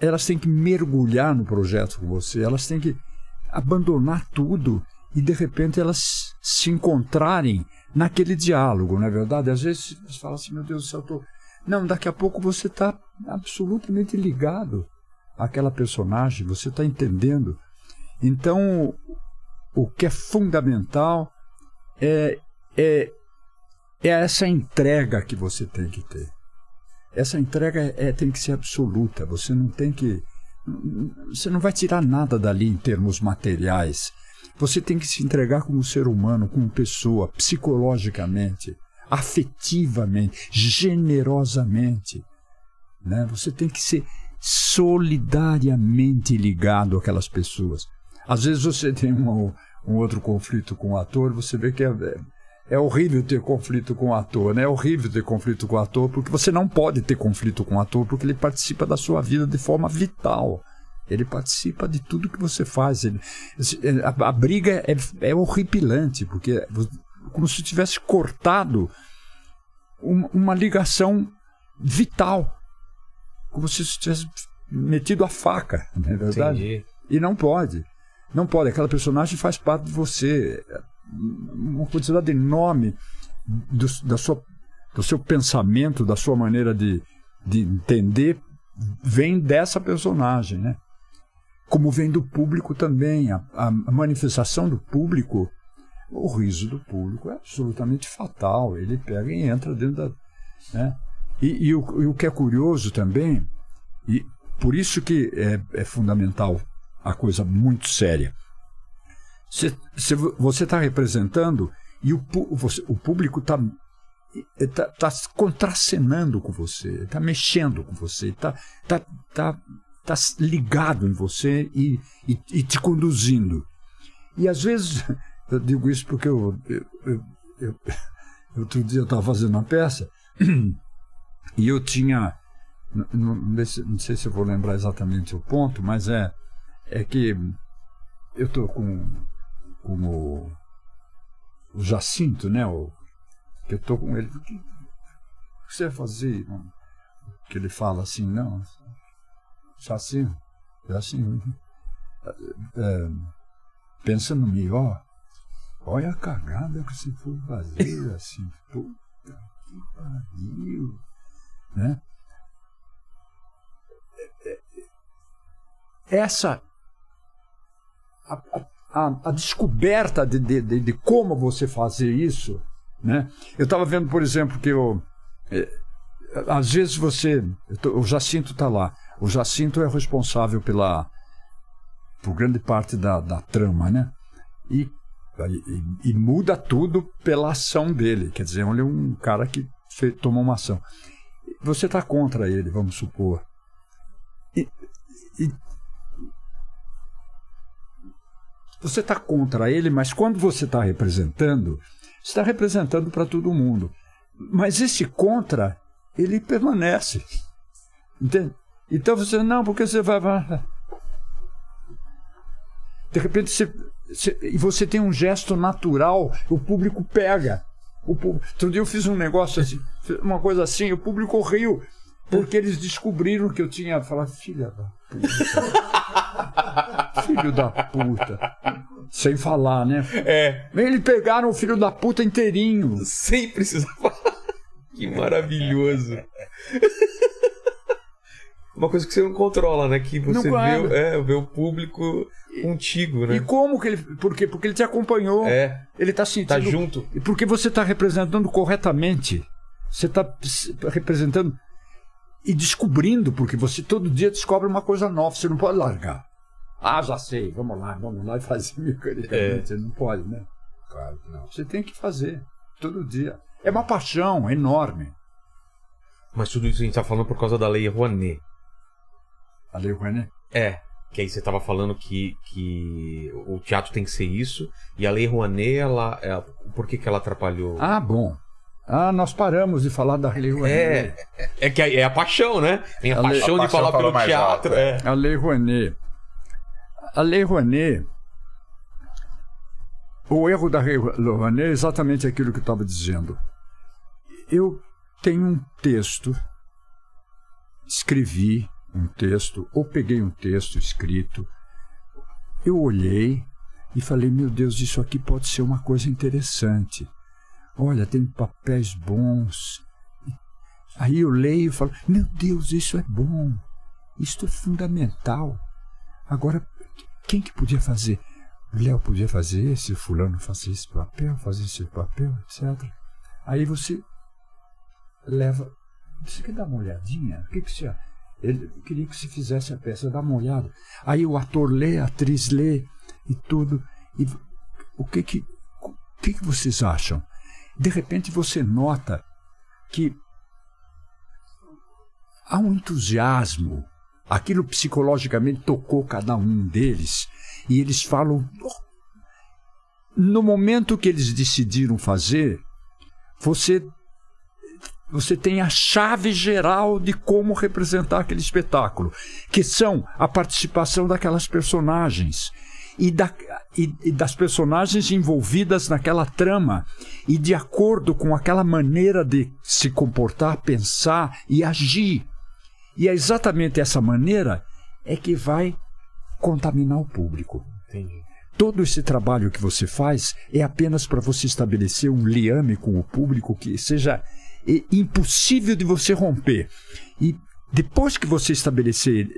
elas têm que mergulhar no projeto com você, elas têm que abandonar tudo e de repente elas se encontrarem naquele diálogo, não é verdade? Às vezes você fala assim, meu Deus do céu, eu tô... não, daqui a pouco você está absolutamente ligado àquela personagem, você está entendendo. Então, o que é fundamental é, é, é essa entrega que você tem que ter. Essa entrega é, tem que ser absoluta. Você não tem que. Você não vai tirar nada dali em termos materiais. Você tem que se entregar como ser humano, como pessoa, psicologicamente, afetivamente, generosamente. Né? Você tem que ser solidariamente ligado àquelas pessoas. Às vezes você tem um, outro conflito com o ator, você vê que é, é horrível ter conflito com o ator, né? É horrível ter conflito com o ator, porque você não pode ter conflito com o ator, porque ele participa da sua vida de forma vital. Ele participa de tudo que você faz. Ele, a, a, briga é, é horripilante, porque é como se tivesse cortado uma, uma ligação vital. Como se tivesse metido a faca, não é verdade? Entendi. E não pode. Não pode. Aquela personagem faz parte de você. Uma quantidade enorme do, da sua, do seu pensamento, da sua maneira de, de entender, vem dessa personagem, né? Como vem do público também. A, a, manifestação do público, o riso do público é absolutamente fatal. Ele pega e entra dentro da. Né? E, e, o, e o que é curioso também, e por isso que é, é fundamental a coisa muito séria. Se, se você está representando e o, você, o público está tá, tá contracenando com você, está mexendo com você, está tá, tá, tá ligado em você e, e, e, te conduzindo. E às vezes, eu digo isso porque eu, eu, eu, eu outro dia eu estava fazendo uma peça e eu tinha, não, sei se eu vou lembrar exatamente o ponto, mas é é que eu estou com, com o, o Jacinto, né? O, que eu estou com ele. O que você vai fazer? Que ele fala assim, não. Jacinto, Jacinto. É, pensa no melhor. Olha a cagada que você for fazer, assim. Puta que pariu. Né? Essa a, a, a descoberta de, de, de, de, como você fazer isso. Né? Eu estava vendo, por exemplo, que eu, é, às vezes você. Tô, o Jacinto está lá. O Jacinto é responsável pela por grande parte da, da trama, né? E, e, e, muda tudo pela ação dele. Quer dizer, ele é um cara que fez, tomou uma ação. Você está contra ele, vamos supor. E, e, Você está contra ele, mas quando você está representando, está representando para todo mundo. Mas esse contra, ele permanece. Entende? Então você, não, porque você vai. De repente você, você, e você tem um gesto natural, o público pega. O público, outro dia eu fiz um negócio assim, uma coisa assim, o público riu, porque eles descobriram que eu tinha falado, filha da puta. Filho da puta. Sem falar, né?
É.
Eles pegaram o filho da puta inteirinho.
Sem precisar falar. Que maravilhoso. Uma coisa que você não controla, né? Que você vê, é, vê o público contigo, né?
E como que ele. Por quê? Porque ele te acompanhou.
É.
Ele tá sentindo.
Tá junto.
E porque você tá representando corretamente. Você tá representando e descobrindo, porque você todo dia descobre uma coisa nova, você não pode largar. Ah, já sei, vamos lá, vamos lá e fazer mecanicamente. É. Não pode, né?
Claro que não.
Você tem que fazer, todo dia. É uma paixão enorme.
Mas tudo isso a gente está falando por causa da Lei Rouanet.
A Lei Rouanet?
É. Que aí você estava falando que, que o teatro tem que ser isso. E a Lei Rouanet, ela, ela, por que, que ela atrapalhou?
Ah, bom. Ah, nós paramos de falar da Lei Rouanet.
É, é que é a paixão, né? Tem a, a paixão lei, de a falar pelo teatro. É.
A Lei Rouanet. A Lei Rouanet, o erro da Lei Rouanet é exatamente aquilo que eu estava dizendo. Eu tenho um texto, escrevi um texto, ou peguei um texto escrito, eu olhei, e falei: meu Deus, isso aqui pode ser uma coisa interessante. Olha, tem papéis bons. Aí eu leio e falo: meu Deus, isso é bom. Isto é fundamental. Agora, quem que podia fazer? O Léo podia fazer esse, fulano fazia esse papel, fazia esse papel, etc. Aí você leva. Você quer dar uma olhadinha? O que, que você. Ele queria que se fizesse a peça, dá uma olhada. Aí o ator lê, a atriz lê e tudo. E o que que, o que, que vocês acham? De repente você nota que há um entusiasmo. Aquilo psicologicamente tocou cada um deles. E eles falam. No momento que eles decidiram fazer, você você tem a chave geral de como representar aquele espetáculo, que são a participação daquelas personagens e, da, e, e, das personagens envolvidas naquela trama e de acordo com aquela maneira de se comportar, pensar e agir. E é exatamente essa maneira é que vai contaminar o público.
Entendi.
Todo esse trabalho que você faz é apenas para você estabelecer um liame com o público que seja impossível de você romper. E depois que você estabelecer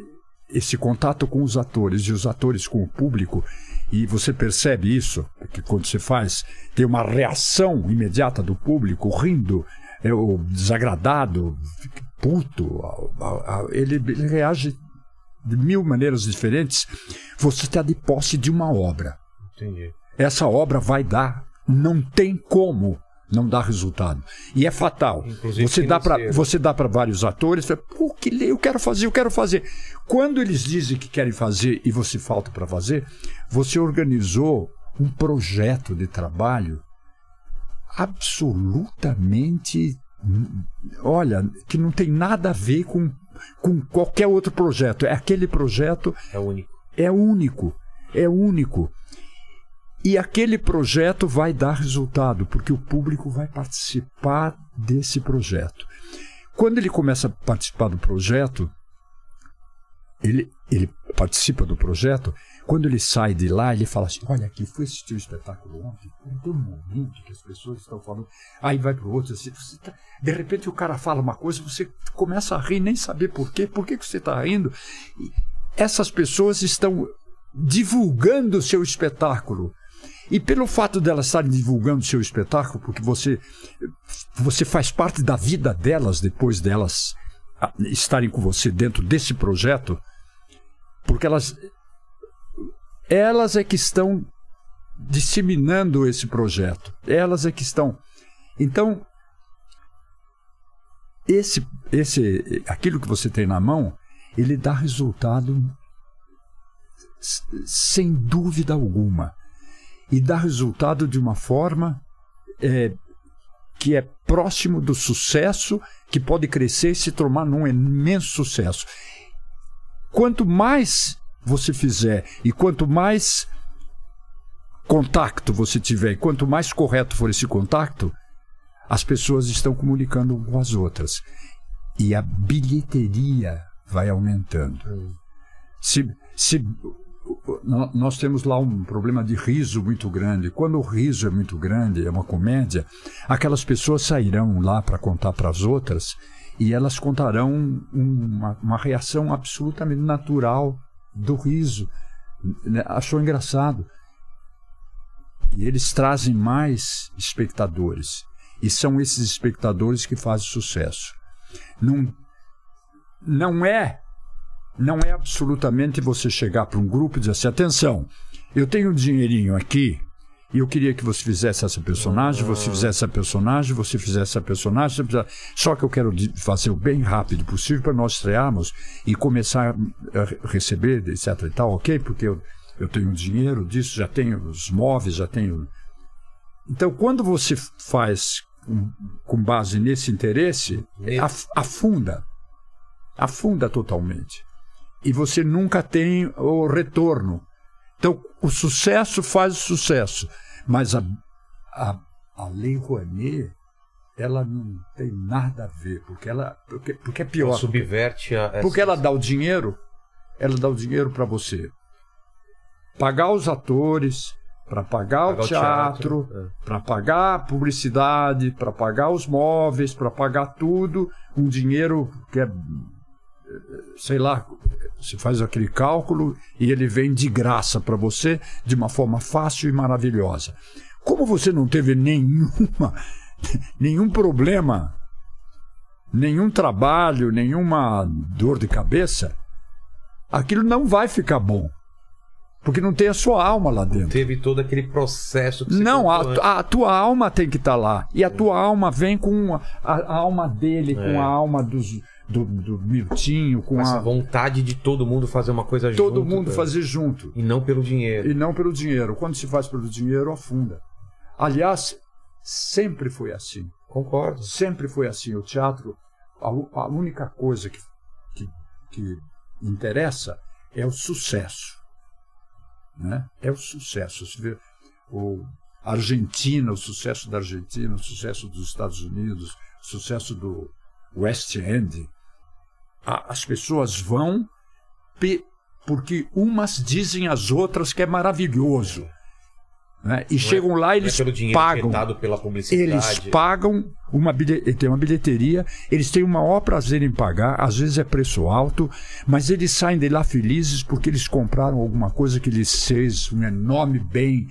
esse contato com os atores e os atores com o público, e você percebe isso, que quando você faz, tem uma reação imediata do público, rindo, é, ou desagradado, puto, ele, ele reage de mil maneiras diferentes, você está de posse de uma obra.
Entendi.
Essa obra vai dar, não tem como não dá resultado. E é fatal.
Inclusive
você dá você dá para vários atores, pô, que eu quero fazer, eu quero fazer. Quando eles dizem que querem fazer e você falta para fazer, você organizou um projeto de trabalho absolutamente olha, que não tem nada a ver com com qualquer outro projeto. É aquele projeto
É único.
é único, é único. E aquele projeto vai dar resultado, porque o público vai participar desse projeto. Quando ele começa a participar do projeto, ele, ele participa do projeto. Quando ele sai de lá, ele fala assim: Olha, aqui, fui assistir o espetáculo ontem. Tem um momento que as pessoas estão falando. Aí vai para o outro. Assim, tá- de repente o cara fala uma coisa, você começa a rir, nem saber por quê. Por que, que você está rindo? E essas pessoas estão divulgando o seu espetáculo. E pelo fato delas estarem divulgando seu espetáculo, porque você, você faz parte da vida delas depois delas ah, estarem com você dentro desse projeto, porque elas, elas é que estão disseminando esse projeto, elas é que estão. Então, esse, esse, aquilo que você tem na mão, ele dá resultado sem dúvida alguma e dá resultado de uma forma é, que é próximo do sucesso, que pode crescer e se tornar num imenso sucesso. Quanto mais você fizer e quanto mais contato você tiver, e quanto mais correto for esse contato, as pessoas estão comunicando com as outras. E a bilheteria vai aumentando. Se, se nó- nós temos lá um problema de riso muito grande. Quando o riso é muito grande, é uma comédia, aquelas pessoas sairão lá para contar para as outras e elas contarão uma, uma reação absolutamente natural do riso. Né? Achou engraçado. E eles trazem mais espectadores. E são esses espectadores que fazem sucesso. Não, não é não é absolutamente você chegar para um grupo e dizer assim: atenção, eu tenho um dinheirinho aqui e eu queria que você fizesse essa personagem, você fizesse essa personagem, você fizesse essa personagem. Só que eu quero fazer o bem rápido possível para nós estrearmos e começar a re- receber, etc. e tal, ok? Porque eu, eu tenho dinheiro disso, já tenho os móveis, já tenho. Então, quando você faz com, com base nesse interesse, af- afunda. Afunda totalmente e você nunca tem o retorno. Então, o sucesso faz o sucesso, mas a, a, a Lei Rouanet, ela não tem nada a ver, porque ela porque, porque é
Ela
pior.
subverte a.
Porque
essa-
ela dá o dinheiro, ela dá o dinheiro para você pagar os atores, para pagar,
Pagar
o teatro,
teatro,
para pagar a publicidade, para pagar os móveis, para pagar tudo, um dinheiro que é, sei lá, você faz aquele cálculo e ele vem de graça para você de uma forma fácil e maravilhosa. Como você não teve nenhuma, nenhum problema, nenhum trabalho, nenhuma dor de cabeça, aquilo não vai ficar bom. Porque não tem a sua alma lá dentro.
Teve todo aquele processo que você
Não, a, a tua alma tem que estar lá. E a tua alma vem com a, a alma dele,
É.
com a alma dos, do, do Miltinho, com
essa
a,
vontade de todo mundo fazer uma coisa junto.
todo mundo fazer junto.
E não pelo dinheiro.
E não pelo dinheiro. Quando se faz pelo dinheiro, afunda. Aliás, sempre foi assim.
Concordo.
Sempre foi assim. O teatro, a, a única coisa que, que, que interessa é o sucesso. Né? É o sucesso. Você vê o Argentina, o sucesso da Argentina, o sucesso dos Estados Unidos, o sucesso do West End. A- as pessoas vão pe- porque umas dizem às outras que é maravilhoso. Né? E chegam lá
Não é
eles
pelo dinheiro
pagam.
injetado pela publicidade.
Eles pagam uma tem uma bilheteria, eles têm o maior prazer em pagar, às vezes é preço alto, mas eles saem de lá felizes porque eles compraram alguma coisa que lhes fez um enorme bem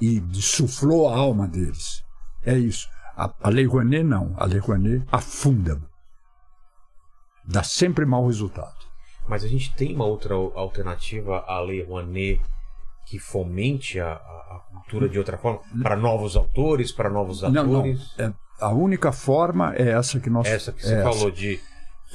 e suflou a alma deles. É isso. A, a Lei Rouanet não. A Lei Rouanet afunda. Dá sempre mau resultado.
Mas a gente tem uma outra alternativa à Lei Rouanet que fomente a, a- cultura de outra forma? Para novos autores, para novos
Não, não.
atores?
É, a única forma é essa que nós.
Essa que você
é
falou de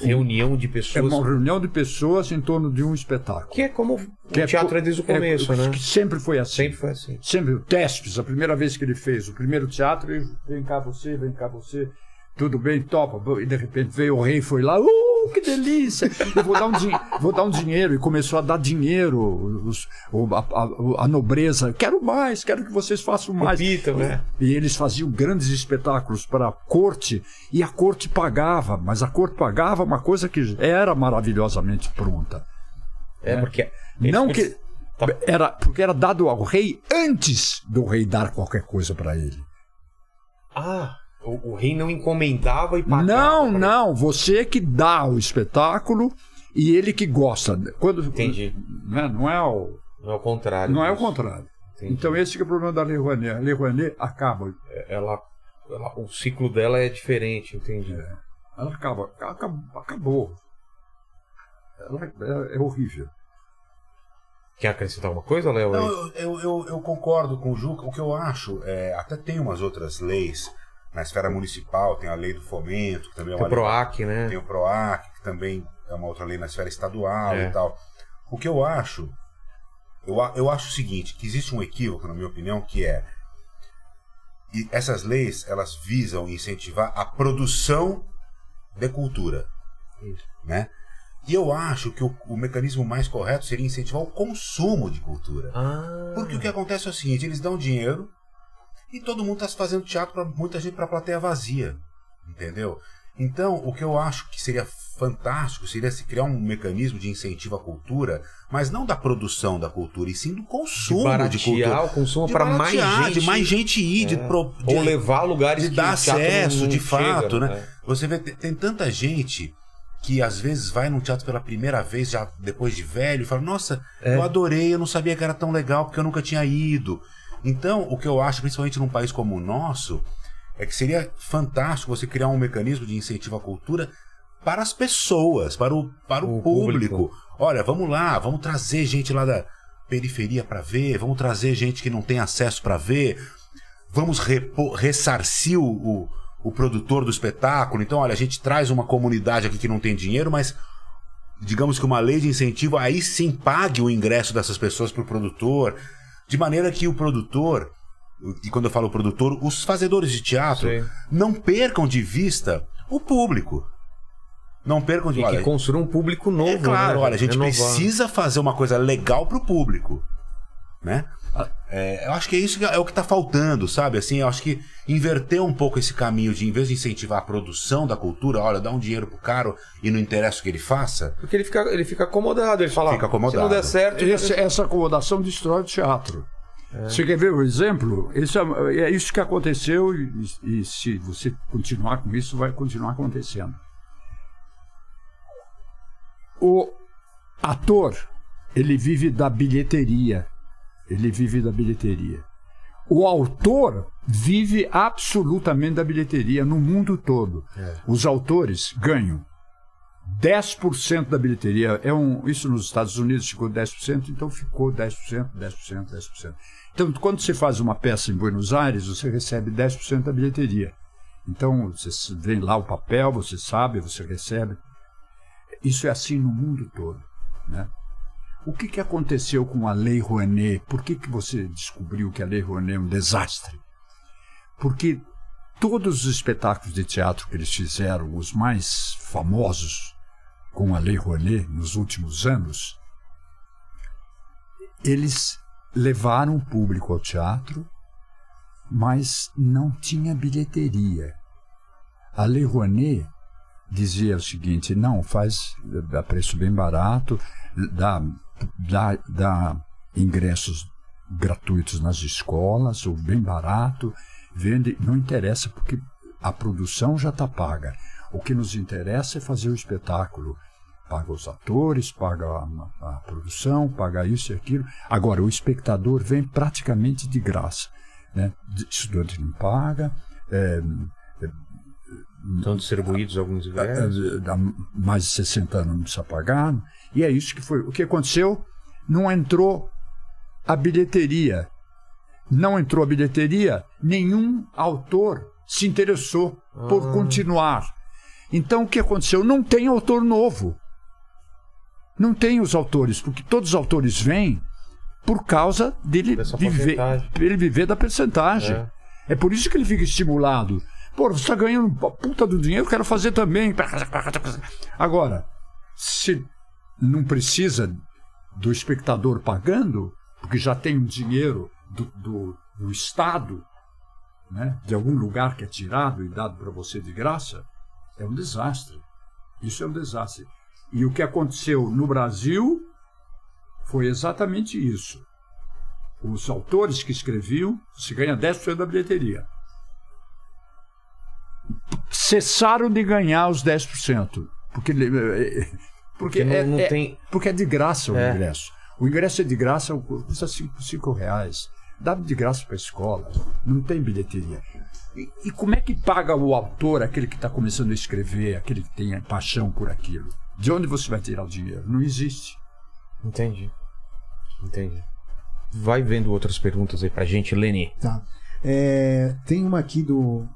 reunião de
É
pessoas.
uma reunião de pessoas em torno de um espetáculo.
Que é como
Que
o teatro é desde o começo,
é-
né?
que sempre foi assim.
Sempre foi assim.
Sempre, o Tespes, a primeira vez que ele fez o primeiro teatro, ele, vem cá você, vem cá você, tudo bem, topa. E de repente veio o rei, foi lá, uh, que delícia! Eu vou dar um, din- vou dar um dinheiro. E começou a dar dinheiro, os- o- a, a- a nobreza. Quero mais, quero que vocês façam mais.
Repitam, né?
E eles faziam grandes espetáculos para a corte e a corte pagava, mas a corte pagava uma coisa que era maravilhosamente pronta.
É, porque.
Não que
Tá.
era porque era dado ao rei antes do rei dar qualquer coisa para ele.
Ah, o, o rei não encomendava e pagava.
Não,
pra-
não, você que dá o espetáculo e ele que gosta. Quando
Entendi.
né, não é o
Não é o contrário.
não é o contrário.
Entendi.
Então esse que é o problema da Lei Rouanet. A Lei Rouanet acaba,
ela, ela- o ciclo dela é diferente, entendi.
ela acaba, acabou. acabou. Ela é, é horrível.
Quer acrescentar alguma coisa, Léo?
Não, eu, eu, eu- eu concordo com o Juca. O que eu acho, é, até tem umas outras leis na esfera municipal, tem a lei do fomento, que também é
Tem
uma
o
lei-
PROAC, né?
tem o PROAC, que também é uma outra lei na esfera estadual
É.
e tal. O que eu acho, eu, eu acho o seguinte, que existe um equívoco, na minha opinião, que é e essas leis, elas visam incentivar a produção de cultura, né? E eu acho que o, o mecanismo mais correto seria incentivar o consumo de cultura.
Ah,
Porque o que acontece é o seguinte, eles dão dinheiro e todo mundo está fazendo teatro para muita gente para plateia vazia, entendeu? Então, o que eu acho que seria fantástico seria se criar um mecanismo de incentivo à cultura, mas não da produção da cultura, e sim do
de
consumo de,
baratear
cultura.
o consumo
De
para mais gente.
de mais gente ir, de,
É.
pro- de-
Ou levar a lugares
de
que
dar acesso,
não
de
chega,
fato, né? Você vê, tem, tem tanta gente que às vezes vai num teatro pela primeira vez, já depois de velho, e fala, nossa,
É.
eu adorei, eu não sabia que era tão legal porque eu nunca tinha ido. Então, o que eu acho, principalmente num país como o nosso, é que seria fantástico você criar um mecanismo de incentivo à cultura para as pessoas, para o, para o,
O
público.
público.
Olha, vamos lá, vamos trazer gente lá da periferia para ver, vamos trazer gente que não tem acesso para ver, vamos repo- ressarcir o, o, o produtor do espetáculo. Então, olha, a gente traz uma comunidade aqui que não tem dinheiro, mas digamos que uma lei de incentivo aí sim pague o ingresso dessas pessoas para o produtor, de maneira que o produtor, e quando eu falo produtor, os fazedores de teatro
Sim.
não percam de vista o público. Não percam de
E que construa um público novo.
é claro,
né?
olha, a gente
Renovar.
precisa fazer uma coisa legal pro público, né? É, eu acho que é isso que é o que tá faltando, sabe? Assim, eu acho que inverter um pouco esse caminho de, em vez de incentivar a produção da cultura, olha, dá um dinheiro pro cara e não interessa o que ele faça,
Porque ele fica, ele fica acomodado. Ele fala,
Fica acomodado.
se não der certo...
Esse- essa acomodação destrói o teatro. Você quer ver o exemplo? Isso é, é isso que aconteceu e, e se você continuar com isso, vai continuar acontecendo. O ator, ele vive da bilheteria. Ele vive da bilheteria. O autor vive absolutamente da bilheteria no mundo todo. Os autores ganham 10% da bilheteria. É um, isso nos Estados Unidos ficou 10%, então ficou 10%, 10%, 10%. Então, quando você faz uma peça em Buenos Aires, você recebe 10% da bilheteria. Então, você vem lá o papel, você sabe, você recebe. Isso é assim no mundo todo. Né? O que, que aconteceu com a Lei Rouanet? Por que, que você descobriu que a Lei Rouanet é um desastre? Porque todos os espetáculos de teatro que eles fizeram, os mais famosos com a Lei Rouanet nos últimos anos, eles levaram o público ao teatro, mas não tinha bilheteria. A Lei Rouanet dizia o seguinte: não, faz a preço bem barato, dá, dá, dá ingressos gratuitos nas escolas, ou bem barato, vende, não interessa, porque a produção já está paga. O que nos interessa é fazer o espetáculo. Paga os atores, paga a, a produção, paga isso e aquilo. Agora, o espectador vem praticamente de graça. Né? Estudante não paga, é,
Estão distribuídos alguns ingressos?
há mais de 60 anos não precisa pagar. E é isso que foi. O que aconteceu? Não entrou a bilheteria. Não entrou a bilheteria, nenhum autor se interessou por
Ah.
continuar. Então o que aconteceu? Não tem autor novo. Não tem os autores, porque todos os autores vêm por causa dele viver, ele viver da percentagem.
É.
É por isso que ele fica estimulado. Pô, você está ganhando uma puta do dinheiro, eu quero fazer também. Agora, se não precisa do espectador pagando, porque já tem um dinheiro do, do, do Estado, né, de algum lugar que é tirado e dado para você de graça, é um desastre. Isso é um desastre. E o que aconteceu no Brasil foi exatamente isso. Os autores que escreviam, se ganha 10% da bilheteria. Cessaram de ganhar os 10%. Porque, eh, porque,
Porque não,
é,
não
é-
tem.
porque é de graça o
É.
ingresso. O ingresso é de graça, custa 5 cinco reais. Dá de graça para a escola. Não tem bilheteria. E, e como é que paga o autor, aquele que está começando a escrever, aquele que tem paixão por aquilo? De onde você vai tirar o dinheiro? Não existe.
Entendi. Entendi. Vai vendo outras perguntas aí pra gente, Leni.
Tá. É, tem uma aqui do.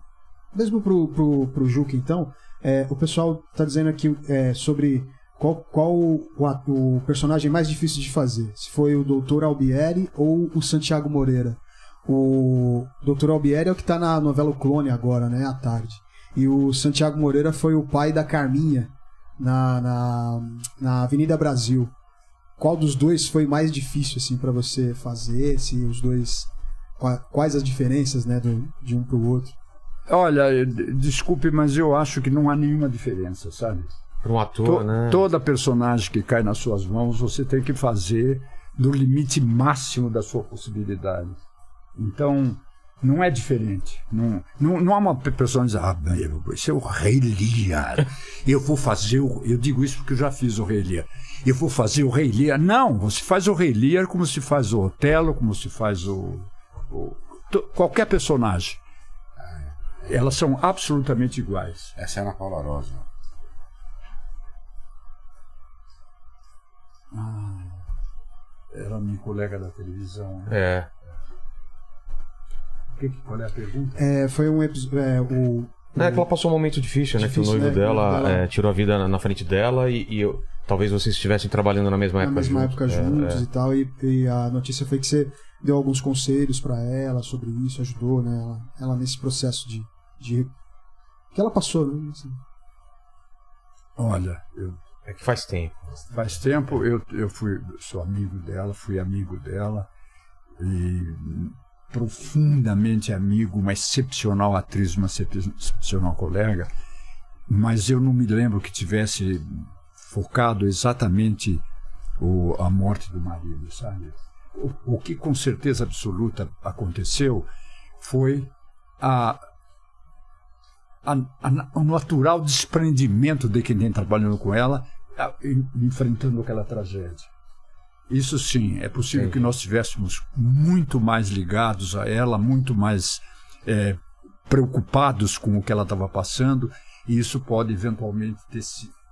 Mesmo pro, pro, pro Juca, então. é, o pessoal tá dizendo aqui é, sobre qual, qual o, o personagem mais difícil de fazer. Se foi o Dr. Albieri ou o Santiago Moreira. O Dr. Albieri é o que tá na novela O Clone agora, né? À tarde. E o Santiago Moreira foi o pai da Carminha na, na, na Avenida Brasil. Qual dos dois foi mais difícil, assim, para você fazer? Se os dois Qua- quais as diferenças né, do, de um para o outro.
Olha, desculpe, mas eu acho que não há nenhuma diferença, sabe?
Pra um ator,
To-
né?
Toda personagem que cai nas suas mãos, você tem que fazer no limite máximo da sua possibilidade. Então, não é diferente. Não, não, não há uma pe- personagem que diz, ah, eu- esse é o Rei Lear. Eu vou fazer o. Eu digo isso porque eu já fiz o Rei Lear. Eu vou fazer o Rei Lear. Não, você faz o Rei Lear como se faz o Otelo, como se faz o. o- to- qualquer personagem. Elas são absolutamente iguais.
Essa é a Ana Paula Rosa.
Era minha colega da televisão. né?
É.
Que- que- qual é a pergunta?
É, foi um episódio. É, o,
é que ela passou um momento difícil, né?
Difícil,
que o noivo
né?
dela,
Ela-
é, tirou a vida na, na frente dela e, e eu- talvez vocês estivessem trabalhando na mesma
na
época
mesma
juntos.
época
É,
juntos
é.
e tal. E, e a notícia foi que você deu alguns conselhos para ela sobre isso, ajudou né, ela, ela nesse processo de, de. que ela passou, né? assim.
Olha, eu,
É que faz tempo.
faz tempo eu, eu fui, sou amigo dela, fui amigo dela e profundamente amigo, uma excepcional atriz, uma excep- excepcional colega, mas eu não me lembro que tivesse focado exatamente o, a morte do marido, sabe? o, o que com certeza absoluta aconteceu foi a, a, a, o natural desprendimento de quem tem trabalhando com ela, enfrentando aquela tragédia. Isso sim, é possível Entendi. que nós estivéssemos muito mais ligados a ela, muito mais é, preocupados com o que ela estava passando, e isso pode eventualmente ter,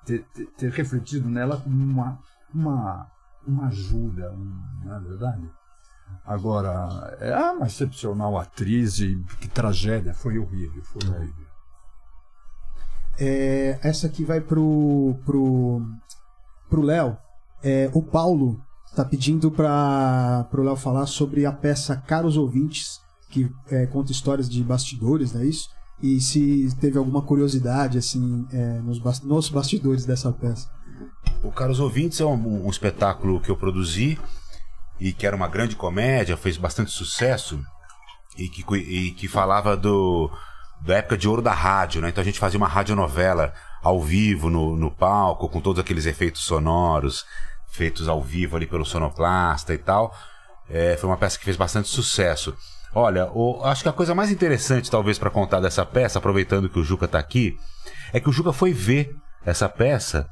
ter, ter, ter refletido nela como uma, uma, uma ajuda, não é verdade? Agora, é uma excepcional atriz e que tragédia, foi horrível, foi é. horrível.
É, essa aqui vai pro pro pro Léo. É, o Paulo está pedindo para o Léo falar sobre a peça Caros Ouvintes, que é, conta histórias de bastidores, não é isso? E se teve alguma curiosidade assim é, nos, nos bastidores dessa peça.
O Caros Ouvintes é um, um, espetáculo que eu produzi e que era uma grande comédia, fez bastante sucesso e que, e que falava do, da época de ouro da rádio, né? Então a gente fazia uma radionovela ao vivo no, no palco, com todos aqueles efeitos sonoros feitos ao vivo ali pelo sonoplasta e tal. É, foi uma peça que fez bastante sucesso. Olha, o, acho que a coisa mais interessante, talvez, para contar dessa peça, aproveitando que o Juca está aqui, é que o Juca foi ver essa peça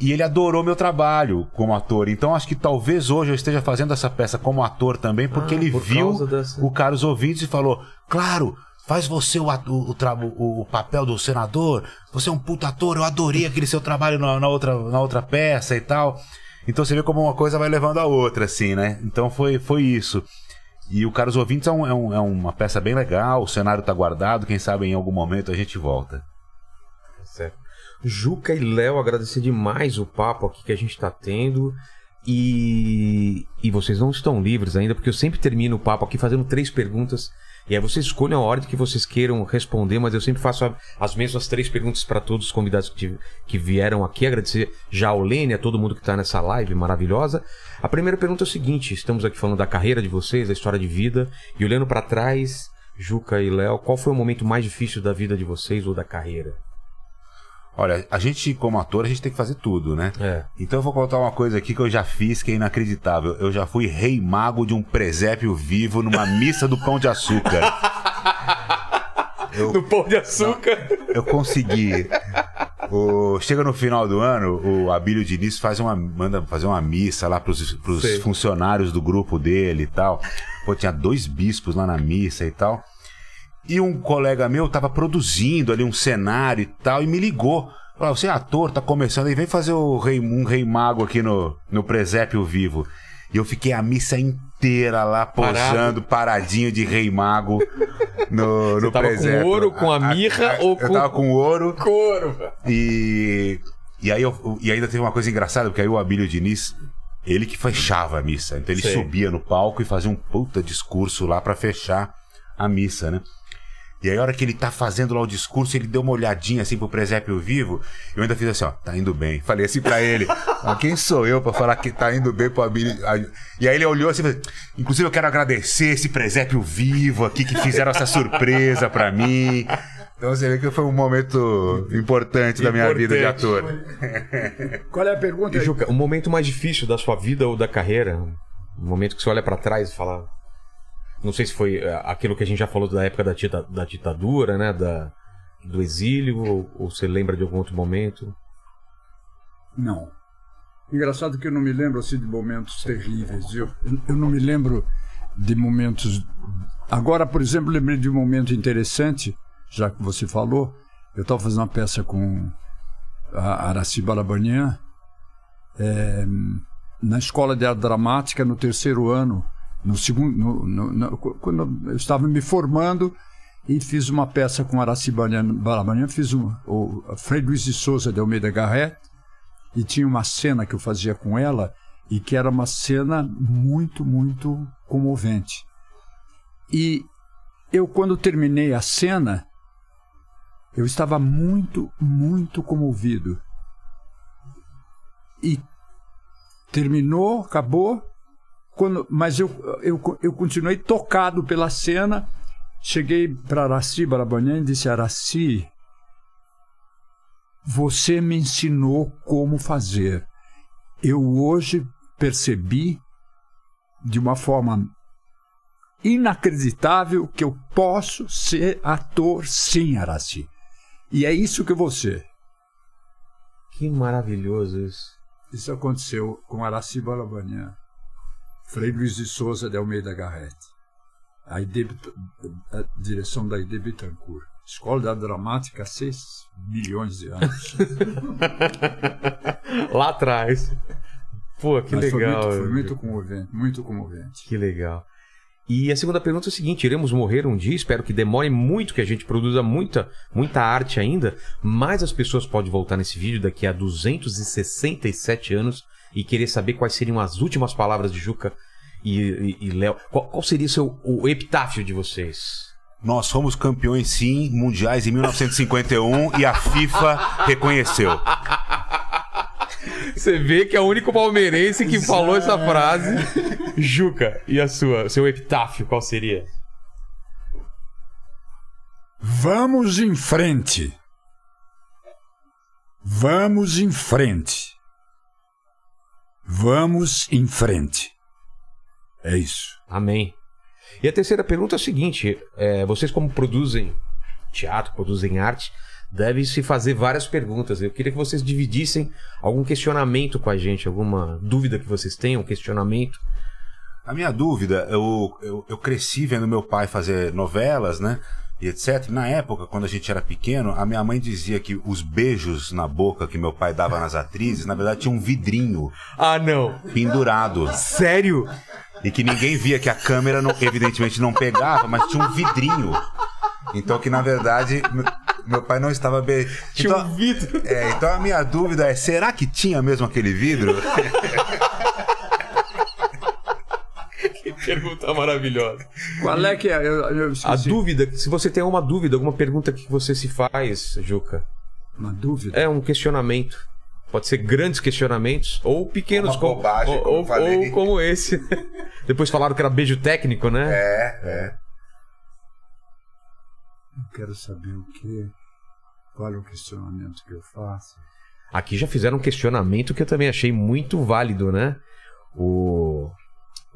e ele adorou meu trabalho como ator. Então acho que talvez hoje eu esteja fazendo essa peça como ator também, porque ah, ele por viu dessa... o Carlos Ouvintes e falou: Claro, faz você o, o, o, o, papel do senador, você é um puta ator, eu adorei aquele seu trabalho na, na, outra, na outra peça e tal. Então você vê como uma coisa vai levando a outra, assim, né? Então foi, foi isso. E o Caros Ouvintes é, um, é, um, é uma peça bem legal, o cenário está guardado, quem sabe em algum momento a gente volta.
Certo. Juca e Léo, agradecer demais o papo aqui que a gente está tendo. E, e vocês não estão livres ainda, porque eu sempre termino o papo aqui fazendo três perguntas e aí vocês escolhem a ordem que vocês queiram responder, mas eu sempre faço as mesmas três perguntas para todos os convidados que, que vieram aqui. Agradecer já ao Lene, a todo mundo que está nessa live maravilhosa. A primeira pergunta é o seguinte: estamos aqui falando da carreira de vocês, da história de vida, e olhando para trás, Juca e Léo, qual foi o momento mais difícil da vida de vocês ou da carreira?
Olha, a gente, como ator, a gente tem que fazer tudo, né? É. Então eu vou contar uma coisa aqui que eu já fiz que é inacreditável. Eu já fui rei mago de um presépio vivo numa missa do pão de açúcar.
Eu, no pão de açúcar?
Não, eu consegui. O, chega no final do ano, o Abílio Diniz faz uma, manda fazer uma missa lá pros, pros funcionários do grupo dele e tal. Pô, tinha dois bispos lá na missa e tal. E um colega meu estava produzindo ali um cenário e tal, e me ligou. Falou, você é ator, tá começando aí, vem fazer o rei, um rei mago aqui no, no presépio vivo. E eu fiquei a missa inteira lá posando, Parado. paradinho de rei mago no, Você no
tava
presépio.
com ouro, com a mirra a, a, ou
com... Eu tava com ouro.
Com ouro.
E, e, aí eu, e ainda teve uma coisa engraçada, porque aí o Abílio Diniz, ele que fechava a missa. Então ele Sei. subia no palco e fazia um puta discurso lá para fechar a missa, né? E aí, a hora que ele tá fazendo lá o discurso, ele deu uma olhadinha assim pro presépio vivo. Eu ainda fiz assim, ó, tá indo bem. Falei assim pra ele, ah, quem sou eu pra falar que tá indo bem pro Abílio? E aí ele olhou assim, inclusive eu quero agradecer esse presépio vivo aqui que fizeram essa surpresa pra mim. Então você vê que foi um momento importante, importante. da minha vida de ator.
Qual é a pergunta?
Juca, o momento mais difícil da sua vida ou da carreira? O momento que você olha para trás e fala, não sei se foi é, aquilo que a gente já falou da época da, dita, da ditadura, né? Da, do exílio, ou, ou você lembra de algum outro momento?
Não. Engraçado que eu não me lembro assim de momentos terríveis. Eu, eu não me lembro de momentos. Agora, por exemplo, lembrei de um momento interessante, já que você falou. Eu estava fazendo uma peça com a Araci Balabanian é, na escola de arte dramática no terceiro ano no segundo, no, no, no, quando eu estava me formando e fiz uma peça com Araci Balabanian, fiz um, o Frei Luiz de Souza de Almeida Garret e tinha uma cena que eu fazia com ela e que era uma cena muito, muito comovente. E eu, quando terminei a cena, eu estava muito, muito comovido. E terminou, acabou, quando, mas eu, eu, eu continuei tocado pela cena. Cheguei para Araci Barabanian e disse: Araci, você me ensinou como fazer. Eu hoje percebi de uma forma inacreditável que eu posso ser ator sim, Araci. E é isso que você.
Que maravilhoso isso.
Isso aconteceu com Araci Balabanian, Frei Luiz de Souza de Almeida Garrett, a, a direção da Ide Bittencourt. Escola da Dramática há 6 milhões de anos.
Lá atrás. Pô, que
Mas
legal.
Foi muito, foi muito comovente, muito comovente.
Que legal. E a segunda pergunta é a seguinte: iremos morrer um dia? Espero que demore muito, que a gente produza muita, muita arte ainda. Mas as pessoas podem voltar nesse vídeo daqui a 267 anos e querer saber quais seriam as últimas palavras de Juca e, e, e Léo. Qual, qual, seria o, seu, o epitáfio de vocês?
Nós fomos campeões, sim, mundiais em 1951 e a FIFA reconheceu.
Você vê que é o único palmeirense que falou essa frase. Juca, e a sua? Seu epitáfio, qual seria?
Vamos em frente. Vamos em frente. Vamos em frente. É isso.
Amém. E a terceira pergunta é a seguinte: é, vocês, como produzem teatro, produzem arte, devem se fazer várias perguntas. Eu queria que vocês dividissem algum questionamento com a gente, alguma dúvida que vocês tenham, questionamento.
A minha dúvida, eu, eu, eu cresci vendo meu pai fazer novelas, né? E etc. Na época, quando a gente era pequeno, a minha mãe dizia que os beijos na boca que meu pai dava nas atrizes, na verdade, tinha um vidrinho.
Ah, não!
Pendurado.
Sério?
E que ninguém via que a câmera, não, evidentemente, não pegava, mas tinha um vidrinho. Então, que na verdade, meu pai não estava bem.
Tinha
então,
um vidro.
É, então a minha dúvida é: será que tinha mesmo aquele vidro?
que pergunta maravilhosa.
Qual é que é? Eu, eu
a dúvida, se você tem alguma dúvida, alguma pergunta que você se faz, Juca.
Uma dúvida?
É um questionamento. Pode ser grandes questionamentos ou pequenos,
Uma bobagem,
ou,
como
ou, ou como esse. Depois falaram que era beijo técnico, né?
É, é.
Eu quero saber o que. Qual é o questionamento que eu faço?
Aqui já fizeram um questionamento que eu também achei muito válido, né? O.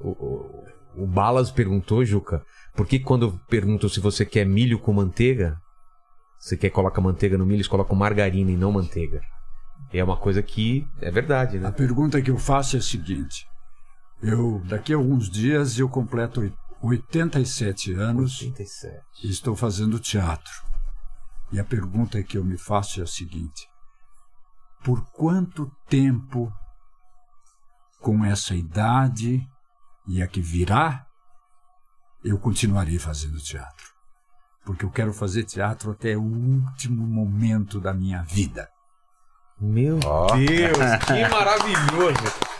O, o, o Balas perguntou, Juca, por que quando perguntam se você quer milho com manteiga, você quer coloca manteiga no milho, eles colocam margarina e não manteiga? E é uma coisa que é verdade, né?
A pergunta que eu faço é a seguinte: eu daqui a alguns dias eu completo 87 anos
87.
e estou fazendo teatro. E a pergunta que eu me faço é a seguinte: por quanto tempo, com essa idade e a que virá, eu continuarei fazendo teatro? Porque eu quero fazer teatro até o último momento da minha vida.
Meu
Ó.
Deus, que maravilhoso!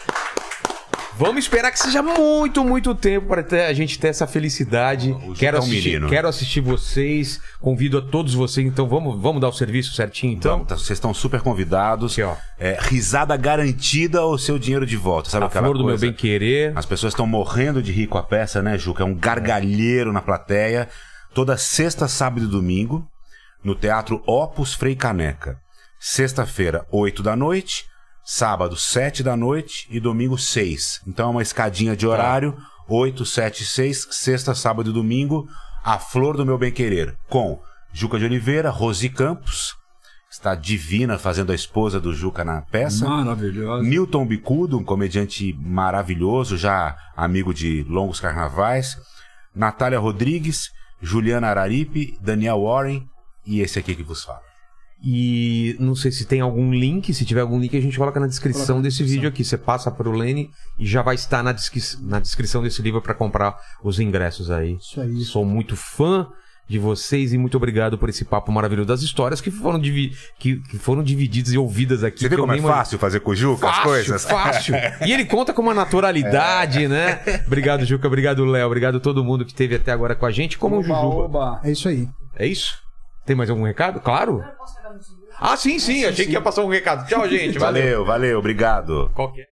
Vamos esperar que seja muito, muito tempo para a gente ter essa felicidade.
O Juca
Quero
é
assistir,
menino.
quero assistir vocês. Convido a todos vocês. Então vamos, vamos dar o serviço certinho, então.
Então, tá- vocês estão super convidados.
Aqui, ó.
É, risada garantida ou seu dinheiro de volta. Sabe
A
aquela
flor do meu
coisa?
bem querer.
As pessoas estão morrendo de rir com a peça, né, Juca? É um gargalheiro na plateia. Toda sexta, sábado e domingo, no Teatro Opus Frei Caneca. Sexta-feira, 8 da noite. Sábado, 7 da noite. E domingo, 6. Então é uma escadinha de horário. 8, 7, 6. Sexta, sábado e domingo. A Flor do Meu Bem Querer. Com Juca de Oliveira, Rosi Campos. Está divina fazendo a esposa do Juca na peça.
Maravilhosa.
Newton Bicudo, um comediante maravilhoso, já amigo de longos carnavais. Natália Rodrigues, Juliana Araripe, Daniel Warren e esse aqui que vos fala.
E não sei se tem algum link. Se tiver algum link, a gente coloca na descrição
Coloca na
desse
descrição.
vídeo aqui. Você passa pro Lene e já vai estar na, descri- na descrição desse livro para comprar os ingressos aí.
Isso aí.
Sou muito fã de vocês e muito obrigado por esse papo maravilhoso das histórias que foram, divi que, que foram divididas e ouvidas aqui.
Você vê
eu
como é fácil fazer com o Juca as
Fácil,
coisas?
fácil. E ele conta com uma naturalidade, né? Obrigado, Juca. Obrigado, Léo. Obrigado a todo mundo que esteve até agora com a gente. Como o
Oba,
Jujuba.
oba.
É isso aí.
É isso? Tem mais algum recado? Claro. Ah, sim, sim. Achei que ia passar um recado. Tchau, gente. Valeu.
Valeu, valeu, obrigado.
Qual que é?